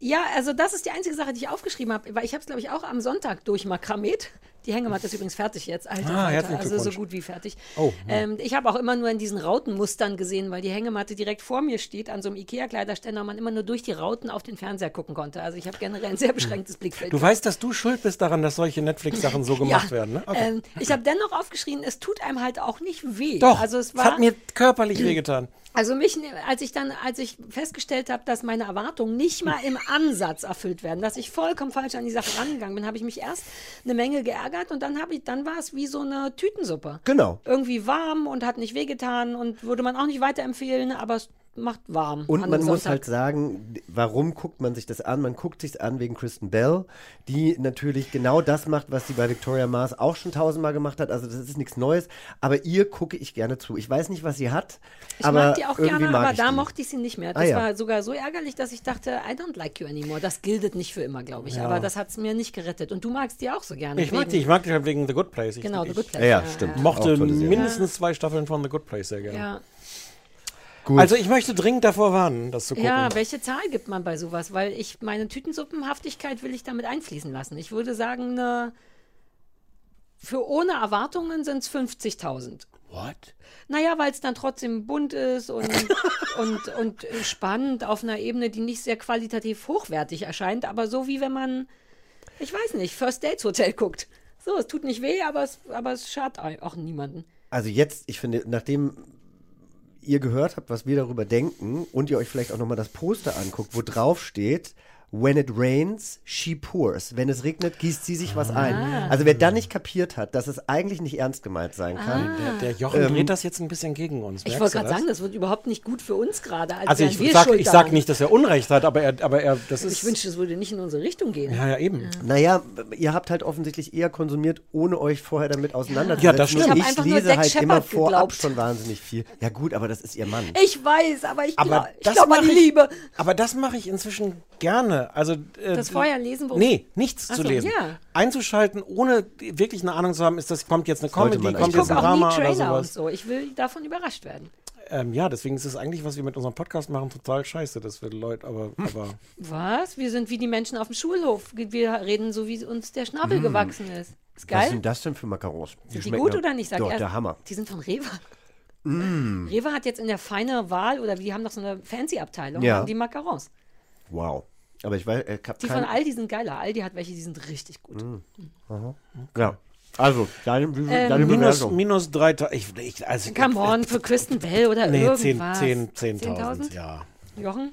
Ja, also das ist die einzige Sache, die ich aufgeschrieben habe, weil ich habe es, glaube ich, auch am Sonntag durchmakramet. Die Hängematte ist übrigens fertig jetzt, alter Ah, Falter, also so gut wie fertig. Oh, ja. ähm, ich habe auch immer nur in diesen Rautenmustern gesehen, weil die Hängematte direkt vor mir steht, an so einem Ikea-Kleiderständer und man immer nur durch die Rauten auf den Fernseher gucken konnte. Also ich habe generell ein sehr beschränktes Blickfeld. Du weißt, dass du schuld bist daran, dass solche Netflix-Sachen so [laughs] gemacht werden, ne? Okay. Ähm, ich habe dennoch aufgeschrieben, es tut einem halt auch nicht weh. Doch, also es es war, hat mir körperlich wehgetan. also mich, als ich dann, als ich festgestellt habe, dass meine Erwartungen nicht mal im Ansatz erfüllt werden, dass ich vollkommen falsch an die Sache rangegangen bin, habe ich mich erst eine Menge geärgert und dann habe ich, dann war es wie so eine Tütensuppe. Genau. Irgendwie warm und hat nicht wehgetan und würde man auch nicht weiterempfehlen, aber es macht warm. Und an man muss halt sagen, warum guckt man sich das an? Man guckt sich an wegen Kristen Bell, die natürlich genau das macht, was sie bei Victoria Mars auch schon tausendmal gemacht hat. Also das ist nichts Neues. Aber ihr gucke ich gerne zu. Ich weiß nicht, was sie hat, Ich aber mag die auch irgendwie gerne, aber da die. mochte ich sie nicht mehr. Ah, Das ja. war sogar so ärgerlich, dass ich dachte, I don't like you anymore. Das gilt nicht für immer, glaube ich. Ja. Aber das hat es mir nicht gerettet. Und du magst die auch so gerne. Ich mag die, ich mag die halt wegen The Good Place. Ich, Genau, The Good Place, Ja, ja, ja, stimmt. mochte mindestens zwei Staffeln von The Good Place sehr gerne. Ja. Gut. Also ich möchte dringend davor warnen, das zu gucken. ja, welche Zahl gibt man bei sowas? Weil ich meine Tütensuppenhaftigkeit will ich damit einfließen lassen. Ich würde sagen, eine, für ohne Erwartungen sind es 50.000. What? Naja, weil es dann trotzdem bunt ist und, [laughs] und, und spannend auf einer Ebene, die nicht sehr qualitativ hochwertig erscheint, aber so wie wenn man, ich weiß nicht, First Dates Hotel guckt. So, es tut nicht weh, aber es, aber es schadet auch niemanden. Also jetzt, ich finde, nachdem ihr gehört habt, was wir darüber denken und ihr euch vielleicht auch nochmal das Poster anguckt, wo drauf steht, When it rains, she pours. Wenn es regnet, gießt sie sich was ein. Ah. Also wer dann nicht kapiert hat, dass es eigentlich nicht ernst gemeint sein kann. Der, der Jochen Ähm, dreht das jetzt ein bisschen gegen uns. Ich wollte gerade sagen, das wird überhaupt nicht gut für uns gerade. als Also ich wir sag, ich nicht, dass er Unrecht hat, aber er, aber er, das ist. Ich wünschte, es würde nicht in unsere Richtung gehen. ja, ja, eben. Naja, ihr habt halt offensichtlich eher konsumiert, ohne euch vorher damit auseinanderzusetzen. Ja, das stimmt. Ich Ich, einfach nur lese halt Shepard immer vorab geglaubt. schon wahnsinnig viel. Ja gut, aber das ist ihr Mann. Ich weiß, aber ich glaube ich das glaub an die ich- Liebe. Aber das mache ich inzwischen gerne. Also äh, Das vorher lesen, worum- Nee, nichts Ach zu so, lesen. ja. Einzuschalten, ohne wirklich eine Ahnung zu haben, ist das kommt jetzt eine Sollte Comedy, kommt Ich jetzt gucke ein Drama oder Trailer und sowas. so. Ich will davon überrascht werden. Ähm, ja, deswegen ist es eigentlich, was wir mit unserem Podcast machen, total scheiße, dass wir Leute, aber, aber [laughs] Was? Wir sind wie die Menschen auf dem Schulhof. Wir reden so, wie uns der Schnabel Mm. gewachsen ist. Ist Was geil. sind das denn für Macarons? Sind die gut oder nicht? Sag Doch, erst. der Hammer. Die sind von Rewe. Mm. Rewe hat jetzt in der feine Wahl, oder die haben noch so eine Fancy-Abteilung, Ja. die Macarons. Wow. Aber ich weiß, äh, hab Die kein- von Aldi sind geiler. Aldi hat welche, die sind richtig gut. Mm. Aha. Ja. Also, deine, wie, Ähm, deine minus, minus 3000. Ich, ich, also, Come on, für Kristen Bell oder nee, 10.000, irgendwas. 10, 10.000, ja. Jochen?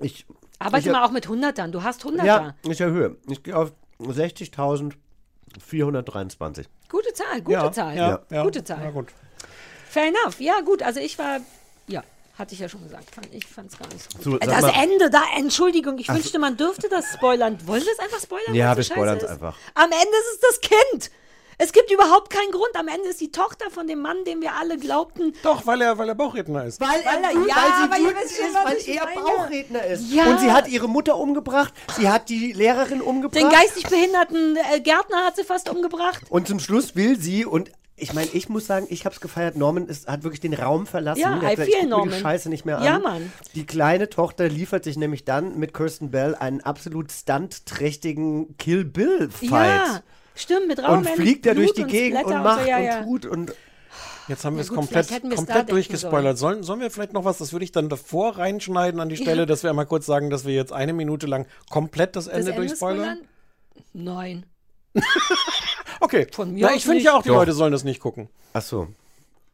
Ich, Arbeite ich, mal auch mit Hundertern. Du hast Hunderter. Ja, ich erhöhe. Ich gehe auf 60.423. Gute Zahl, gute ja, Zahl. Ja, ja. Gute Zahl. Na gut. Fair enough. Ja, gut. Also ich war, ja, hatte ich ja schon gesagt. Fand, ich fand es gar nicht so So, gut. sag das mal- Ende, da, Entschuldigung, ich Ach so. wünschte, man dürfte das spoilern. Wollen wir es einfach spoilern? Ja, wir so spoilern's ist? einfach. Am Ende ist es das Kind. Es gibt überhaupt keinen Grund. Am Ende ist die Tochter von dem Mann, den wir alle glaubten. Doch, weil er, weil er Bauchredner ist. Weil, Weil er- ja, weil sie aber ihr wütend wisst schon, ist, was weil er meine. Bauchredner ist. Ja. Und sie hat ihre Mutter umgebracht, sie hat die Lehrerin umgebracht. Den geistig behinderten äh, Gärtner hat sie fast umgebracht. Und zum Schluss will sie und ich meine, ich muss sagen, ich habe es gefeiert. Norman ist, hat wirklich den Raum verlassen. Ja, Der I gesagt, ich feel guck mir die Norman. Scheiße nicht mehr an. Ja, Mann. Die kleine Tochter liefert sich nämlich dann mit Kirsten Bell einen absolut stuntträchtigen Kill Bill Fight. Ja, stimmt, mit Raum und fliegt da durch die und Gegend und macht so, ja, und ja. tut und Jetzt haben wir Ja es komplett, komplett durchgespoilert. Sollen, sollen wir vielleicht noch was, das würde ich dann davor reinschneiden an die Stelle, dass wir einmal kurz sagen, dass wir jetzt eine Minute lang komplett das Das Ende, Ende durchspoilern? spoilern? Nein. [laughs] Okay. Von mir Na, ich finde ja auch, die Doch. Leute sollen das nicht gucken. Ach so.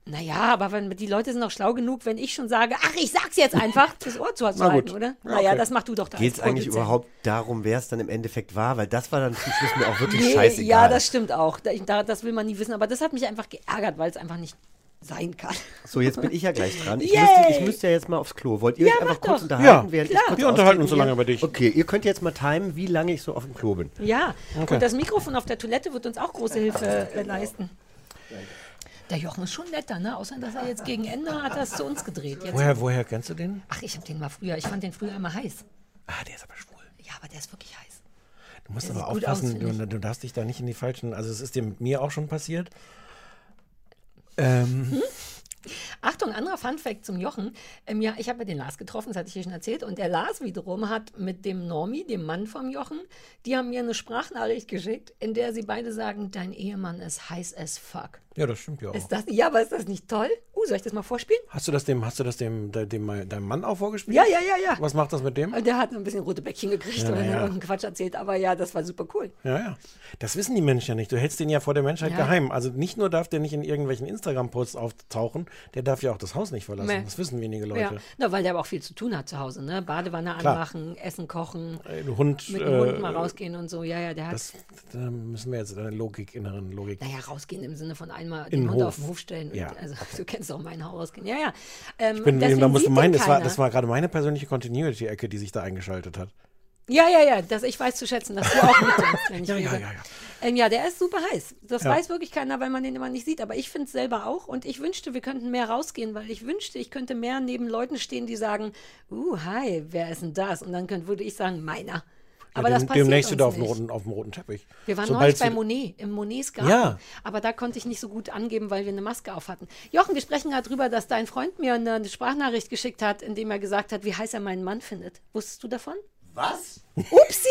Naja, aber wenn, die Leute sind doch schlau genug, wenn ich schon sage, ach, ich sag's jetzt einfach, [laughs] das Ohr zu Na halten, gut. oder? Ja, Naja, okay. das machst du doch da. Geht es als eigentlich überhaupt darum, wer es dann im Endeffekt war? Weil das war dann zum Schluss mir auch wirklich Nee, scheißegal. Ja, das stimmt auch. Da, ich- da, das will man nie wissen. Aber das hat mich einfach geärgert, weil es einfach nicht sein kann. So, jetzt bin ich ja gleich dran. Ich müsste, ich müsste ja jetzt mal aufs Klo. Wollt ihr Ja, euch einfach kurz doch. unterhalten, Ja, während klar. ich kurz Wir unterhalten uns so lange über dich. Okay, ihr könnt jetzt mal timen, wie lange ich so auf dem Klo bin. Ja, Okay. und das Mikrofon auf der Toilette wird uns auch große Hilfe äh, leisten. Der Jochen ist schon netter, ne? Außer, dass er jetzt gegen Ende hat er es zu uns gedreht. Jetzt. Woher, woher kennst du den? Ach, ich habe den mal früher, ich fand den früher immer heiß. Ah, der ist aber schwul. Ja, aber der ist wirklich heiß. Du musst Der aber aus, aufpassen, finde du, du darfst dich da nicht in die falschen. Also, es ist dem, mir auch schon passiert. Ähm, Hm? Achtung, anderer Funfact zum Jochen. Ähm, ja, ich habe ja den Lars getroffen, das hatte ich hier schon erzählt. Und der Lars wiederum hat mit dem Normi, dem Mann vom Jochen, die haben mir eine Sprachnachricht geschickt, in der sie beide sagen, dein Ehemann ist heiß as fuck. Ja, das stimmt ja auch. Ist das, ja, aber ist das nicht toll? Uh, soll ich das mal vorspielen? Hast du das dem, hast du das dem, de- dem, deinem Mann auch vorgespielt? Ja, ja, ja, ja. Was macht das mit dem? Und Der hat ein bisschen rote Bäckchen gekriegt, Ja, er ja. irgendeinen Quatsch erzählt. Aber ja, das war super cool. Ja, ja. Das wissen die Menschen ja nicht. Du hältst den ja vor der Menschheit Ja. geheim. Also nicht nur darf der nicht in irgendwelchen Instagram-Posts auftauchen, der darf ja auch das Haus nicht verlassen. Nee. Das wissen wenige Ja, Leute. na, weil der aber auch viel zu tun hat zu Hause, ne? Badewanne Klar. anmachen, Essen kochen, Äh, Hund, mit dem Hund äh, mal rausgehen und so. Ja, ja, der hat. Das, da müssen wir jetzt eine Logik, inneren Logik. Naja, rausgehen im Sinne von einmal In den Hund Hof. auf den Hof stellen. Und, Ja. [laughs] Also, du kennst auch mein Haus rausgehen. Ja, ja. Ähm, Ich bin, da musst du meinen, das war, das war gerade meine persönliche Continuity-Ecke, die sich da eingeschaltet hat. Ja, ja, ja. Das, ich weiß zu schätzen, dass du auch mitdenkst, wenn ich Ja, ja, ja, ja. Ähm, ja, der ist super heiß. Das Ja. weiß wirklich keiner, weil man den immer nicht sieht. Aber ich finde es selber auch. Und ich wünschte, wir könnten mehr rausgehen, weil ich wünschte, ich könnte mehr neben Leuten stehen, die sagen, uh, hi, wer ist denn das? Und dann könnte, würde ich sagen, meiner. Aber ja, das dem, passiert demnächst wieder auf dem, nicht. roten, auf dem roten Teppich. Wir waren Sobald neulich bei Monet, im Monets Garten. Ja. Aber da konnte ich nicht so gut angeben, weil wir eine Maske auf hatten. Jochen, wir sprechen gerade drüber, dass dein Freund mir eine, eine Sprachnachricht geschickt hat, in dem er gesagt hat, wie heiß er meinen Mann findet. Wusstest du davon? Was? Upsi!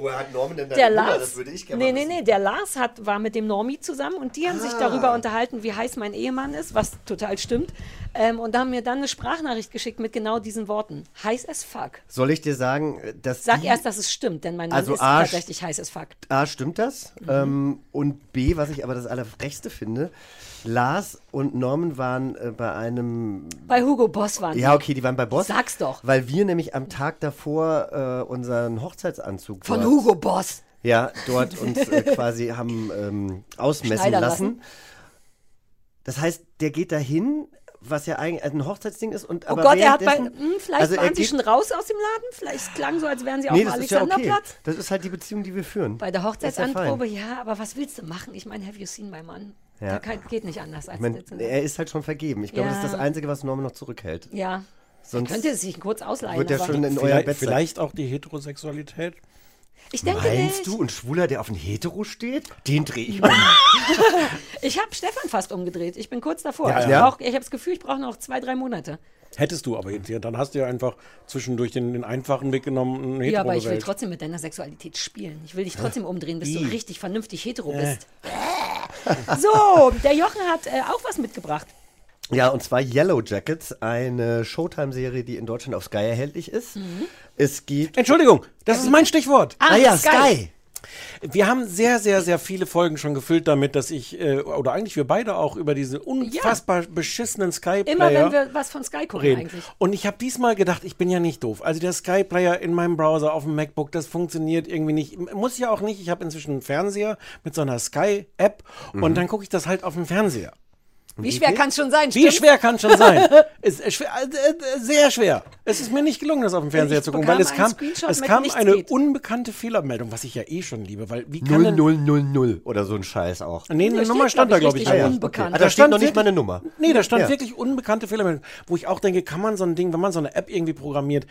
Woher hat Norman denn Der Nummer? Lars, Das würde ich gerne nee, nee, nee, der Lars hat, war mit dem Normi zusammen und die haben sich Ah. darüber unterhalten, wie heiß mein Ehemann ist, was total stimmt. Ähm, und da haben mir dann eine Sprachnachricht geschickt mit genau diesen Worten. Heiß as fuck. Soll ich dir sagen, dass Sag die, erst, dass es stimmt, denn mein Mann Also ist A, tatsächlich heiß as fuck. A, stimmt das? Mhm. Ähm, und B, was ich aber das Allerfrechste finde, Lars und Norman waren äh, bei einem Bei Hugo Boss waren Ja, okay, die waren bei Boss. Sag's doch. Weil wir nämlich am Tag davor äh, unseren Hochzeitsanzug Von dort, Hugo Boss. Ja, dort uns äh, [laughs] quasi haben ähm, ausmessen lassen. lassen. Das heißt, der geht dahin, was ja eigentlich ein Hochzeitsding ist. Und, Oh aber Gott, er hat bei, währenddessen- hm, vielleicht also waren sie schon raus aus dem Laden. Vielleicht klang so, als wären sie auf Nee, dem ist ja okay. Alexanderplatz. Das ist halt die Beziehung, die wir führen. Bei der ist ja. Hochzeitsanprobe, ja, aber was willst du machen? Ich meine, have you seen my Mann? Ja. Der kann, geht nicht anders als Ich mein, jetzt. er ist halt schon vergeben. Ich glaube, das ist das Ja. Einzige, was Norman noch zurückhält. Ja. Sonst könnte sich kurz ausleihen. wird er aber schon in euer Vielleicht, Bett sein. vielleicht auch die Heterosexualität. ich denke Meinst nicht. du, ein Schwuler, der auf ein Hetero steht? Den drehe ich [laughs] um. Ich habe Stefan fast umgedreht. Ich bin kurz davor. Ja, ich ja. brauch- ich habe das Gefühl, ich brauche noch zwei, drei Monate. Hättest du aber jetzt, ja, dann hast du ja einfach zwischendurch den, den einfachen Weg genommen, ja, aber ich will trotzdem mit deiner Sexualität spielen. Ich will dich trotzdem umdrehen, bis du I. richtig vernünftig hetero Äh. [laughs] So, der Jochen hat äh, auch was mitgebracht. Ja, und zwar Yellow Jackets, eine Showtime-Serie, die in Deutschland auf Sky erhältlich ist. Mhm. Es geht. Entschuldigung, das ist mein Stichwort. Ah, Ah ja, Sky. Sky. Wir haben sehr, sehr, sehr viele Folgen schon gefüllt damit, dass ich, äh, oder eigentlich wir beide auch über diese unfassbar beschissenen Sky-Player Immer wenn wir was von Sky gucken reden. eigentlich. Und ich habe diesmal gedacht, ich bin ja nicht doof. Also der Sky-Player in meinem Browser auf dem MacBook, das funktioniert irgendwie nicht. Muss ja auch nicht. Ich habe inzwischen einen Fernseher mit so einer Sky-App und Mhm. dann gucke ich das halt auf dem Fernseher. Wie schwer kann es schon sein? Wie stimmt's? schwer kann es schon sein? [laughs] ist, äh, schwer, äh, äh, sehr schwer. Es ist mir nicht gelungen, das auf dem Fernseher Ich zu gucken, weil es kam, Screenshot es kam eine geht. unbekannte Fehlermeldung, was ich ja eh schon liebe, weil wie kann denn 0000 oder so ein Scheiß auch. Nee, eine Da Nummer stand da, glaub glaube ich, ja. unbekannt. Ah, da steht stand noch nicht wirklich- mal eine Nummer. Nee, da stand Ja. wirklich unbekannte Fehlermeldung, wo ich auch denke, kann man so ein Ding, wenn man so eine App irgendwie programmiert,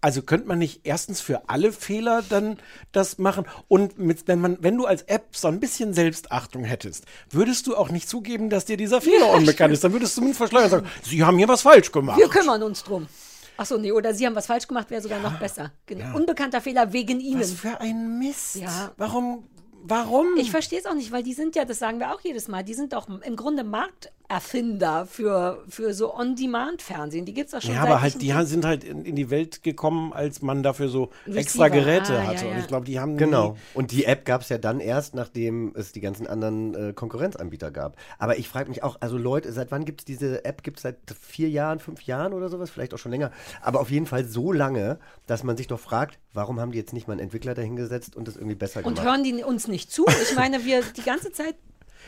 also könnte man nicht erstens für alle Fehler dann das machen und mit, wenn man, wenn du als App so ein bisschen Selbstachtung hättest, würdest du auch nicht zugeben, dass dir dieser Fehler unbekannt ist. Dann würdest du zumindest verschleudern und sagen, sie haben hier was falsch gemacht. Wir kümmern uns drum. Achso, nee, oder Sie haben was falsch gemacht, wäre sogar noch besser. Gen- Unbekannter Fehler wegen Ihnen. Was für ein Mist. Ja. Warum? Warum? Ich verstehe es auch nicht, weil die sind ja, das sagen wir auch jedes Mal, die sind doch im Grunde Erfinder für, für so On-Demand-Fernsehen. Die gibt es doch schon Ja, aber halt, die sind halt in, in die Welt gekommen, als man dafür so Receiver. extra Geräte Ah, hatte. ja, Und ja. ich glaube, die haben Genau. Und die App gab es ja dann erst, nachdem es die ganzen anderen äh, Konkurrenzanbieter gab. Aber ich frage mich auch, also Leute, seit wann gibt es diese App? Gibt es seit vier Jahren, fünf Jahren oder sowas? Vielleicht auch schon länger. Aber auf jeden Fall so lange, dass man sich doch fragt, warum haben die jetzt nicht mal einen Entwickler dahingesetzt und das irgendwie besser Und gemacht? hören die uns nicht zu? Ich meine, wir die ganze Zeit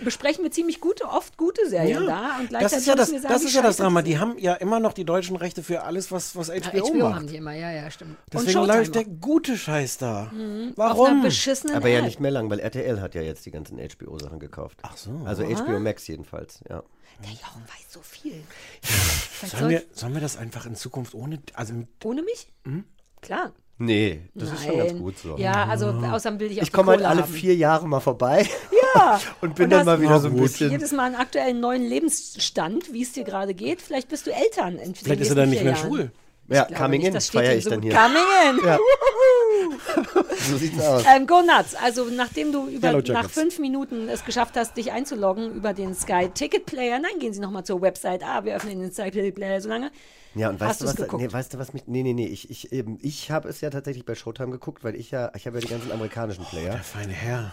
besprechen wir ziemlich gute, oft gute Serien da und das ist gleichzeitig ja das, müssen wir sagen, das ist ja das Drama. die haben ja immer noch die deutschen Rechte für alles, was, was. HBO, Ja, HBO macht. haben die immer, ja, ja, stimmt. Deswegen läuft der gute Scheiß da. Mhm. Warum? Aber ja nicht mehr lang, weil RTL hat ja jetzt die ganzen HBO-Sachen gekauft. Ach so. Also Aha. HBO Max jedenfalls, ja. Der Jochen weiß so viel. Sollen wir, sollen wir das einfach in Zukunft ohne, also mit, Ohne mich? Hm? Klar. Nee, das ist schon ganz Nein. gut so. Ja, also außerdem will ich auch Ich komme halt alle haben. vier Jahre mal vorbei Ja. [laughs] [laughs] und bin Und dann mal wieder so ein bisschen. Jedes Mal einen aktuellen neuen Lebensstand, wie es dir gerade geht. Vielleicht bist du Eltern. In Vielleicht ist er dann nicht mehr Jahren. schwul. Ja, Coming nicht, In feiere ich so dann gut. hier. Coming In. Ja. So sieht's aus. Ähm, go nuts. Also nachdem du über, Yellow nach fünf Minuten es geschafft hast, dich einzuloggen über den Sky Ticket Player, nein, gehen Sie nochmal zur Website. Ah, wir öffnen den Sky Ticket Player so lange. Ja, und Hast weißt du, was, geguckt? nee, weißt du, was mich, nee, nee, nee, ich, ich, eben, ich habe es ja tatsächlich bei Showtime geguckt, weil ich ja, ich habe ja die ganzen amerikanischen Player. der feine Herr.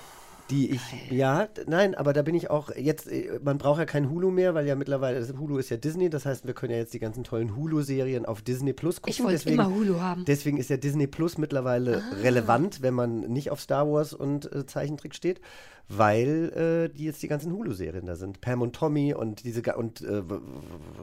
Die ich, ja, nein, aber da bin ich auch jetzt, äh, man braucht ja kein Hulu mehr, weil ja mittlerweile, das Hulu ist ja Disney, das heißt, wir können ja jetzt die ganzen tollen Hulu-Serien auf Disney Plus gucken. Ich wollte deswegen, immer Hulu haben. Deswegen ist ja Disney Plus mittlerweile Ah. relevant, wenn man nicht auf Star Wars und äh, Zeichentrick steht, weil äh, die jetzt die ganzen Hulu-Serien da sind. Pam und Tommy und diese, und äh,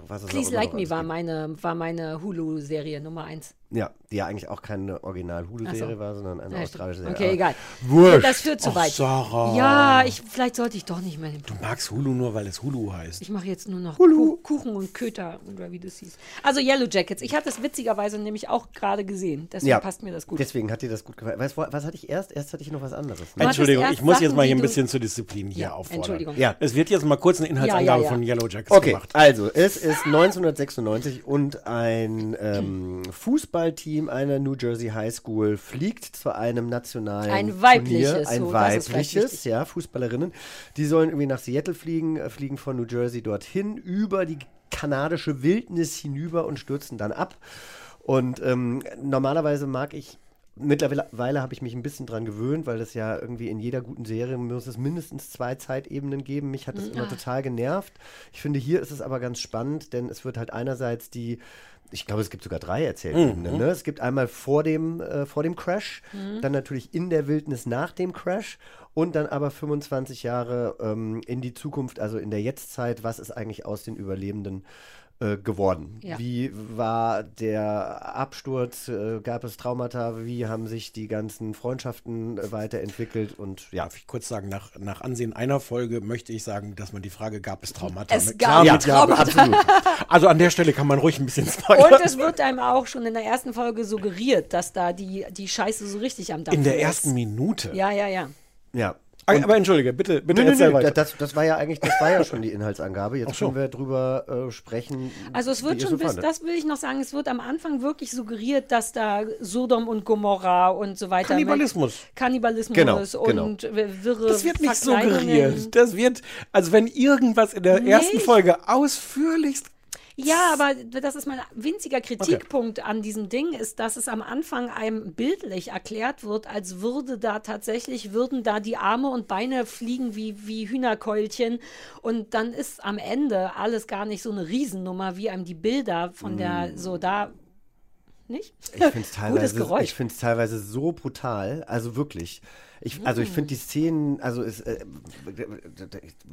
was auch Please Like Me war gibt. meine, war meine Hulu-Serie Nummer eins. Ja, die ja eigentlich auch keine Original-Hulu-Serie so. war, sondern eine Ja, australische. Serie. Okay, egal. Wurscht. Das führt zu Och, weit. Sarah. Ja, ich, vielleicht sollte ich doch nicht mehr Du magst Hulu nur, weil es Hulu heißt. Ich mache jetzt nur noch Kuh, Kuchen und Köter oder wie das hieß. Also Yellow Jackets. Ich hatte es witzigerweise nämlich auch gerade gesehen. Deswegen passt mir das gut. Deswegen hat dir das gut gefallen. Weißt du, was hatte ich erst? Erst hatte ich noch was anderes. ne? Entschuldigung, ich muss jetzt Sachen, mal die hier ein du- bisschen zur Disziplin hier Ja, auffordern. Entschuldigung. Ja. Es wird jetzt mal kurz eine Inhaltsangabe Ja, ja, ja. von Yellow Jackets Okay, gemacht. also es ist 1996 und ein ähm, Fußballteam einer New Jersey High School fliegt zu einem nationalen Ein weibliches, Turnier, ein so, weibliches, ja, Fußballerinnen. Die sollen irgendwie nach Seattle fliegen, äh, fliegen von New Jersey dorthin über die kanadische Wildnis hinüber und stürzen dann ab. Und ähm, normalerweise mag ich Mittlerweile habe ich mich ein bisschen dran gewöhnt, weil das ja irgendwie in jeder guten Serie muss es mindestens zwei Zeitebenen geben. Mich hat das immer Ah. total genervt. Ich finde, hier ist es aber ganz spannend, denn es wird halt einerseits die, ich glaube, es gibt sogar drei Erzählebenen. Mhm. Ne? Es gibt einmal vor dem, äh, vor dem Crash, Mhm. dann natürlich in der Wildnis nach dem Crash und dann aber 25 Jahre ähm, in die Zukunft, also in der Jetztzeit. Was ist eigentlich aus den Überlebenden? Äh, geworden. Ja. Wie war der Absturz? Äh, gab es Traumata? Wie haben sich die ganzen Freundschaften äh, weiterentwickelt? Und ja, Darf ich kurz sagen, nach, nach Ansehen einer Folge möchte ich sagen, dass man die Frage, gab es Traumata? Es mit- gab Ja, Traumata. absolut. Also an der Stelle kann man ruhig ein bisschen spoilern. Und es wird einem auch schon in der ersten Folge suggeriert, dass da die, die Scheiße so richtig am Dampf In der ist. ersten Minute. Ja, ja, ja. ja. Aber, aber entschuldige, bitte, bitte Nö, erzähl nö, weiter. das, das war ja eigentlich, das war ja schon die Inhaltsangabe. Jetzt Ach so. können wir drüber äh, sprechen. Also es wird schon, so bis, das will ich noch sagen, es wird am Anfang wirklich suggeriert, dass da Sodom und Gomorra und so weiter. Kannibalismus. Kannibalismus Genau, und genau. wirre Das wird nicht suggeriert. Das wird, also wenn irgendwas in der ersten Nicht? Folge ausführlichst Ja, aber das ist mein winziger Kritikpunkt an diesem Ding, ist, dass es am Anfang einem bildlich erklärt wird, als würde da tatsächlich, würden da die Arme und Beine fliegen wie, wie Hühnerkeulchen und dann ist am Ende alles gar nicht so eine Riesennummer, wie einem die Bilder von der, so da, nicht? Ich finde [laughs] es teilweise, ich teilweise so brutal. Also wirklich. Ich, also ich finde die Szenen, also es, äh,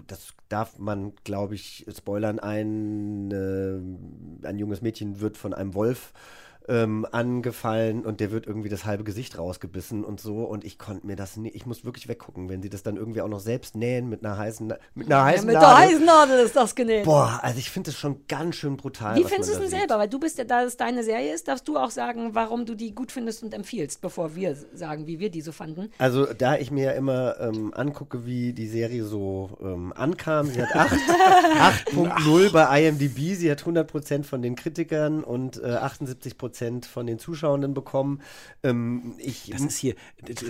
das darf man, glaube ich, spoilern. Ein, äh, ein junges Mädchen wird von einem Wolf ähm, angefallen und der wird irgendwie das halbe Gesicht rausgebissen und so. Und ich konnte mir das nicht, ich muss wirklich weggucken, wenn sie das dann irgendwie auch noch selbst nähen mit einer heißen, mit einer Ja, heißen mit der Nadel. heißen Nadel ist das genäht. Boah, also ich finde das schon ganz schön brutal. Wie findest du es denn sieht. selber? Weil du bist ja, da es deine Serie ist, darfst du auch sagen, warum du die gut findest und empfiehlst, bevor wir sagen, wie wir die so fanden. Also, da ich mir ja immer ähm, angucke, wie die Serie so ähm, ankam, sie hat 8 8.0 [laughs] bei IMDb, sie hat 100% von den Kritikern und äh, 78% Prozent von den Zuschauenden bekommen. Ähm, ich, Das ist hier,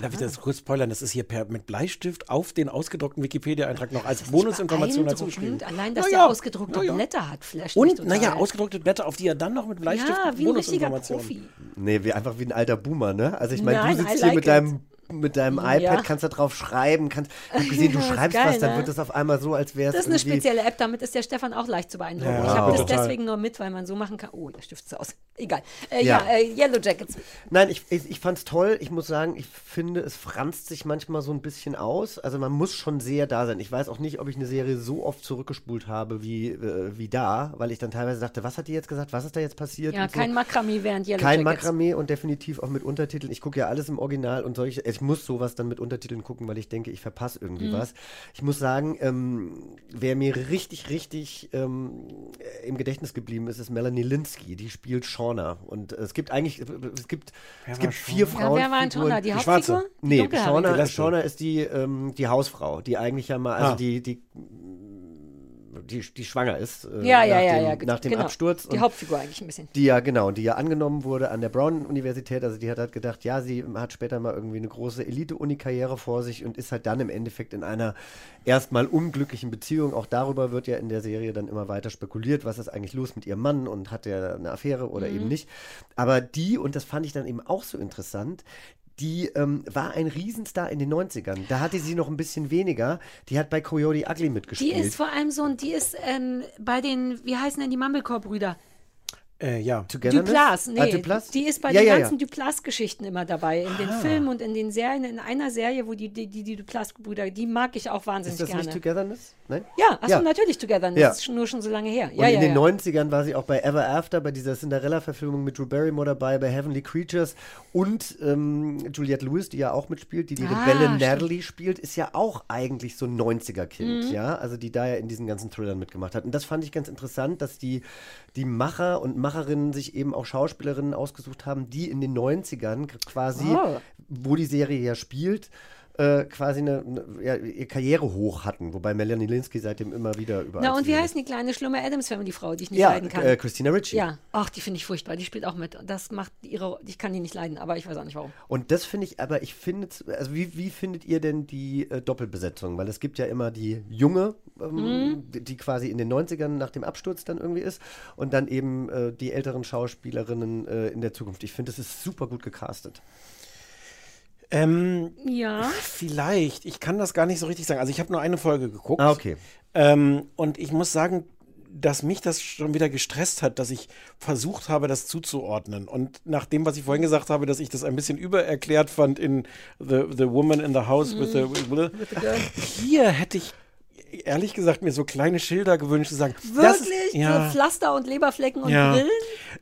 darf ich das kurz spoilern? Das ist hier per, mit Bleistift auf den ausgedruckten Wikipedia-Eintrag noch als Bonusinformation dazu geschrieben. Allein, dass Na der ja, ausgedruckte na ja. Blätter hat, flasht Und, naja, ausgedruckte Blätter, auf die er dann noch mit Bleistift Ja, wie ein richtiger Bonusinformationen. Profi. Nee, wie, einfach wie ein alter Boomer, ne? Also ich meine, du sitzt like hier mit it. deinem mit deinem Ja. iPad, kannst da drauf schreiben, kannst, ich gesehen, du Das schreibst geil, was, dann ne? wird es auf einmal so, als wäre es Das ist eine spezielle App, damit ist der Stefan auch leicht zu beeindrucken. Ja, ich habe das deswegen nur mit, weil man so machen kann. Oh, der Stift ist aus. Egal. Äh, ja, Ja. äh, Yellow Jackets. Nein, ich, ich, ich fand's toll. Ich muss sagen, ich finde, es franzt sich manchmal so ein bisschen aus. Also man muss schon sehr da sein. Ich weiß auch nicht, ob ich eine Serie so oft zurückgespult habe wie, äh, wie da, weil ich dann teilweise dachte, was hat die jetzt gesagt, was ist da jetzt passiert? Ja, und so. kein Makramee während Yellow Kein Jackets. Makramee und definitiv auch mit Untertiteln. Ich gucke ja alles im Original und solche, ich muss sowas dann mit Untertiteln gucken, weil ich denke, ich verpasse irgendwie Mhm. was. Ich muss sagen, ähm, wer mir richtig, richtig ähm, im Gedächtnis geblieben ist, ist Melanie Linsky. Die spielt Shauna. Und es gibt eigentlich, es gibt, Wer es gibt vier Shauna? Frauen. Ja, wer war denn Shauna? Die Hauptfigur? Die Nee? Shauna, Shauna ist die, ähm, die Hausfrau, die eigentlich ja mal, also Ah. die, die, die, die schwanger ist äh, Ja, ja, nach, ja, dem, ja, nach dem genau. Absturz. Die Hauptfigur eigentlich ein bisschen. die ja, genau, die ja angenommen wurde an der Brown-Universität. Also die hat halt gedacht, ja, sie hat später mal irgendwie eine große Elite-Uni-Karriere vor sich und ist halt dann im Endeffekt in einer erstmal unglücklichen Beziehung. Auch darüber wird ja in der Serie dann immer weiter spekuliert, was ist eigentlich los mit ihrem Mann und hat er eine Affäre oder Mhm. eben nicht. Aber die, und das fand ich dann eben auch so interessant, die ähm, war ein Riesenstar in den 90ern. Da hatte sie noch ein bisschen weniger. Die hat bei Coyote Ugly Die mitgespielt. ist vor allem so, ein- die ist ähm, bei den, wie heißen denn die Mumblecore-Brüder? Äh, ja. Togetherness? Duplass, nee. Ah, Duplass? Die ist bei Ja, den ja, ja. ganzen Duplass-Geschichten immer dabei. In den Ah. Filmen und in den Serien. In einer Serie, wo die, die, die, die Duplass-Brüder, die mag ich auch wahnsinnig Ist das gerne. nicht Togetherness? Nein? ja, achso, Ja. natürlich Togetherness. Ja. Das ist schon- nur schon so lange her. Und Ja, in ja, den ja. 90ern war sie auch bei Ever After, bei dieser Cinderella-Verfilmung mit Drew Barrymore dabei, bei Heavenly Creatures und ähm, Juliette Lewis, die ja auch mitspielt, die die Ah, Rebelle stimmt. Natalie spielt, ist ja auch eigentlich so ein 90er-Kind, Mhm. ja, also die da ja in diesen ganzen Thrillern mitgemacht hat. Und das fand ich ganz interessant, dass die, die Macher und Macherinnen sich eben auch Schauspielerinnen ausgesucht haben, die in den 90ern quasi, Oh. wo die Serie ja spielt, äh, quasi eine, eine ja, ihre Karriere hoch hatten, wobei Melanie Linsky seitdem immer wieder überall Na, und wie heißt die kleine schlimme Adams Family Frau, die ich nicht Ja, leiden kann? äh, Christina Ricci. Ja, ach, die finde ich furchtbar. Die spielt auch mit. Das macht ihre. Ich kann die nicht leiden, aber ich weiß auch nicht warum. Und das finde ich, aber ich finde, also wie, wie findet ihr denn die äh, Doppelbesetzung? Weil es gibt ja immer die junge, ähm, Mhm. die, die quasi in den 90ern nach dem Absturz dann irgendwie ist und dann eben äh, die älteren Schauspielerinnen äh, in der Zukunft. Ich finde, das ist super gut gecastet. Ähm, Ja. Vielleicht. Ich kann das gar nicht so richtig sagen. Also ich habe nur eine Folge geguckt. Ah, okay. Ähm, und ich muss sagen, dass mich das schon wieder gestresst hat, dass ich versucht habe, das zuzuordnen. Und nach dem, was ich vorhin gesagt habe, dass ich das ein bisschen übererklärt fand in The, the Woman in the House with, the, Mhm. Hier hätte ich ehrlich gesagt mir so kleine Schilder gewünscht, zu sagen, das ist- Wirklich? ja. So Pflaster und Leberflecken und Ja. Brillen?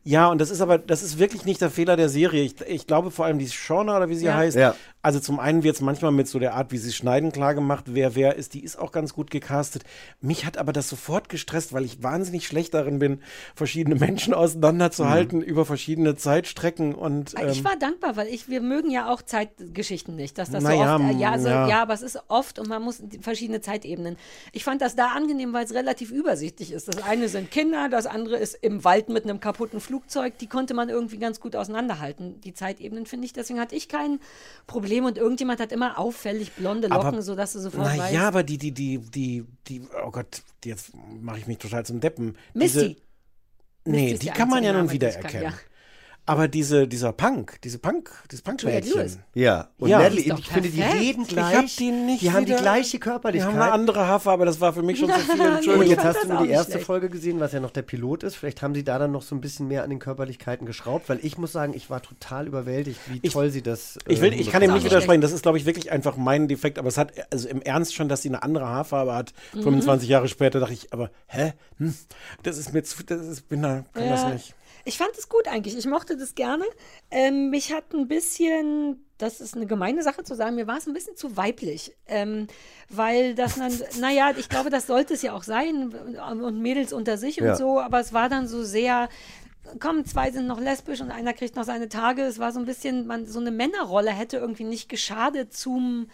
Ja, und das ist aber, das ist wirklich nicht der Fehler der Serie. Ich, ich glaube vor allem die Shauna oder wie sie Ja. heißt. Ja. Also zum einen wird es manchmal mit so der Art, wie sie schneiden, klar gemacht, wer wer ist. Die ist auch ganz gut gecastet. Mich hat aber das sofort gestresst, weil ich wahnsinnig schlecht darin bin, verschiedene Menschen auseinanderzuhalten über verschiedene Zeitstrecken und Ich ähm, war dankbar, weil ich, wir mögen ja auch Zeitgeschichten nicht, dass das Na so ja, oft, äh, ja, also, ja. ja. aber es ist oft und man muss verschiedene Zeitebenen. Ich fand das da angenehm, weil es relativ übersichtlich ist. Das eine sind Kinder, das andere ist im Wald mit einem kaputten Flugzeug. Die konnte man irgendwie ganz gut auseinanderhalten. Die Zeitebenen finde ich, deswegen hatte ich kein Problem und irgendjemand hat immer auffällig blonde Locken, Aber- sodass du sofort na weißt. ja, aber die, die, die, die, die, oh Gott, jetzt mache ich mich total zum Deppen. Misty. Diese, nee, Misty ist die die kann man ja nun wiedererkennen. ja. Aber diese, dieser Punk, diese Punk, dieses Punk-Mädchen. Ja, und Ja. Natalie, ich finde, die reden Ich gleich. Ich hab die nicht die haben die gleiche Die Körperlichkeit. haben eine andere Haarfarbe, aber das war für mich schon zu viel. Und [laughs] Entschuldigung. jetzt hast du nur die erste schlecht. Folge gesehen, was ja noch der Pilot ist. Vielleicht haben sie da dann noch so ein bisschen mehr an den Körperlichkeiten geschraubt, weil ich muss sagen, ich war total überwältigt, wie Ich- toll sie das. äh, Ich, will, ich kann dem nicht widersprechen. Das ist, glaube ich, wirklich einfach mein Defekt. Aber es hat, also im Ernst schon, dass sie eine andere Haarfarbe hat. Mhm. 25 Jahre später dachte ich, aber hä? Hm, das ist mir zu, das ist, bin da, kann das nicht. Ich fand es gut eigentlich. Ich mochte das gerne. Ähm, mich hat ein bisschen, das ist eine gemeine Sache zu sagen, mir war es ein bisschen zu weiblich. Ähm, weil das dann, naja, ich glaube, das sollte es ja auch sein und Mädels unter sich Ja. und so, aber es war dann so sehr. Komm, zwei sind noch lesbisch und einer kriegt noch seine Tage. Es war so ein bisschen, man, so eine Männerrolle hätte irgendwie nicht geschadet zum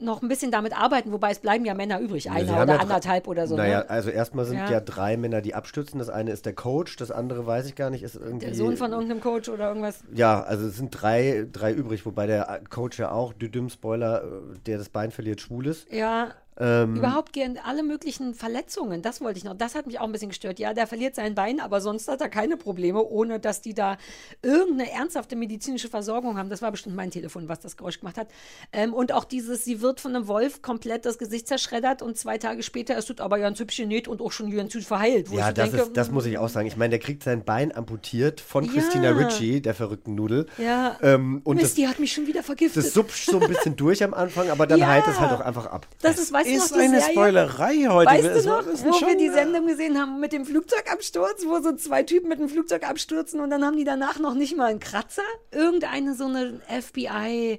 noch ein bisschen damit arbeiten, wobei es bleiben ja Männer übrig, einer oder ja anderthalb oder so. Naja, ne? also erstmal sind Ja. ja. drei Männer, die abstürzen. Das eine ist der Coach, das andere weiß ich gar nicht, ist irgendwie. Der Sohn von irgendeinem Coach oder irgendwas. Ja, also es sind drei, drei übrig, wobei der Coach ja auch, Düdüm Spoiler, äh, der das Bein verliert, schwul ist. Ja. Ähm, Überhaupt gern alle möglichen Verletzungen, das wollte ich noch. Das hat mich auch ein bisschen gestört. Ja, der verliert sein Bein, aber sonst hat er keine Probleme, ohne dass die da irgendeine ernsthafte medizinische Versorgung haben. Das war bestimmt mein Telefon, was das Geräusch gemacht hat. Ähm, und auch dieses, sie wird von einem Wolf komplett das Gesicht zerschreddert und zwei Tage später ist es aber ganz hübsch genäht und auch schon ganz gut verheilt. Ja, das, denke, ist, das muss ich auch sagen. Ich meine, der kriegt sein Bein amputiert von Ja. Christina Ritchie, der verrückten Nudel. Ja. Ähm, und Mist, das, die hat mich schon wieder vergiftet. das suppt so ein bisschen [laughs] durch am Anfang, aber dann Ja. heilt es halt auch einfach ab. Das ist, weißt du ist eine Serie? Spoilerei heute. Weißt Es du noch, wo wir schon, die äh, Sendung gesehen haben mit dem Flugzeugabsturz, wo so zwei Typen mit dem Flugzeug abstürzen und dann haben die danach noch nicht mal einen Kratzer? Irgendeine so eine FBI.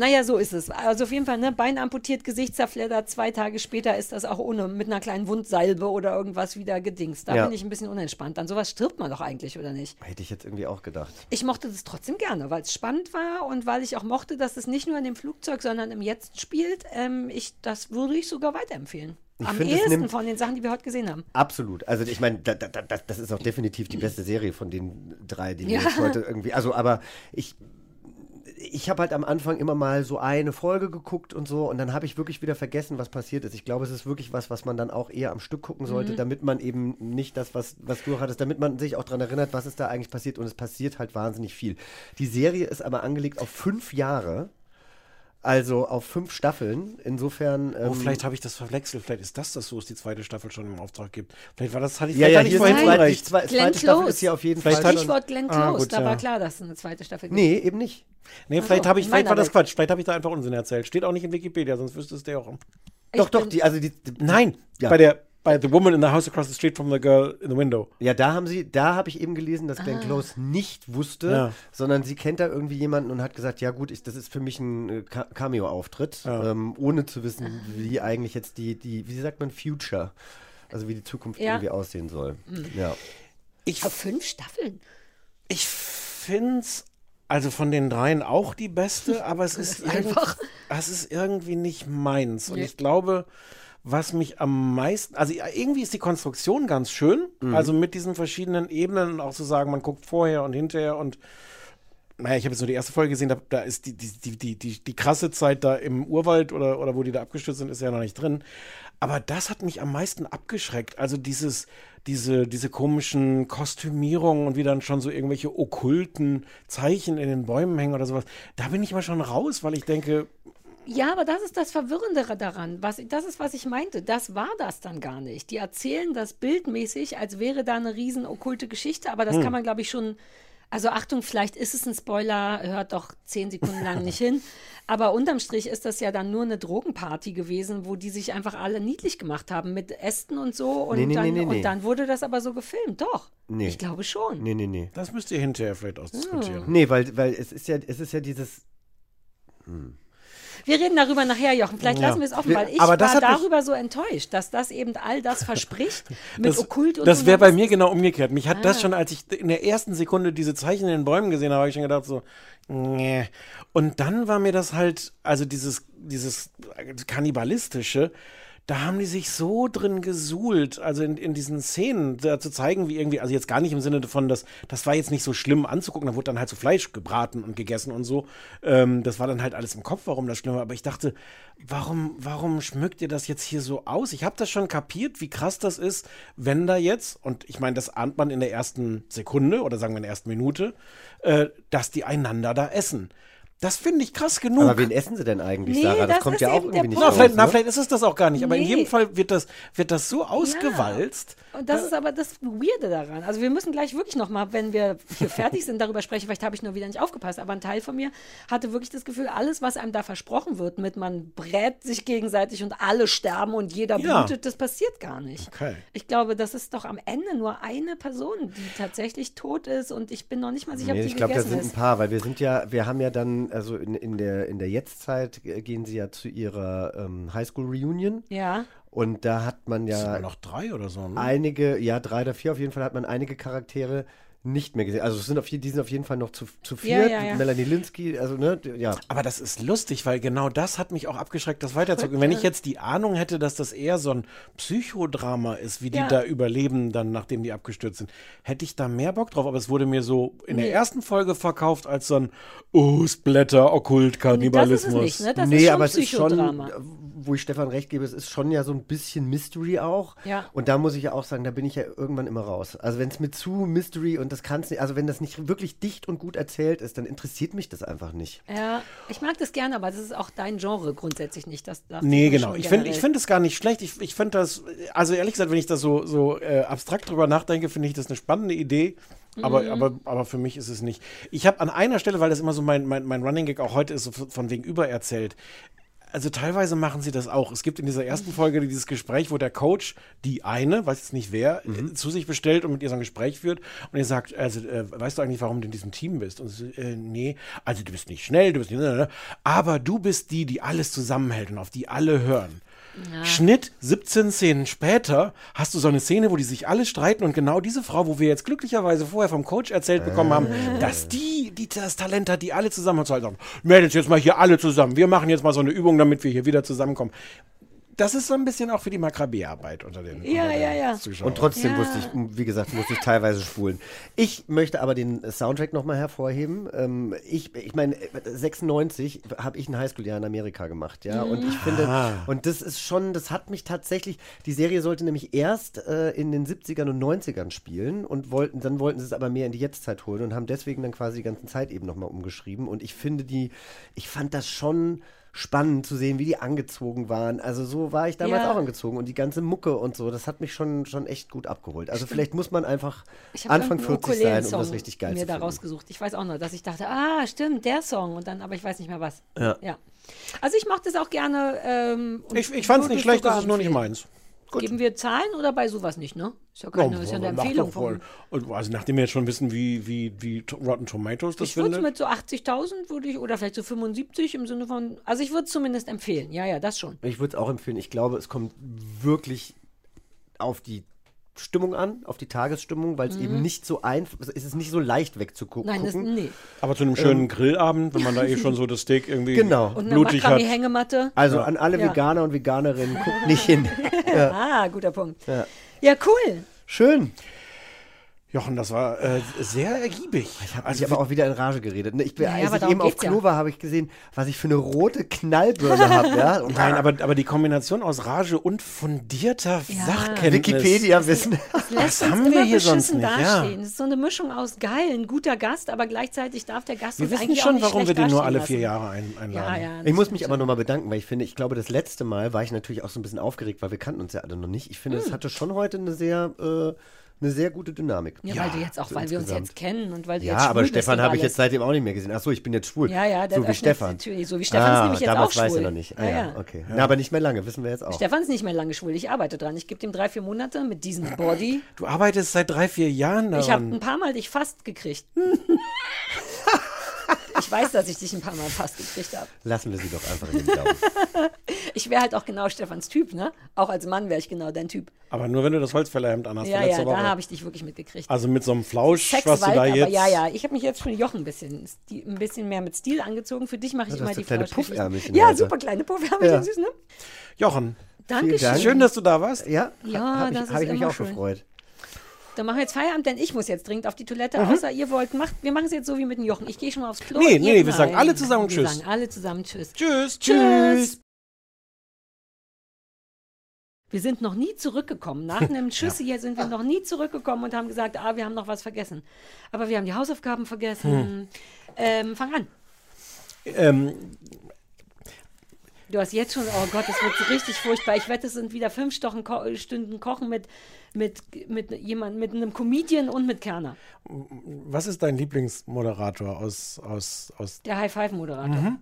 Naja, so ist es. Also auf jeden Fall, ne, Bein amputiert, Gesicht zerfleddert, zwei Tage später ist das auch ohne, mit einer kleinen Wundsalbe oder irgendwas wieder gedingst. Da Ja. bin ich ein bisschen unentspannt. An sowas stirbt man doch eigentlich, oder nicht? Hätte ich jetzt irgendwie auch gedacht. Ich mochte das trotzdem gerne, weil es spannend war und weil ich auch mochte, dass es nicht nur in dem Flugzeug, sondern im Jetzt spielt. Ähm, ich, das würde ich sogar weiterempfehlen. Ich Am finde, es ehesten von den Sachen, die wir heute gesehen haben. Absolut. Also ich meine, da, da, da, das ist auch definitiv die beste Serie von den drei, die wir Ja. jetzt heute irgendwie. Also, aber ich. Ich habe halt am Anfang immer mal so eine Folge geguckt und so und dann habe ich wirklich wieder vergessen, was passiert ist. Ich glaube, es ist wirklich was, was man dann auch eher am Stück gucken sollte, Mhm. damit man eben nicht das, was, was du hattest, damit man sich auch daran erinnert, was ist da eigentlich passiert und es passiert halt wahnsinnig viel. Die Serie ist aber angelegt auf fünf Jahre, also auf fünf Staffeln. Insofern. Oh, ähm, vielleicht habe ich das verwechselt. Vielleicht ist das das, wo es die zweite Staffel schon im Auftrag gibt. Vielleicht war das, hatte ich, Ja, ja, ich hier vorhin die zwei- Glenn zweite Staffel Close. ist hier auf jeden Vielleicht Fall. Stichwort Glenn Ah, Close, gut, da ja. war klar, dass es eine zweite Staffel gibt. Nee, eben nicht. Nee, Ach vielleicht habe ich, vielleicht war das Welt. Quatsch. Vielleicht habe ich da einfach Unsinn erzählt. Steht auch nicht in Wikipedia, sonst wüsstest du ja auch. Doch, doch, die, also die, die Nein, Ja. bei der bei The Woman in the House Across the Street from the Girl in the Window. Ja, da haben sie, da habe ich eben gelesen, dass Ah. Glenn Close nicht wusste, Ja. sondern sie kennt da irgendwie jemanden und hat gesagt, ja gut, ich, das ist für mich ein äh, Ca- Cameo-Auftritt, Ja. ähm, ohne zu wissen, wie eigentlich jetzt die, die, wie sagt man, Future, also wie die Zukunft Ja. irgendwie aussehen soll. Mhm. Ja. Ich, Auf fünf Staffeln. ich finde es also von den dreien auch die beste, aber es ist, ist einfach. es ist irgendwie nicht meins. Und Nee. ich glaube, was mich am meisten, also irgendwie ist die Konstruktion ganz schön, Mhm. also mit diesen verschiedenen Ebenen und auch zu sagen, man guckt vorher und hinterher und naja, ich habe jetzt nur die erste Folge gesehen, da, da ist die, die, die, die, die, die krasse Zeit da im Urwald oder, oder wo die da abgestürzt sind, ist ja noch nicht drin. Aber das hat mich am meisten abgeschreckt. Also dieses, diese, diese komischen Kostümierungen und wie dann schon so irgendwelche okkulten Zeichen in den Bäumen hängen oder sowas. Da bin ich mal schon raus, weil ich denke, Ja, aber das ist das Verwirrendere daran. Was, das ist, was ich meinte. Das war das dann gar nicht. Die erzählen das bildmäßig, als wäre da eine riesen okkulte Geschichte, aber das Hm. kann man, glaube ich, schon. Also Achtung, vielleicht ist es ein Spoiler, hört doch zehn Sekunden lang nicht hin. Aber unterm Strich ist das ja dann nur eine Drogenparty gewesen, wo die sich einfach alle niedlich gemacht haben mit Ästen und so. Und, Nee, nee, dann, nee, nee, nee. und dann wurde das aber so gefilmt. Doch. Nee. Ich glaube schon. Nee, nee, nee. das müsst ihr hinterher vielleicht ausdiskutieren. Nee, weil, weil es ist ja, es ist ja dieses. Hm. Wir reden darüber nachher, Jochen. Vielleicht Ja. lassen wir es offen, weil ich aber das war darüber so enttäuscht, dass das eben all das verspricht [laughs] mit Das, Okkult und das wäre bei Das- mir genau umgekehrt. Mich hat das Ah. schon, als ich in der ersten Sekunde diese Zeichen in den Bäumen gesehen habe, habe ich schon gedacht so, nee. Und dann war mir das halt, also dieses, dieses kannibalistische, da haben die sich so drin gesuhlt, also in, in diesen Szenen, da zu zeigen, wie irgendwie, also jetzt gar nicht im Sinne davon, dass das war jetzt nicht so schlimm anzugucken, da wurde dann halt so Fleisch gebraten und gegessen und so. Ähm, das war dann halt alles im Kopf, warum das schlimm war. Aber ich dachte, warum, warum schmückt ihr das jetzt hier so aus? Ich habe das schon kapiert, wie krass das ist, wenn da jetzt, und ich meine, das ahnt man in der ersten Sekunde oder sagen wir in der ersten Minute, äh, dass die einander da essen. Das finde ich krass genug. Aber wen essen sie denn eigentlich, Nee, Sarah? Das, das kommt ist ja auch irgendwie nicht na, raus. vielleicht, na, ne? vielleicht ist es das auch gar nicht, aber in Nee. jedem Fall wird das, wird das so ausgewalzt. Und das ist aber das Weirde daran. Also wir müssen gleich wirklich nochmal, wenn wir hier fertig sind, darüber sprechen. Vielleicht habe ich nur wieder nicht aufgepasst. Aber ein Teil von mir hatte wirklich das Gefühl, alles, was einem da versprochen wird, mit man brät sich gegenseitig und alle sterben und jeder Ja. blutet, das passiert gar nicht. Okay. Ich glaube, das ist doch am Ende nur eine Person, die tatsächlich tot ist und ich bin noch nicht mal sicher, Nee, ob die ich glaube, da gegessen sind ein ist. paar, weil wir sind ja, wir haben ja dann, also in, in der, in der Jetztzeit gehen sie ja zu ihrer ähm, Highschool-Reunion. Ja. Und da hat man Das sind ja noch drei oder so, ne? einige, ja, drei oder vier auf jeden Fall hat man einige Charaktere, nicht mehr gesehen. Also es sind auf, die sind auf jeden Fall noch zu, zu Ja, viert. ja, ja. Melanie Linsky, also ne, ja. Aber das ist lustig, weil genau das hat mich auch abgeschreckt, das weiterzugucken. Wenn ich jetzt die Ahnung hätte, dass das eher so ein Psychodrama ist, wie die Ja. da überleben, dann nachdem die abgestürzt sind, hätte ich da mehr Bock drauf. Aber es wurde mir so in Nee. der ersten Folge verkauft als so ein Oh, Splatter, Okkult, Kannibalismus. nicht, ne? Das nee, ist aber es ist schon, Psychodrama. wo ich Stefan recht gebe, es ist schon ja so ein bisschen Mystery auch. Ja. Und da muss ich ja auch sagen, da bin ich ja irgendwann immer raus. Also wenn es mir zu Mystery und das kann's nicht, also wenn das nicht wirklich dicht und gut erzählt ist, dann interessiert mich das einfach nicht. Ja, ich mag das gerne, aber das ist auch dein Genre grundsätzlich nicht. Das Nee, genau. Ich finde ich find es gar nicht schlecht. Ich, ich finde das, also ehrlich gesagt, wenn ich da so, so äh, abstrakt drüber nachdenke, finde ich das eine spannende Idee. Aber, Mhm. aber, aber für mich ist es nicht. Ich habe an einer Stelle, weil das immer so mein, mein, mein Running Gag auch heute ist, so von wegen übererzählt. Also teilweise machen sie das auch. Es gibt in dieser ersten Folge dieses Gespräch, wo der Coach die eine, weiß jetzt nicht wer, äh, zu sich bestellt und mit ihr so ein Gespräch führt und ihr sagt, also äh, weißt du eigentlich, warum du in diesem Team bist? Und sie, äh, nee, also du bist nicht schnell, du bist nicht, ne, aber du bist die, die alles zusammenhält und auf die alle hören. Ja. Schnitt 17 Szenen später hast du so eine Szene, wo die sich alle streiten und genau diese Frau, wo wir jetzt glücklicherweise vorher vom Coach erzählt bekommen haben, dass die, die das Talent hat, die alle zusammenzuhalten. Sagen, Mädels, jetzt mal hier alle zusammen. Wir machen jetzt mal so eine Übung, damit wir hier wieder zusammenkommen. Das ist so ein bisschen auch für die Makrabee-Arbeit unter den, Ja, unter ja, den ja. Zuschauern. Und trotzdem Ja. musste ich, wie gesagt, musste ich teilweise spulen. Ich möchte aber den Soundtrack nochmal hervorheben. Ähm, ich ich meine, 96 habe ich ein Highschool-Jahr in Amerika gemacht, ja. Und ich finde, Ah. und das ist schon, das hat mich tatsächlich, die Serie sollte nämlich erst äh, in den 70ern und 90ern spielen und wollten, dann wollten sie es aber mehr in die Jetztzeit holen und haben deswegen dann quasi die ganzen Zeit eben nochmal umgeschrieben. Und ich finde die, ich fand das schon spannend zu sehen, wie die angezogen waren. Also so war ich damals Ja. auch angezogen und die ganze Mucke und so, das hat mich schon, schon echt gut abgeholt. Also vielleicht muss man einfach Anfang irgendeinen 40 sein, um das richtig geil mir zu da finden. rausgesucht. Ich weiß auch noch, dass ich dachte, ah, stimmt, der Song. Und dann, aber ich weiß nicht mehr was. Ja. ja. Also ich mache das auch gerne. Ähm, und Ich, ich fand es nicht schlecht, das ist nur nicht meins. Gut. Geben wir Zahlen oder bei sowas nicht, ne? Ist ja keine, ist ja eine Empfehlung von. Und also nachdem wir jetzt schon wissen, wie, wie, wie Rotten Tomatoes das Ich würde findet. mit so 80.000 würde ich, oder vielleicht so 75 im Sinne von, also ich würde es zumindest empfehlen. Ja, ja, das schon. Ich würde es auch empfehlen. Ich glaube, es kommt wirklich auf die Stimmung an, auf die Tagesstimmung, weil es Mhm. eben nicht so einfach, es ist nicht so leicht wegzugucken. Nein, das, nee. Aber zu einem schönen Ähm, Grillabend, wenn man da eh schon so das Steak irgendwie Genau. Und eine blutig hat. Makramee-Hängematte. Also Ja. an alle Ja. Veganer und Veganerinnen, guckt nicht hin. [laughs] ja. Ah, guter Punkt. Ja. Ja, cool. Schön. Jochen, das war äh, sehr ergiebig. Ich habe Also aber auch wieder in Rage geredet. Ne? Ich bin, Ja, als ich eben auf. Klo war, habe ich gesehen, was ich für eine rote Knallbirne habe. Ja? [laughs] Und Nein, aber, aber die Kombination aus Rage und fundierter Ja. Sachkenntnis. Wikipedia-Wissen. Das lässt [laughs] Das uns haben wir hier sonst nicht, ja. dastehen. Das ist so eine Mischung aus geil, ein guter Gast, aber gleichzeitig darf der Gast Wir uns wissen eigentlich auch schon, nicht warum wir den nur alle vier. Jahre ein, einladen. Ja, ja. Ich muss mich aber nochmal bedanken, weil ich finde, ich glaube, das letzte Mal war ich natürlich auch so ein bisschen aufgeregt, weil wir kannten uns ja alle noch nicht. Ich finde, Hm. es hatte schon heute eine sehr, äh, eine sehr gute Dynamik. Ja, weil du jetzt auch, so weil wir uns jetzt kennen und weil du Ja, jetzt schwul aber Stefan habe ich jetzt seitdem auch nicht mehr gesehen. Achso, ich bin jetzt schwul. Ja, ja, der so wie Stefan. natürlich- so wie Stefan ist ah, nämlich jetzt damals auch weiß er schwul. noch nicht. Ah, Ja, ja, ja. okay. Na, aber nicht mehr lange, wissen wir jetzt auch. Stefan ist nicht mehr lange schwul, ich arbeite dran. Ich gebe dem drei, vier Monate mit diesem Body. Du arbeitest seit drei, vier Jahren daran. Ich habe ein paar Mal dich fast gekriegt. [laughs] ich weiß, dass ich dich ein paar Mal fast gekriegt habe. Lassen wir sie doch einfach in den Glauben. [laughs] Ich wäre halt auch genau Stefans Typ, ne? Auch als Mann wäre ich genau dein Typ. aber nur wenn du das Holzfällerhemd anhast. ja, ja, Woche. da habe ich dich wirklich mitgekriegt. Also mit so einem Flausch, Sex was du Wald, da aber jetzt. ja, ja. Ich habe mich jetzt für Jochen ein bisschen, ein bisschen mehr mit Stil angezogen. Für dich mache ich Ja, du immer hast die kleine. Puffärmelchen Ja, super kleine Puffärmelchen, Ja. süß, ne? Jochen, Dankeschön. Dank. schön, dass du da warst. Ja, Ja, habe das ich, ist hab ich mich immer auch schön. gefreut. Dann machen wir jetzt Feierabend, denn ich muss jetzt dringend auf die Toilette. Mhm. Außer ihr wollt, macht, wir machen es jetzt so wie mit dem Jochen. Ich gehe schon mal aufs Klo. Nee, nee, wir sagen alle zusammen Wir Tschüss. sagen alle zusammen Tschüss. Tschüss. Tschüss. Wir sind noch nie zurückgekommen. Nach einem [laughs] Tschüss hier sind wir noch nie zurückgekommen und haben gesagt, ah, wir haben noch was vergessen. Aber wir haben die Hausaufgaben vergessen. Hm. Ähm, fang an. Ähm, Du hast jetzt schon, oh Gott, das wird so richtig furchtbar. Ich wette, es sind wieder fünf Stochen Ko Stunden Kochen mit, mit, mit jemand, mit einem Comedian und mit Kerner. was ist dein Lieblingsmoderator aus, aus, aus Der High-Five-Moderator. Mhm.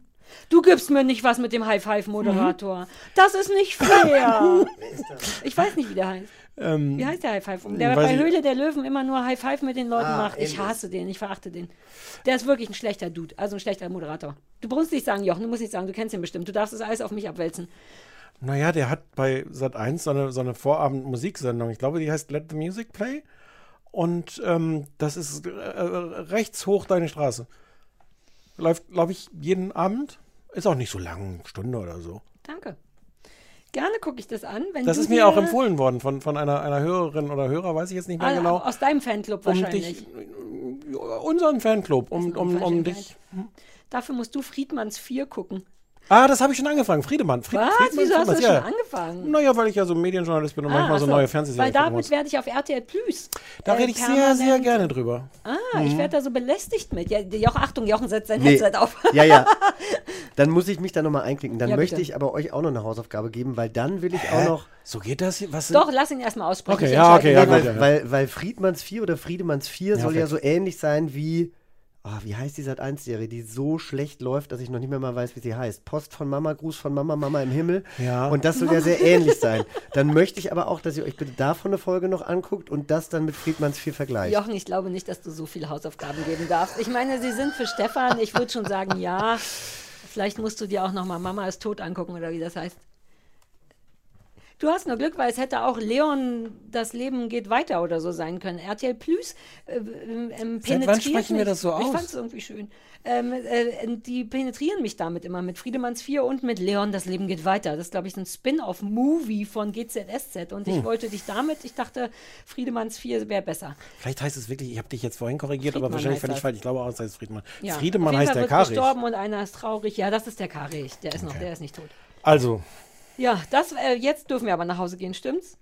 Du gibst mir nicht was mit dem High-Five-Moderator. Das ist nicht fair. [laughs] ich weiß nicht, wie der heißt. Ähm, Wie heißt der High-Five? Der weiß bei ich- Höhle der Löwen immer nur High-Five mit den Leuten Ah, macht. Ich hasse den, ich verachte den. Der ist wirklich ein schlechter Dude, also ein schlechter Moderator. Du brauchst nicht sagen, Jochen, du musst nicht sagen, du kennst ihn bestimmt. Du darfst das alles auf mich abwälzen. Naja, der hat bei Sat 1 so eine, so eine Vorabend-Musiksendung. Ich glaube, die heißt Let the Music Play. Und ähm, das ist äh, rechts hoch deine Straße. Läuft, glaube ich, jeden Abend. Ist auch nicht so lang, Stunde oder so. Danke. Gerne gucke ich das an. Das ist mir auch empfohlen worden von, von einer, einer Hörerin oder Hörer, weiß ich jetzt nicht mehr Ah, genau. Aus deinem Fanclub Um wahrscheinlich. dich, unseren Fanclub, um, um, um dich. Dafür musst du Friedmanns 4 gucken. Ah, das habe ich schon angefangen. Friedemann. Fried, Was? Friedmann, Wieso hast du schon ja. angefangen? Naja, weil ich ja so Medienjournalist bin und manchmal ach so neue Fernsehserien Weil damit werde ich auf RTL Plus. Da äh, rede ich sehr, sehr gerne drüber. Ah, ich Mhm. werde da so belästigt mit. Ja, Joch, Achtung, Jochen setzt sein Nee. Headset auf. Ja, ja. [laughs] Dann muss ich mich da nochmal einklicken. Dann Ja, möchte ich aber euch auch noch eine Hausaufgabe geben, weil dann will ich Hä? auch noch. So geht das hier? Was Doch, lass ihn erstmal aussprechen. Okay, Ich ja, okay, ja, ja. Weil, weil Friedmanns 4 oder Friedemanns 4 Ja, soll ja so ähnlich sein wie. Ah, wie heißt die Sat 1 Serie, die so schlecht läuft, dass ich noch nicht mehr mal weiß, wie sie heißt. Post von Mama, Gruß von Mama, Mama im Himmel. Ja. Und das soll ja sehr ähnlich sein. Dann möchte ich aber auch, dass ihr euch bitte davon eine Folge noch anguckt und das dann mit Friedmanns 4 vergleicht. Jochen, ich glaube nicht, dass du so viele Hausaufgaben geben darfst. Ich meine, sie sind für Stefan. Ich würde schon sagen, ja. Vielleicht musst du dir auch noch mal Mama ist tot angucken oder wie das heißt. Du hast nur Glück, weil es hätte auch Leon, das Leben geht weiter oder so sein können. RTL Plus äh, ähm, ähm, Seit wann sprechen wir mich. das so Ich aus? fand es irgendwie schön. Ähm, äh, die penetrieren mich damit immer mit Friedemanns 4 und mit Leon, das Leben geht weiter. Das ist, glaube ich, ein Spin-off-Movie von GZSZ. Und ich Hm. wollte dich damit, ich dachte, Friedemanns 4 wäre besser. Vielleicht heißt es wirklich, ich habe dich jetzt vorhin korrigiert, aber Friedmann wahrscheinlich heißt völlig falsch. Ich glaube auch, es heißt Friedmann. Ja. Friedemann heißt Fall der Karich. gestorben und einer ist traurig. Ja, das ist der Karich. Der ist noch, der ist nicht tot. Also, Ja, das, äh, jetzt dürfen wir aber nach Hause gehen, stimmt's?